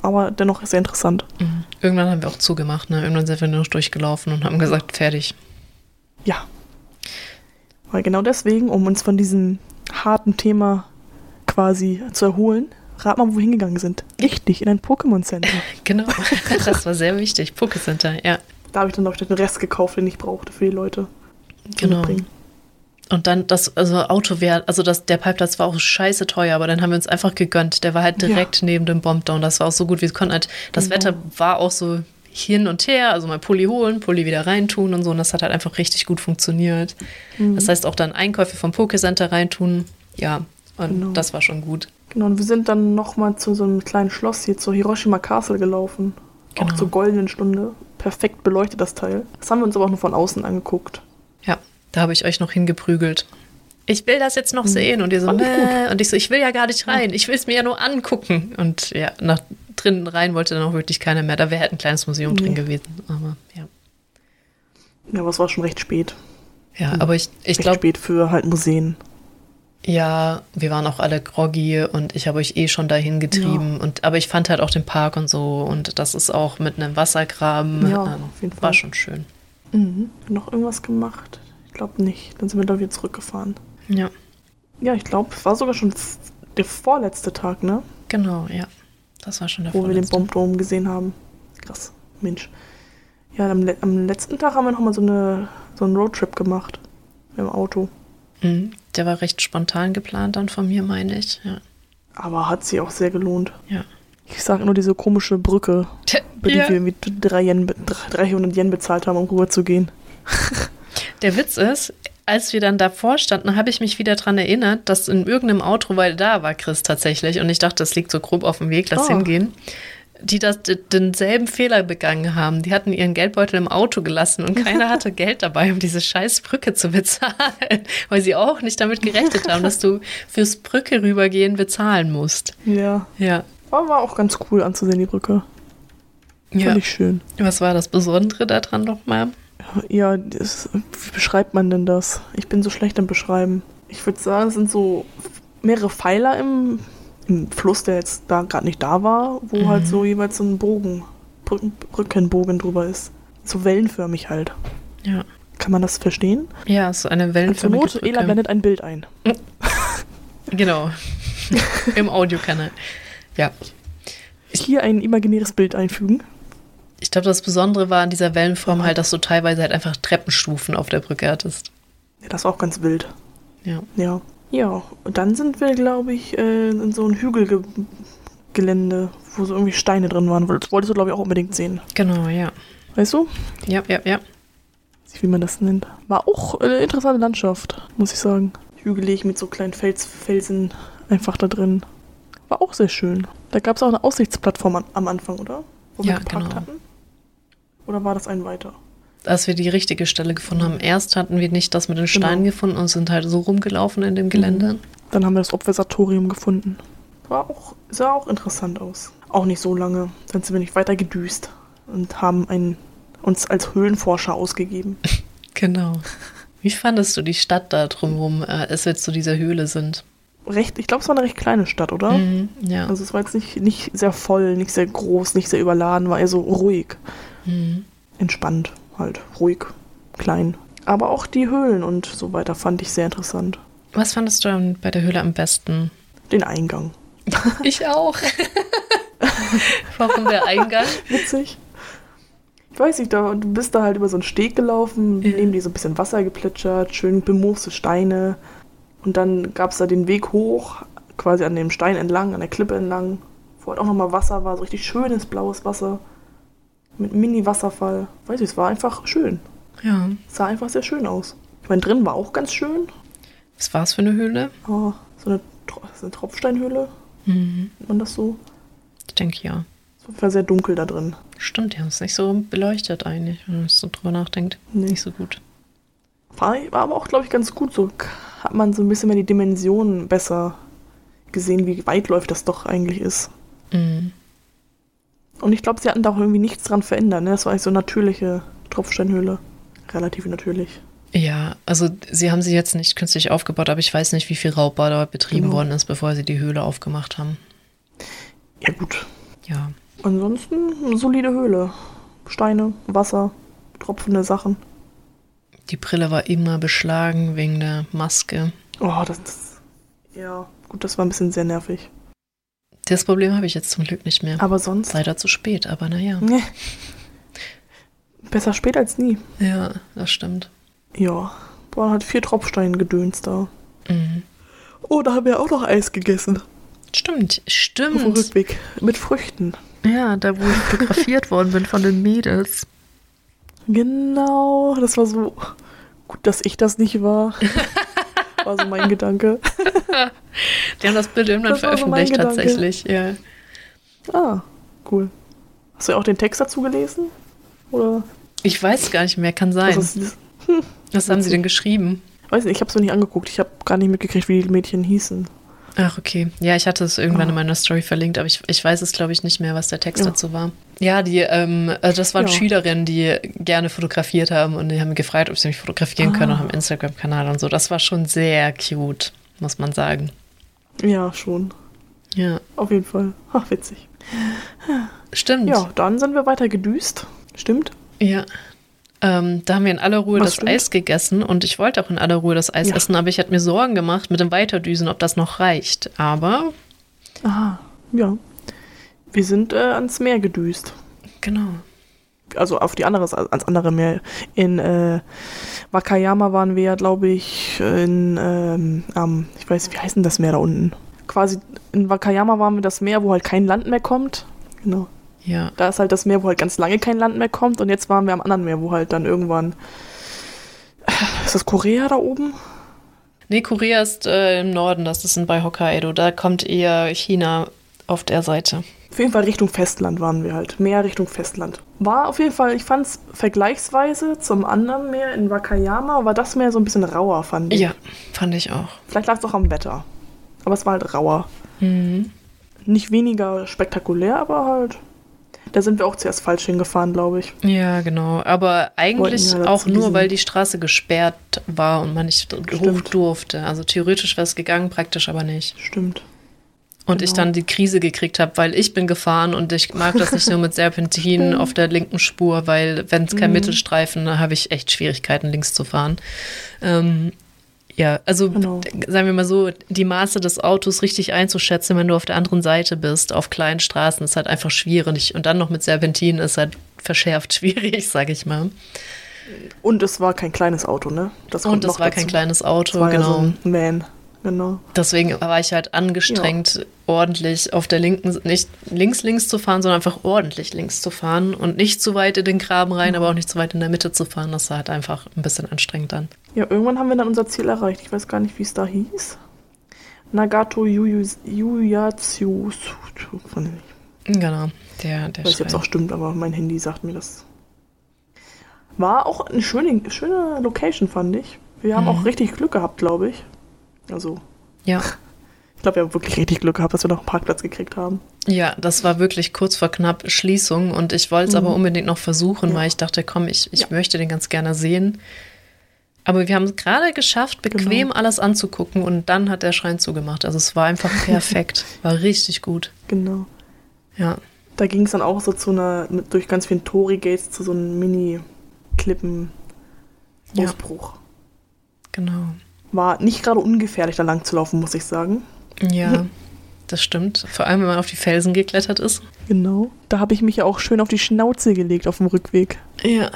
[SPEAKER 2] aber dennoch sehr interessant.
[SPEAKER 1] Mhm. Irgendwann haben wir auch zugemacht, ne? Irgendwann sind wir nur noch durchgelaufen und haben gesagt, fertig.
[SPEAKER 2] Ja. Weil genau deswegen, um uns von diesem harten Thema quasi zu erholen, rat mal, wo wir hingegangen sind. Richtig, in ein Pokémon Center.
[SPEAKER 1] Genau. das war sehr wichtig. Pokécenter, ja.
[SPEAKER 2] Da habe ich dann noch den Rest gekauft, den ich brauchte für die Leute.
[SPEAKER 1] Genau.
[SPEAKER 2] Mitbringen.
[SPEAKER 1] Und dann das, also Auto wäre, also das, der Parkplatz war auch scheiße teuer, aber dann haben wir uns einfach gegönnt. Der war halt
[SPEAKER 2] Ja.
[SPEAKER 1] direkt neben dem Bombdown. Das war auch so gut, wie es konnten halt. Das
[SPEAKER 2] Genau.
[SPEAKER 1] Wetter war auch so hin und her, also mal Pulli holen, Pulli wieder reintun und so. Und das hat halt einfach richtig gut funktioniert.
[SPEAKER 2] Mhm.
[SPEAKER 1] Das heißt auch dann Einkäufe vom Pokécenter reintun. Ja, und
[SPEAKER 2] Genau.
[SPEAKER 1] das war schon gut.
[SPEAKER 2] Genau, und wir sind dann nochmal zu so einem kleinen Schloss hier, zur Hiroshima Castle gelaufen.
[SPEAKER 1] Genau.
[SPEAKER 2] Auch zur goldenen Stunde. Perfekt beleuchtet das Teil. Das haben wir uns aber auch nur von außen angeguckt.
[SPEAKER 1] Ja, da habe ich euch noch hingeprügelt. Ich will das jetzt noch sehen. Und ihr so. Mäh. und ich so, ich will ja gar nicht rein. Ich will es mir ja nur angucken. Und ja, nach drinnen rein wollte dann auch wirklich keiner mehr. Da wäre halt ein kleines Museum drin
[SPEAKER 2] Nee.
[SPEAKER 1] gewesen. Aber ja.
[SPEAKER 2] Ja, aber es war schon recht spät.
[SPEAKER 1] Ja, aber ich, ich glaube,
[SPEAKER 2] spät für halt Museen.
[SPEAKER 1] ja, wir waren auch alle groggy und ich habe euch eh schon dahin getrieben. Und, aber ich fand halt auch den Park und so. Und das ist auch mit einem Wassergraben.
[SPEAKER 2] Ja,
[SPEAKER 1] ähm,
[SPEAKER 2] auf jeden
[SPEAKER 1] War
[SPEAKER 2] Fall.
[SPEAKER 1] schon schön.
[SPEAKER 2] Mhm. Noch irgendwas gemacht? Ich glaube nicht. Dann sind wir da wieder zurückgefahren.
[SPEAKER 1] Ja,
[SPEAKER 2] Ja, ich glaube, es war sogar schon der vorletzte Tag, ne?
[SPEAKER 1] genau, ja. Das war schon der
[SPEAKER 2] Wo wir den. Bombdom gesehen haben. Krass, Mensch. Ja, am, am letzten Tag haben wir nochmal so, eine, so einen Roadtrip gemacht. Dem Auto.
[SPEAKER 1] Mhm. Der war recht spontan geplant dann von mir, meine ich. Ja.
[SPEAKER 2] Aber hat sich auch sehr gelohnt.
[SPEAKER 1] ja.
[SPEAKER 2] Ich sage nur diese komische Brücke, über die
[SPEAKER 1] Ja.
[SPEAKER 2] wir mit drei Yen, be- 300 Yen bezahlt haben, um rüber zu gehen.
[SPEAKER 1] Der Witz ist, als wir dann davor standen, habe ich mich wieder daran erinnert, dass in irgendeinem Auto, weil da war Chris tatsächlich und ich dachte, das liegt so grob auf dem Weg, lass
[SPEAKER 2] Ah.
[SPEAKER 1] hingehen, die das, denselben Fehler begangen haben. Die hatten ihren Geldbeutel im Auto gelassen und keiner hatte Geld dabei, um diese scheiß Brücke zu bezahlen, weil sie auch nicht damit gerechnet haben, dass du fürs Brücke rübergehen bezahlen musst.
[SPEAKER 2] Ja.
[SPEAKER 1] Ja.
[SPEAKER 2] War auch ganz cool anzusehen, die Brücke.
[SPEAKER 1] ja.
[SPEAKER 2] Fand ich schön.
[SPEAKER 1] Was war das Besondere daran nochmal?
[SPEAKER 2] Ja, das, wie beschreibt man denn das? Ich bin so schlecht im Beschreiben. Ich würde sagen, es sind so mehrere Pfeiler im, im Fluss, der jetzt da gerade nicht da war, wo
[SPEAKER 1] Mhm.
[SPEAKER 2] halt so jeweils so ein Bogen, Brücken, Brückenbogen drüber ist. So wellenförmig halt.
[SPEAKER 1] Ja.
[SPEAKER 2] Kann man das verstehen?
[SPEAKER 1] Ja, so eine wellenförmige
[SPEAKER 2] Not, Ela
[SPEAKER 1] Brücke.
[SPEAKER 2] blendet ein Bild ein.
[SPEAKER 1] Genau. Im Audiokanal. Ja.
[SPEAKER 2] Hier ein imaginäres Bild einfügen.
[SPEAKER 1] Ich glaube, das Besondere war an dieser Wellenform halt, dass du teilweise halt einfach Treppenstufen auf der Brücke hattest.
[SPEAKER 2] Ja, das ist auch ganz wild.
[SPEAKER 1] Ja.
[SPEAKER 2] Ja. Ja, und dann sind wir, glaube ich, äh, in so ein Hügelgelände, wo so irgendwie Steine drin waren. Das wolltest du, glaube ich, auch unbedingt sehen.
[SPEAKER 1] Genau, ja.
[SPEAKER 2] Weißt du?
[SPEAKER 1] Ja, ja, ja.
[SPEAKER 2] Wie man das nennt. War auch eine interessante Landschaft, muss ich sagen. Hügelig mit so kleinen Fels Felsen einfach da drin. War auch sehr schön. Da gab es auch eine Aussichtsplattform an, am Anfang, oder? Wo
[SPEAKER 1] Ja,
[SPEAKER 2] wir geparkt
[SPEAKER 1] genau.
[SPEAKER 2] hatten. Oder war das ein weiter?
[SPEAKER 1] Als wir die richtige Stelle gefunden haben, erst hatten wir nicht das mit den Steinen
[SPEAKER 2] Genau.
[SPEAKER 1] gefunden und sind halt so rumgelaufen in dem Gelände.
[SPEAKER 2] Dann haben wir das Obversatorium gefunden. War auch, sah auch interessant aus. Auch nicht so lange. Dann sind wir nicht weiter gedüst und haben einen, uns als Höhlenforscher ausgegeben.
[SPEAKER 1] Genau. Wie fandest du die Stadt da drumherum, äh, als wir zu dieser Höhle sind?
[SPEAKER 2] Recht, ich glaube, es war eine recht kleine Stadt, oder?
[SPEAKER 1] Mhm, ja.
[SPEAKER 2] Also es war jetzt nicht, nicht sehr voll, nicht sehr groß, nicht sehr überladen, war eher so ruhig,
[SPEAKER 1] Mhm.
[SPEAKER 2] entspannt, halt ruhig, klein. Aber auch die Höhlen und so weiter fand ich sehr interessant.
[SPEAKER 1] Was fandest du bei der Höhle am besten?
[SPEAKER 2] Den Eingang.
[SPEAKER 1] Ich auch. Warum der Eingang?
[SPEAKER 2] Witzig. Ich weiß nicht, da, du bist da halt über so einen Steg gelaufen,
[SPEAKER 1] Ja.
[SPEAKER 2] neben dir so ein bisschen Wasser geplätschert, schön bemooste Steine. Und dann gab es da den Weg hoch, quasi an dem Stein entlang, an der Klippe entlang, wo halt auch nochmal Wasser war, so richtig schönes blaues Wasser. Mit Mini-Wasserfall. Weiß ich, es war einfach schön.
[SPEAKER 1] Ja.
[SPEAKER 2] Es sah einfach sehr schön aus. Ich meine, drin war auch ganz schön.
[SPEAKER 1] Was war es für eine Höhle?
[SPEAKER 2] Oh, so eine, ist eine Tropfsteinhöhle,
[SPEAKER 1] Mhm.
[SPEAKER 2] nennt man das so.
[SPEAKER 1] Ich denke ja.
[SPEAKER 2] Es war sehr dunkel da drin.
[SPEAKER 1] Stimmt, die haben es nicht so beleuchtet eigentlich, wenn man so drüber nachdenkt.
[SPEAKER 2] Nee.
[SPEAKER 1] Nicht so gut.
[SPEAKER 2] War, war aber auch, glaube ich, ganz gut. So hat man so ein bisschen mehr die Dimensionen besser gesehen, wie weitläufig das doch eigentlich ist.
[SPEAKER 1] Mhm.
[SPEAKER 2] Und ich glaube, sie hatten da auch irgendwie nichts dran verändert. Ne? Das war eigentlich so eine natürliche Tropfsteinhöhle. Relativ natürlich.
[SPEAKER 1] Ja, also sie haben sie jetzt nicht künstlich aufgebaut, aber ich weiß nicht, wie viel Raubbau dort betrieben
[SPEAKER 2] Genau.
[SPEAKER 1] worden ist, bevor sie die Höhle aufgemacht haben.
[SPEAKER 2] Ja, gut.
[SPEAKER 1] Ja.
[SPEAKER 2] Ansonsten eine solide Höhle. Steine, Wasser, tropfende Sachen.
[SPEAKER 1] Die Brille war immer beschlagen wegen der Maske.
[SPEAKER 2] Oh, das, das. Ja, gut, das war ein bisschen sehr nervig.
[SPEAKER 1] Das Problem habe ich jetzt zum Glück nicht mehr.
[SPEAKER 2] Aber sonst.
[SPEAKER 1] Leider zu spät, aber naja.
[SPEAKER 2] Nee. Besser spät als nie.
[SPEAKER 1] Ja, das stimmt.
[SPEAKER 2] Ja. Waren halt vier Tropfsteingedöns da.
[SPEAKER 1] Mhm.
[SPEAKER 2] Oh, da haben wir auch noch Eis gegessen.
[SPEAKER 1] Stimmt,
[SPEAKER 2] Auf dem
[SPEAKER 1] stimmt.
[SPEAKER 2] Rückweg. Mit Früchten.
[SPEAKER 1] Ja, da wo ich fotografiert worden bin von den Mädels.
[SPEAKER 2] Genau. Das war so gut, dass ich das nicht war. war so mein Gedanke.
[SPEAKER 1] Die haben das Bild irgendwann
[SPEAKER 2] Das so
[SPEAKER 1] veröffentlicht
[SPEAKER 2] Gedanke.
[SPEAKER 1] tatsächlich, ja.
[SPEAKER 2] Ah, cool. Hast du auch den Text dazu gelesen? Oder?
[SPEAKER 1] Ich weiß gar nicht mehr, kann sein.
[SPEAKER 2] Was, ist,
[SPEAKER 1] Was haben sie denn geschrieben?
[SPEAKER 2] weiß nicht, ich habe es noch nicht angeguckt. Ich habe gar nicht mitgekriegt, wie die Mädchen hießen.
[SPEAKER 1] Ach, okay. Ja, ich hatte es irgendwann
[SPEAKER 2] Ah.
[SPEAKER 1] in meiner Story verlinkt, aber ich, ich weiß es, glaube ich, nicht mehr, was der Text
[SPEAKER 2] Ja.
[SPEAKER 1] dazu war. Ja, die, ähm, also das waren
[SPEAKER 2] Ja.
[SPEAKER 1] Schülerinnen, die gerne fotografiert haben und die haben gefragt, ob sie mich fotografieren können,
[SPEAKER 2] Ah.
[SPEAKER 1] auch im Instagram-Kanal und so. Das war schon sehr cute, muss man sagen.
[SPEAKER 2] Ja, schon.
[SPEAKER 1] Ja,
[SPEAKER 2] Auf jeden Fall. Ach, witzig.
[SPEAKER 1] stimmt.
[SPEAKER 2] Ja, dann sind wir weiter gedüst. Stimmt.
[SPEAKER 1] Ja. Ähm, da haben wir in aller Ruhe
[SPEAKER 2] Was
[SPEAKER 1] das
[SPEAKER 2] stimmt?
[SPEAKER 1] Eis gegessen und ich wollte auch in aller Ruhe das Eis
[SPEAKER 2] Ja.
[SPEAKER 1] essen, aber ich hatte mir Sorgen gemacht mit dem Weiterdüsen, ob das noch reicht. Aber,
[SPEAKER 2] Aha, ja. Wir sind äh, ans Meer gedüst.
[SPEAKER 1] genau.
[SPEAKER 2] Also auf die andere, ans andere Meer. In äh, Wakayama waren wir ja, glaube ich, in, ähm, am, ich weiß, wie heißt denn das Meer da unten? Quasi in Wakayama waren wir das Meer, wo halt kein Land mehr kommt. Genau.
[SPEAKER 1] Ja.
[SPEAKER 2] Da ist halt das Meer, wo halt ganz lange kein Land mehr kommt. Und jetzt waren wir am anderen Meer, wo halt dann irgendwann. Ist das Korea da oben?
[SPEAKER 1] Nee, Korea ist äh, im Norden, das ist in bei Hokkaido. Da kommt eher China auf der Seite.
[SPEAKER 2] Auf jeden Fall Richtung Festland waren wir halt. Meer Richtung Festland. War auf jeden Fall, ich fand es vergleichsweise zum anderen Meer in Wakayama, war das Meer so ein bisschen rauer, fand ich.
[SPEAKER 1] Ja, fand ich auch.
[SPEAKER 2] Vielleicht lag es auch am Wetter. Aber es war halt rauer.
[SPEAKER 1] Mhm.
[SPEAKER 2] Nicht weniger spektakulär, aber halt. Da sind wir auch zuerst falsch hingefahren, glaube ich.
[SPEAKER 1] Ja, genau. Aber eigentlich
[SPEAKER 2] ja
[SPEAKER 1] auch nur, weil die Straße gesperrt war und man nicht hoch
[SPEAKER 2] Stimmt.
[SPEAKER 1] durfte. Also theoretisch wäre es gegangen, praktisch aber nicht.
[SPEAKER 2] Stimmt.
[SPEAKER 1] Und ich
[SPEAKER 2] Genau.
[SPEAKER 1] dann die Krise gekriegt habe, weil ich bin gefahren und ich mag das nicht nur mit Serpentinen auf der linken Spur, weil wenn es kein
[SPEAKER 2] Mhm.
[SPEAKER 1] Mittelstreifen, da habe ich echt Schwierigkeiten, links zu fahren. Ähm, Ja, also
[SPEAKER 2] Genau.
[SPEAKER 1] sagen wir mal so, die Maße des Autos richtig einzuschätzen, wenn du auf der anderen Seite bist, auf kleinen Straßen, ist halt einfach schwierig. Und dann noch mit Serpentinen ist halt verschärft schwierig, sag ich mal.
[SPEAKER 2] Und es war kein kleines Auto, ne?
[SPEAKER 1] Und es war
[SPEAKER 2] dazu.
[SPEAKER 1] kein kleines Auto,
[SPEAKER 2] war ja
[SPEAKER 1] genau.
[SPEAKER 2] so ein Van. Genau.
[SPEAKER 1] Deswegen war ich halt angestrengt, ordentlich auf der linken, nicht links links zu fahren, sondern einfach ordentlich links zu fahren und nicht zu weit in den Graben rein, aber auch nicht zu weit in der Mitte zu fahren. Das war halt einfach ein bisschen anstrengend dann.
[SPEAKER 2] Ja, irgendwann haben wir dann unser Ziel erreicht. Ich weiß gar nicht, wie es da hieß. Nagato den-
[SPEAKER 1] Genau, der, der
[SPEAKER 2] weiß
[SPEAKER 1] Schrein.
[SPEAKER 2] auch stimmt, aber mein Handy sagt mir das. War auch eine schöne, schöne Location, fand ich. Wir haben
[SPEAKER 1] Mhm.
[SPEAKER 2] auch richtig Glück gehabt, glaube ich. Also,
[SPEAKER 1] Ja.
[SPEAKER 2] ich glaube, wir haben wirklich richtig Glück gehabt, dass wir noch einen Parkplatz gekriegt haben.
[SPEAKER 1] Ja, das war wirklich kurz vor knapp Schließung und ich wollte es
[SPEAKER 2] Mhm.
[SPEAKER 1] aber unbedingt noch versuchen,
[SPEAKER 2] Ja.
[SPEAKER 1] weil ich dachte, komm, ich, ich
[SPEAKER 2] Ja.
[SPEAKER 1] möchte den ganz gerne sehen. Aber wir haben es gerade geschafft, bequem
[SPEAKER 2] Genau.
[SPEAKER 1] alles anzugucken und dann hat der Schrein zugemacht. Also es war einfach perfekt. war richtig gut.
[SPEAKER 2] Genau.
[SPEAKER 1] Ja.
[SPEAKER 2] Da ging es dann auch so zu einer, durch ganz vielen Tori-Gates zu so einem Mini-Klippen-Ausbruch.
[SPEAKER 1] Genau.
[SPEAKER 2] War nicht gerade ungefährlich, da lang zu laufen, muss ich sagen.
[SPEAKER 1] Ja, das stimmt. Vor allem, wenn man auf die Felsen geklettert ist.
[SPEAKER 2] Genau. Da habe ich mich ja auch schön auf die Schnauze gelegt auf dem Rückweg.
[SPEAKER 1] Ja.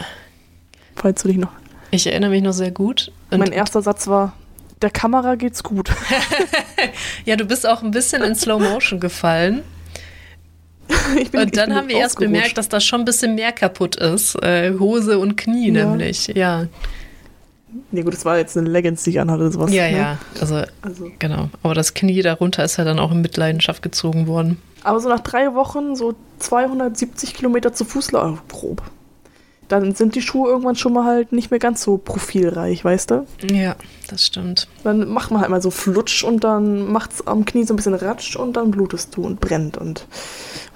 [SPEAKER 2] Falls du dich noch.
[SPEAKER 1] Ich erinnere mich noch sehr gut. Und
[SPEAKER 2] mein erster Satz war: Der Kamera geht's gut.
[SPEAKER 1] ja, du bist auch ein bisschen in Slow Motion gefallen.
[SPEAKER 2] bin,
[SPEAKER 1] Und dann haben wir erst bemerkt, dass da schon ein bisschen mehr kaputt ist. Äh, Hose und Knie
[SPEAKER 2] Ja.
[SPEAKER 1] nämlich. Ja.
[SPEAKER 2] Nee, gut, das war jetzt eine Leggings, die ich anhatte. Sowas,
[SPEAKER 1] Ja,
[SPEAKER 2] ne?
[SPEAKER 1] ja. Also,
[SPEAKER 2] Also.
[SPEAKER 1] genau. Aber das Knie darunter ist ja dann auch in Mitleidenschaft gezogen worden.
[SPEAKER 2] Aber so nach drei Wochen, so 270 Kilometer zu Fuß grob. Dann sind die Schuhe irgendwann schon mal halt nicht mehr ganz so profilreich, weißt du?
[SPEAKER 1] Ja, das stimmt.
[SPEAKER 2] Dann macht man halt mal so Flutsch und dann macht's am Knie so ein bisschen Ratsch und dann blutest du und brennt und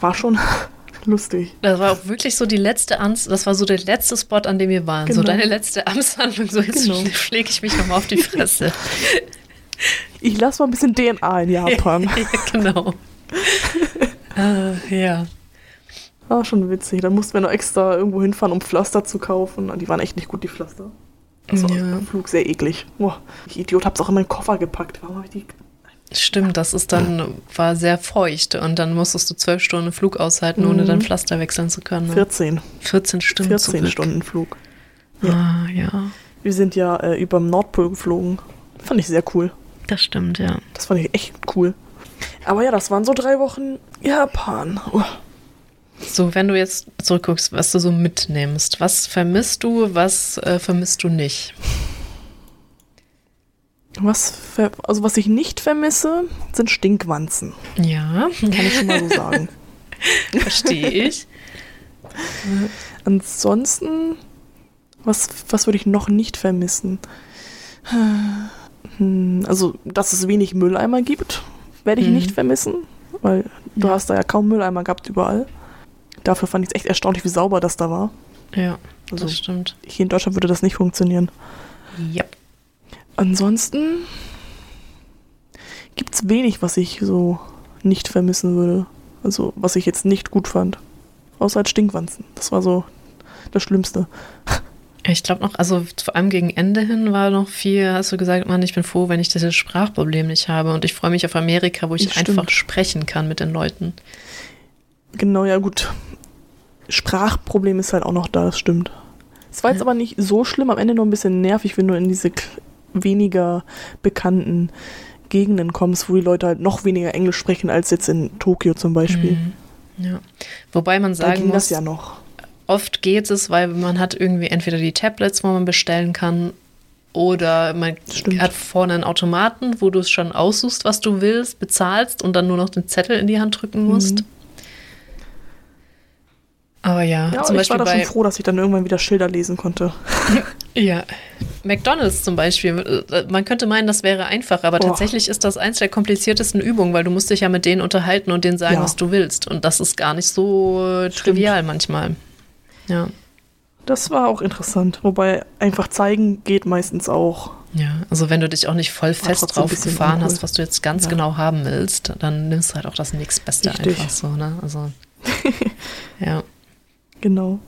[SPEAKER 2] war schon lustig.
[SPEAKER 1] Das war auch wirklich so die letzte Amts, das war so der letzte Spot, an dem wir waren. So
[SPEAKER 2] Genau.
[SPEAKER 1] deine letzte Amtshandlung. So jetzt
[SPEAKER 2] Genau.
[SPEAKER 1] schl- schläge ich mich nochmal auf die Fresse.
[SPEAKER 2] Ich lass mal ein bisschen DNA in Japan.
[SPEAKER 1] ja, genau. äh, ja.
[SPEAKER 2] War schon witzig. Dann mussten wir noch extra irgendwo hinfahren, um Pflaster zu kaufen. Die waren echt nicht gut, die Pflaster. Das war
[SPEAKER 1] Ja.
[SPEAKER 2] im Flug sehr eklig. Boah, ich Idiot hab's auch in meinen Koffer gepackt. Warum habe ich die.
[SPEAKER 1] Stimmt, das ist dann, war sehr feucht und dann musstest du zwölf Stunden Flug aushalten, ohne
[SPEAKER 2] Mhm.
[SPEAKER 1] dein Pflaster wechseln zu können. ne?
[SPEAKER 2] 14.
[SPEAKER 1] 14 Stunden.
[SPEAKER 2] 14
[SPEAKER 1] zurück.
[SPEAKER 2] Stunden Flug.
[SPEAKER 1] Ah, ja.
[SPEAKER 2] Wir sind ja äh, über dem Nordpol geflogen. Fand ich sehr cool.
[SPEAKER 1] Das stimmt, ja.
[SPEAKER 2] Das fand ich echt cool. Aber ja, das waren so drei Wochen Japan. Oh.
[SPEAKER 1] So, wenn du jetzt zurückguckst, was du so mitnimmst, was vermisst du, was äh, vermisst du nicht?
[SPEAKER 2] Was, ver also was ich nicht vermisse, sind Stinkwanzen.
[SPEAKER 1] Ja,
[SPEAKER 2] Kann ich schon mal so sagen.
[SPEAKER 1] verstehe ich.
[SPEAKER 2] Ansonsten, was, was würde ich noch nicht vermissen? Hm, Also, dass es wenig Mülleimer gibt, werde ich
[SPEAKER 1] Mhm.
[SPEAKER 2] nicht vermissen, weil du
[SPEAKER 1] Ja.
[SPEAKER 2] hast da ja kaum Mülleimer gehabt überall. Dafür fand ich es echt erstaunlich, wie sauber das da war.
[SPEAKER 1] Ja,
[SPEAKER 2] Also
[SPEAKER 1] das stimmt.
[SPEAKER 2] hier in Deutschland würde das nicht funktionieren.
[SPEAKER 1] Ja.
[SPEAKER 2] Ansonsten gibt es wenig, was ich so nicht vermissen würde. Also, was ich jetzt nicht gut fand. Außer halt Stinkwanzen. Das war so das Schlimmste.
[SPEAKER 1] Ich glaube noch, also vor allem gegen Ende hin war noch viel, hast du gesagt, Mann, ich bin froh, wenn ich dieses Sprachproblem nicht habe und ich freue mich auf Amerika, wo ich
[SPEAKER 2] Das stimmt.
[SPEAKER 1] einfach sprechen kann mit den Leuten.
[SPEAKER 2] Genau, ja gut. Sprachproblem ist halt auch noch da, das stimmt. Es war jetzt
[SPEAKER 1] Ja.
[SPEAKER 2] aber nicht so schlimm, am Ende nur ein bisschen nervig, wenn du in diese weniger bekannten Gegenden kommst, wo die Leute halt noch weniger Englisch sprechen als jetzt in Tokio zum Beispiel.
[SPEAKER 1] Mhm. Ja. Wobei man
[SPEAKER 2] Da
[SPEAKER 1] sagen
[SPEAKER 2] ging
[SPEAKER 1] muss,
[SPEAKER 2] das ja noch.
[SPEAKER 1] oft geht es, weil man hat irgendwie entweder die Tablets, wo man bestellen kann, oder man
[SPEAKER 2] Stimmt.
[SPEAKER 1] hat vorne einen Automaten, wo du es schon aussuchst, was du willst, bezahlst und dann nur noch den Zettel in die Hand drücken musst.
[SPEAKER 2] Mhm.
[SPEAKER 1] Aber ja,
[SPEAKER 2] Ja,
[SPEAKER 1] zum
[SPEAKER 2] und ich war
[SPEAKER 1] Beispiel
[SPEAKER 2] da schon froh, dass ich dann irgendwann wieder Schilder lesen konnte.
[SPEAKER 1] ja, McDonalds zum Beispiel. äh, Man könnte meinen, das wäre einfach, aber
[SPEAKER 2] Boah.
[SPEAKER 1] tatsächlich ist das eins der kompliziertesten Übungen, weil du musst dich ja mit denen unterhalten und denen sagen,
[SPEAKER 2] Ja.
[SPEAKER 1] was du willst. Und das ist gar nicht so
[SPEAKER 2] Stimmt.
[SPEAKER 1] trivial manchmal. Ja.
[SPEAKER 2] Das war auch interessant. Wobei einfach zeigen geht meistens auch.
[SPEAKER 1] Ja, also wenn du dich auch nicht voll fest drauf gefahren hast, was du jetzt ganz
[SPEAKER 2] Ja.
[SPEAKER 1] genau haben willst, dann nimmst du halt auch das nächstbeste
[SPEAKER 2] Richtig.
[SPEAKER 1] einfach so, ne? Also, ja.
[SPEAKER 2] Genau.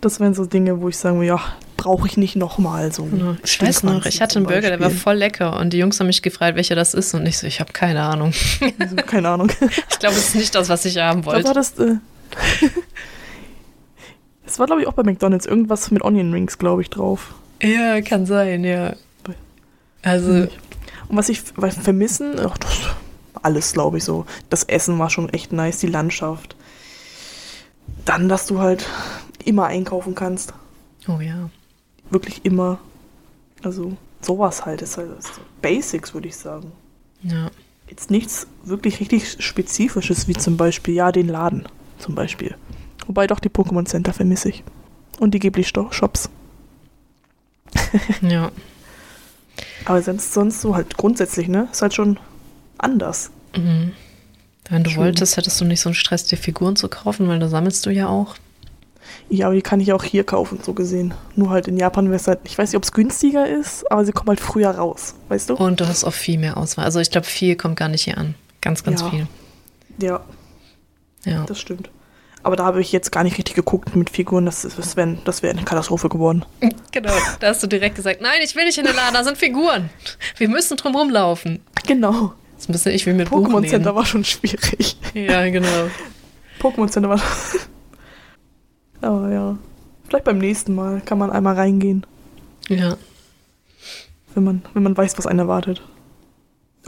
[SPEAKER 2] Das wären so Dinge, wo ich sagen würde, ja, brauche ich nicht nochmal so.
[SPEAKER 1] Ich weiß noch, ich hatte einen Burger, der war voll lecker und die Jungs haben mich gefragt, welcher das ist und ich so, ich habe keine Ahnung.
[SPEAKER 2] Also, keine Ahnung.
[SPEAKER 1] ich glaube, es ist nicht das, was ich haben wollte.
[SPEAKER 2] war das, äh, das war, glaube ich, auch bei McDonalds irgendwas mit Onion Rings, glaube ich, drauf.
[SPEAKER 1] Ja, kann sein, ja. Also.
[SPEAKER 2] Und was ich vermissen, ach, das, alles, glaube ich, so. Das Essen war schon echt nice, die Landschaft. Dann, dass du halt immer einkaufen kannst.
[SPEAKER 1] Oh ja.
[SPEAKER 2] Wirklich immer. Also, sowas halt. Ist halt Basics, würde ich sagen.
[SPEAKER 1] Ja.
[SPEAKER 2] Jetzt nichts wirklich richtig Spezifisches, wie zum Beispiel, ja, den Laden zum Beispiel. Wobei doch die Pokémon Center vermisse ich. Und die Ghibli-Shops.
[SPEAKER 1] ja.
[SPEAKER 2] Aber sonst, sonst so halt grundsätzlich, ne? Ist halt schon anders.
[SPEAKER 1] Mhm. Wenn du wolltest, hättest du nicht so einen Stress, dir Figuren zu kaufen, weil da sammelst du ja auch.
[SPEAKER 2] Ja, aber die kann ich auch hier kaufen, so gesehen. Nur halt in Japan wäre es halt, ich weiß nicht, ob es günstiger ist, aber sie kommen halt früher raus, weißt du?
[SPEAKER 1] Und du hast auch viel mehr Auswahl. Also ich glaube, viel kommt gar nicht hier an. Ganz, ganz
[SPEAKER 2] ja.
[SPEAKER 1] viel.
[SPEAKER 2] Ja.
[SPEAKER 1] Ja.
[SPEAKER 2] Das stimmt. Aber da habe ich jetzt gar nicht richtig geguckt mit Figuren. Das, das wäre das wär eine Katastrophe geworden.
[SPEAKER 1] Genau, da hast du direkt gesagt, nein, ich will nicht in den Laden, da sind Figuren. Wir müssen drum rumlaufen.
[SPEAKER 2] Genau.
[SPEAKER 1] Das ist ein bisschen ich wie mit
[SPEAKER 2] Pokémon Center war schon schwierig.
[SPEAKER 1] Ja, genau.
[SPEAKER 2] Pokémon Center war. Aber ja. Vielleicht beim nächsten Mal kann man einmal reingehen.
[SPEAKER 1] Ja.
[SPEAKER 2] Wenn man, wenn man weiß, was einen erwartet.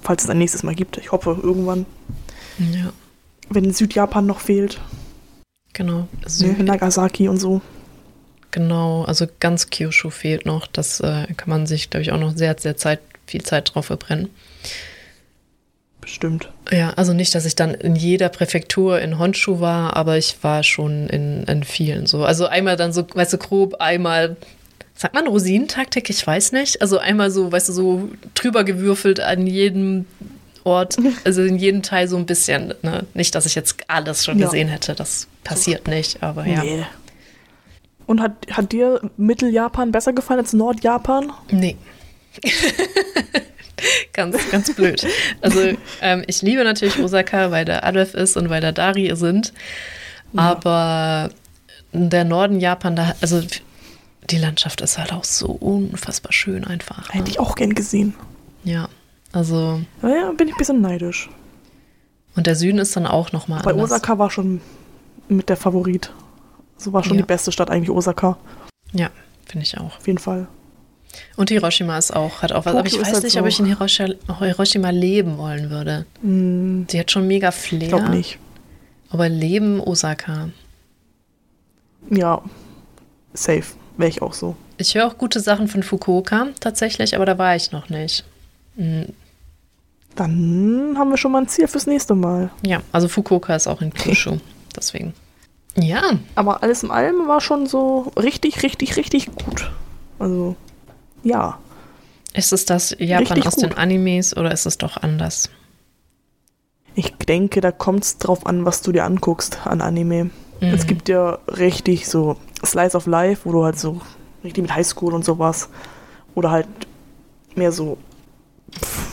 [SPEAKER 2] Falls es ein nächstes Mal gibt. Ich hoffe, irgendwann.
[SPEAKER 1] Ja.
[SPEAKER 2] Wenn Südjapan noch fehlt.
[SPEAKER 1] Genau.
[SPEAKER 2] Süd ne, Nagasaki und so.
[SPEAKER 1] Genau, also ganz Kyushu fehlt noch. Das äh, kann man sich, glaube ich, auch noch sehr, sehr Zeit, viel Zeit drauf verbrennen.
[SPEAKER 2] Bestimmt.
[SPEAKER 1] Ja, also nicht, dass ich dann in jeder Präfektur in Honshu war, aber ich war schon in, in vielen so. Also einmal dann so, weißt du, grob, einmal, sagt man Rosinentaktik? Ich weiß nicht. Also einmal so, weißt du, so drüber gewürfelt an jedem Ort, also in jedem Teil so ein bisschen. Ne? Nicht, dass ich jetzt alles schon ja. gesehen hätte, das passiert nicht, aber ja. Nee.
[SPEAKER 2] Und hat, hat dir Mitteljapan besser gefallen als Nordjapan?
[SPEAKER 1] Nee. ganz, ganz blöd. Also ähm, ich liebe natürlich Osaka, weil da Adolf ist und weil da Dari sind. Aber der Norden Japan, da, also die Landschaft ist halt auch so unfassbar schön einfach.
[SPEAKER 2] Ne? Hätte ich auch gern gesehen.
[SPEAKER 1] Ja, also.
[SPEAKER 2] Naja, bin ich ein bisschen neidisch.
[SPEAKER 1] Und der Süden ist dann auch nochmal
[SPEAKER 2] Bei Osaka war schon mit der Favorit. So war schon ja. die beste Stadt eigentlich Osaka.
[SPEAKER 1] Ja, finde ich auch.
[SPEAKER 2] Auf jeden Fall.
[SPEAKER 1] Und Hiroshima ist auch, hat auch was. Tokio aber ich weiß halt nicht, ob ich in Hiroshima, leben wollen würde. Mm. Die hat schon mega Flair. Ich
[SPEAKER 2] glaube nicht.
[SPEAKER 1] Aber leben Osaka.
[SPEAKER 2] Ja, safe. Wäre ich auch so.
[SPEAKER 1] Ich höre auch gute Sachen von Fukuoka tatsächlich, aber da war ich noch nicht. Mhm.
[SPEAKER 2] Dann haben wir schon mal ein Ziel fürs nächste Mal.
[SPEAKER 1] Ja, also Fukuoka ist auch in Kyushu. deswegen. Ja.
[SPEAKER 2] Aber alles in allem war schon so richtig, richtig, richtig gut. Also ja.
[SPEAKER 1] Ist es das Japan Richtig aus gut. den Animes oder ist es doch anders?
[SPEAKER 2] Ich denke, da kommt es drauf an, was du dir anguckst an Anime. Mhm. Es gibt ja richtig so Slice of Life, wo du halt so richtig mit Highschool und sowas. Oder halt mehr so,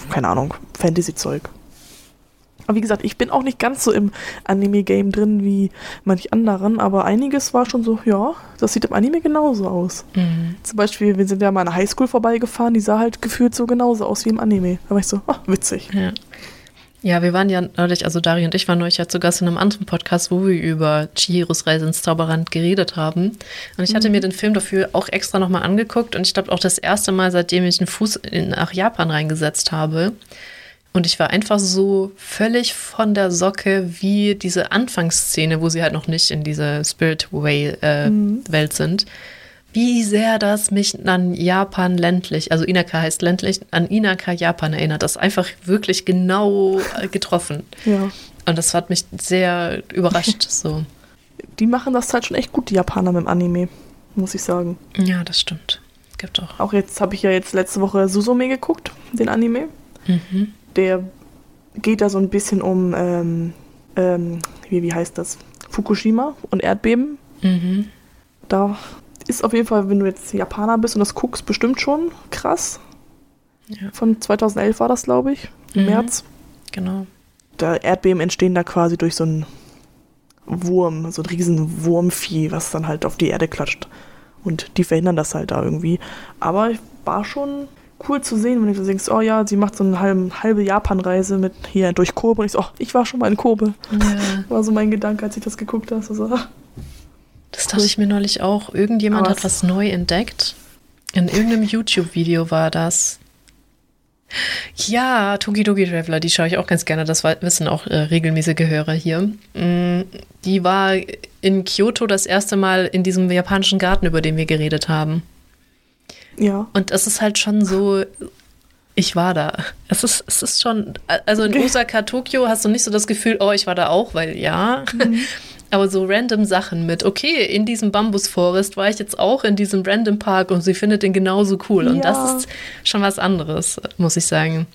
[SPEAKER 2] keine Ahnung, Fantasy-Zeug. Aber wie gesagt, ich bin auch nicht ganz so im Anime-Game drin wie manch anderen, aber einiges war schon so, ja, das sieht im Anime genauso aus. Mhm. Zum Beispiel, wir sind ja mal an einer Highschool vorbeigefahren, die sah halt gefühlt so genauso aus wie im Anime. Da war ich so, ach, witzig.
[SPEAKER 1] Ja. Ja, wir waren ja neulich, also Dari und ich waren neulich ja zu Gast in einem anderen Podcast, wo wir über Chihiros Reise ins Zauberland geredet haben. Und ich hatte mhm. mir den Film dafür auch extra nochmal angeguckt und ich glaube auch das erste Mal, seitdem ich einen Fuß in, nach Japan reingesetzt habe. Und ich war einfach so völlig von der Socke, wie diese Anfangsszene, wo sie halt noch nicht in dieser Spirit Way äh, mhm. Welt sind. Wie sehr das mich an Japan ländlich, also Inaka heißt ländlich, an Inaka Japan erinnert. Das ist einfach wirklich genau äh, getroffen.
[SPEAKER 2] Ja.
[SPEAKER 1] Und das hat mich sehr überrascht. so.
[SPEAKER 2] Die machen das halt schon echt gut, die Japaner mit dem Anime, muss ich sagen.
[SPEAKER 1] Ja, das stimmt. Gibt auch.
[SPEAKER 2] Auch jetzt habe ich ja jetzt letzte Woche Susume geguckt, den Anime. Mhm der geht da so ein bisschen um, ähm, ähm, wie, wie heißt das? Fukushima und Erdbeben. Mhm. Da ist auf jeden Fall, wenn du jetzt Japaner bist und das guckst, bestimmt schon krass. Ja. Von 2011 war das, glaube ich, im mhm. März.
[SPEAKER 1] Genau.
[SPEAKER 2] Da Erdbeben entstehen da quasi durch so einen Wurm, so ein riesen Wurmvieh, was dann halt auf die Erde klatscht. Und die verhindern das halt da irgendwie. Aber war schon cool zu sehen, wenn du denkst, oh ja, sie macht so eine halbe, halbe Japan-Reise mit hier durch Kobe. Und ich so, oh, ich war schon mal in Kobe.
[SPEAKER 1] Ja.
[SPEAKER 2] War so mein Gedanke, als ich das geguckt habe. So, ah.
[SPEAKER 1] Das dachte ich mir neulich auch. Irgendjemand
[SPEAKER 2] Aber
[SPEAKER 1] hat was neu entdeckt. In irgendeinem YouTube-Video war das. Ja, Toki Toki Traveler, die schaue ich auch ganz gerne. Das wissen auch äh, regelmäßige Hörer hier. Mm, Die war in Kyoto das erste Mal in diesem japanischen Garten, über den wir geredet haben.
[SPEAKER 2] Ja.
[SPEAKER 1] Und es ist halt schon so, ich war da. Es ist, es ist schon, also in Osaka, Tokio hast du nicht so das Gefühl, oh, ich war da auch, weil ja. Aber so random Sachen mit, okay, in diesem Bambusforest war ich jetzt auch in diesem random Park und sie findet den genauso cool. Und
[SPEAKER 2] Ja.
[SPEAKER 1] das ist schon was anderes, muss ich sagen.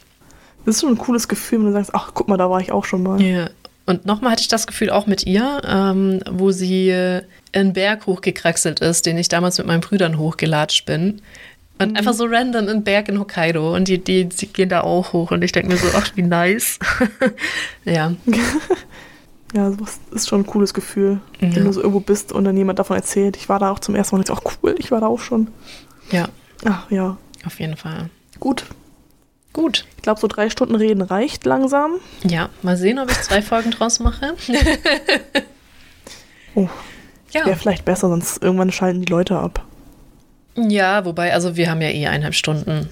[SPEAKER 2] Das ist schon ein cooles Gefühl, wenn du sagst, ach, guck mal, da war ich auch schon mal.
[SPEAKER 1] Ja. Und nochmal hatte ich das Gefühl auch mit ihr, ähm, wo sie äh, einen Berg hochgekraxelt ist, den ich damals mit meinen Brüdern hochgelatscht bin. Und einfach so random einen Berg in Hokkaido. Und die, die, die gehen da auch hoch. Und ich denke mir so, ach, wie nice. ja.
[SPEAKER 2] Ja, sowas ist schon ein cooles Gefühl,
[SPEAKER 1] Ja.
[SPEAKER 2] wenn du so irgendwo bist und dann jemand davon erzählt, ich war da auch zum ersten Mal und ich so, ach cool, ich war da auch schon.
[SPEAKER 1] Ja,
[SPEAKER 2] Ach ja,
[SPEAKER 1] auf jeden Fall.
[SPEAKER 2] gut.
[SPEAKER 1] Gut.
[SPEAKER 2] Ich glaube, so drei Stunden reden reicht langsam.
[SPEAKER 1] Ja, mal sehen, ob ich zwei Folgen draus mache.
[SPEAKER 2] Oh,
[SPEAKER 1] Ja.
[SPEAKER 2] wäre vielleicht besser, sonst irgendwann schalten die Leute ab.
[SPEAKER 1] Ja, wobei, also wir haben ja eh eineinhalb Stunden.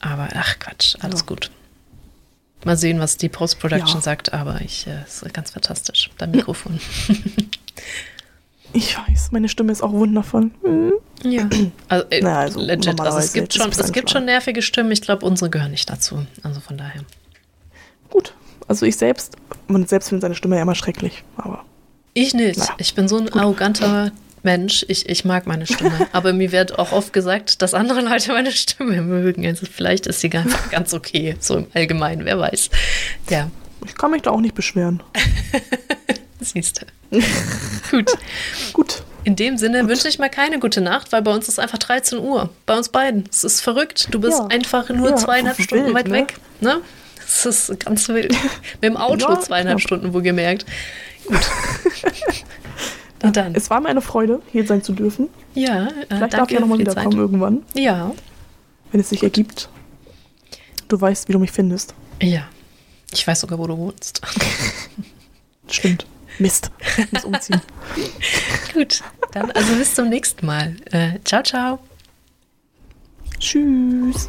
[SPEAKER 1] Aber ach Quatsch, alles
[SPEAKER 2] Ja.
[SPEAKER 1] gut. Mal sehen, was die Post-Production
[SPEAKER 2] Ja.
[SPEAKER 1] sagt, aber ich, äh, ist ganz fantastisch. Dein Mikrofon.
[SPEAKER 2] Ich weiß, meine Stimme ist auch wundervoll. Mhm.
[SPEAKER 1] Ja. Also, äh,
[SPEAKER 2] Naja, also
[SPEAKER 1] legit, also es gibt schon,
[SPEAKER 2] es
[SPEAKER 1] gibt schon nervige Stimmen. Ich glaube, unsere gehören nicht dazu. Also von daher.
[SPEAKER 2] Gut. Also ich selbst, man selbst findet seine Stimme ja immer schrecklich, aber
[SPEAKER 1] Ich nicht.
[SPEAKER 2] Naja,
[SPEAKER 1] Ich bin so ein arroganter Mensch. Ich, ich mag meine Stimme. Aber mir wird auch oft gesagt, dass andere Leute meine Stimme mögen. Also vielleicht ist sie ganz, ganz okay. So im Allgemeinen, wer weiß. Ja,
[SPEAKER 2] ich kann mich da auch nicht beschweren.
[SPEAKER 1] siehst du. Gut.
[SPEAKER 2] Gut.
[SPEAKER 1] In dem Sinne wünsche ich mal keine gute Nacht, weil bei uns ist einfach 13 Uhr. Bei uns beiden. Es ist verrückt. Du bist
[SPEAKER 2] Ja.
[SPEAKER 1] einfach nur
[SPEAKER 2] Ja,
[SPEAKER 1] zweieinhalb
[SPEAKER 2] wild,
[SPEAKER 1] Stunden weit
[SPEAKER 2] ne?
[SPEAKER 1] weg. Ne? Es ist ganz wild. Mit dem Auto
[SPEAKER 2] Ja,
[SPEAKER 1] zweieinhalb
[SPEAKER 2] knapp.
[SPEAKER 1] Stunden, wo gemerkt. Gut. Na dann.
[SPEAKER 2] Es war mir eine Freude, hier sein zu dürfen.
[SPEAKER 1] Ja, äh,
[SPEAKER 2] Vielleicht darf ich ja nochmal wiederkommen
[SPEAKER 1] Zeit.
[SPEAKER 2] irgendwann,
[SPEAKER 1] Ja,
[SPEAKER 2] wenn es sich ergibt. Du weißt, wie du mich findest.
[SPEAKER 1] ja. Ich weiß sogar, wo du wohnst.
[SPEAKER 2] Stimmt. Mist. Ich muss umziehen.
[SPEAKER 1] Gut, dann also bis zum nächsten Mal. Äh, ciao, ciao.
[SPEAKER 2] Tschüss.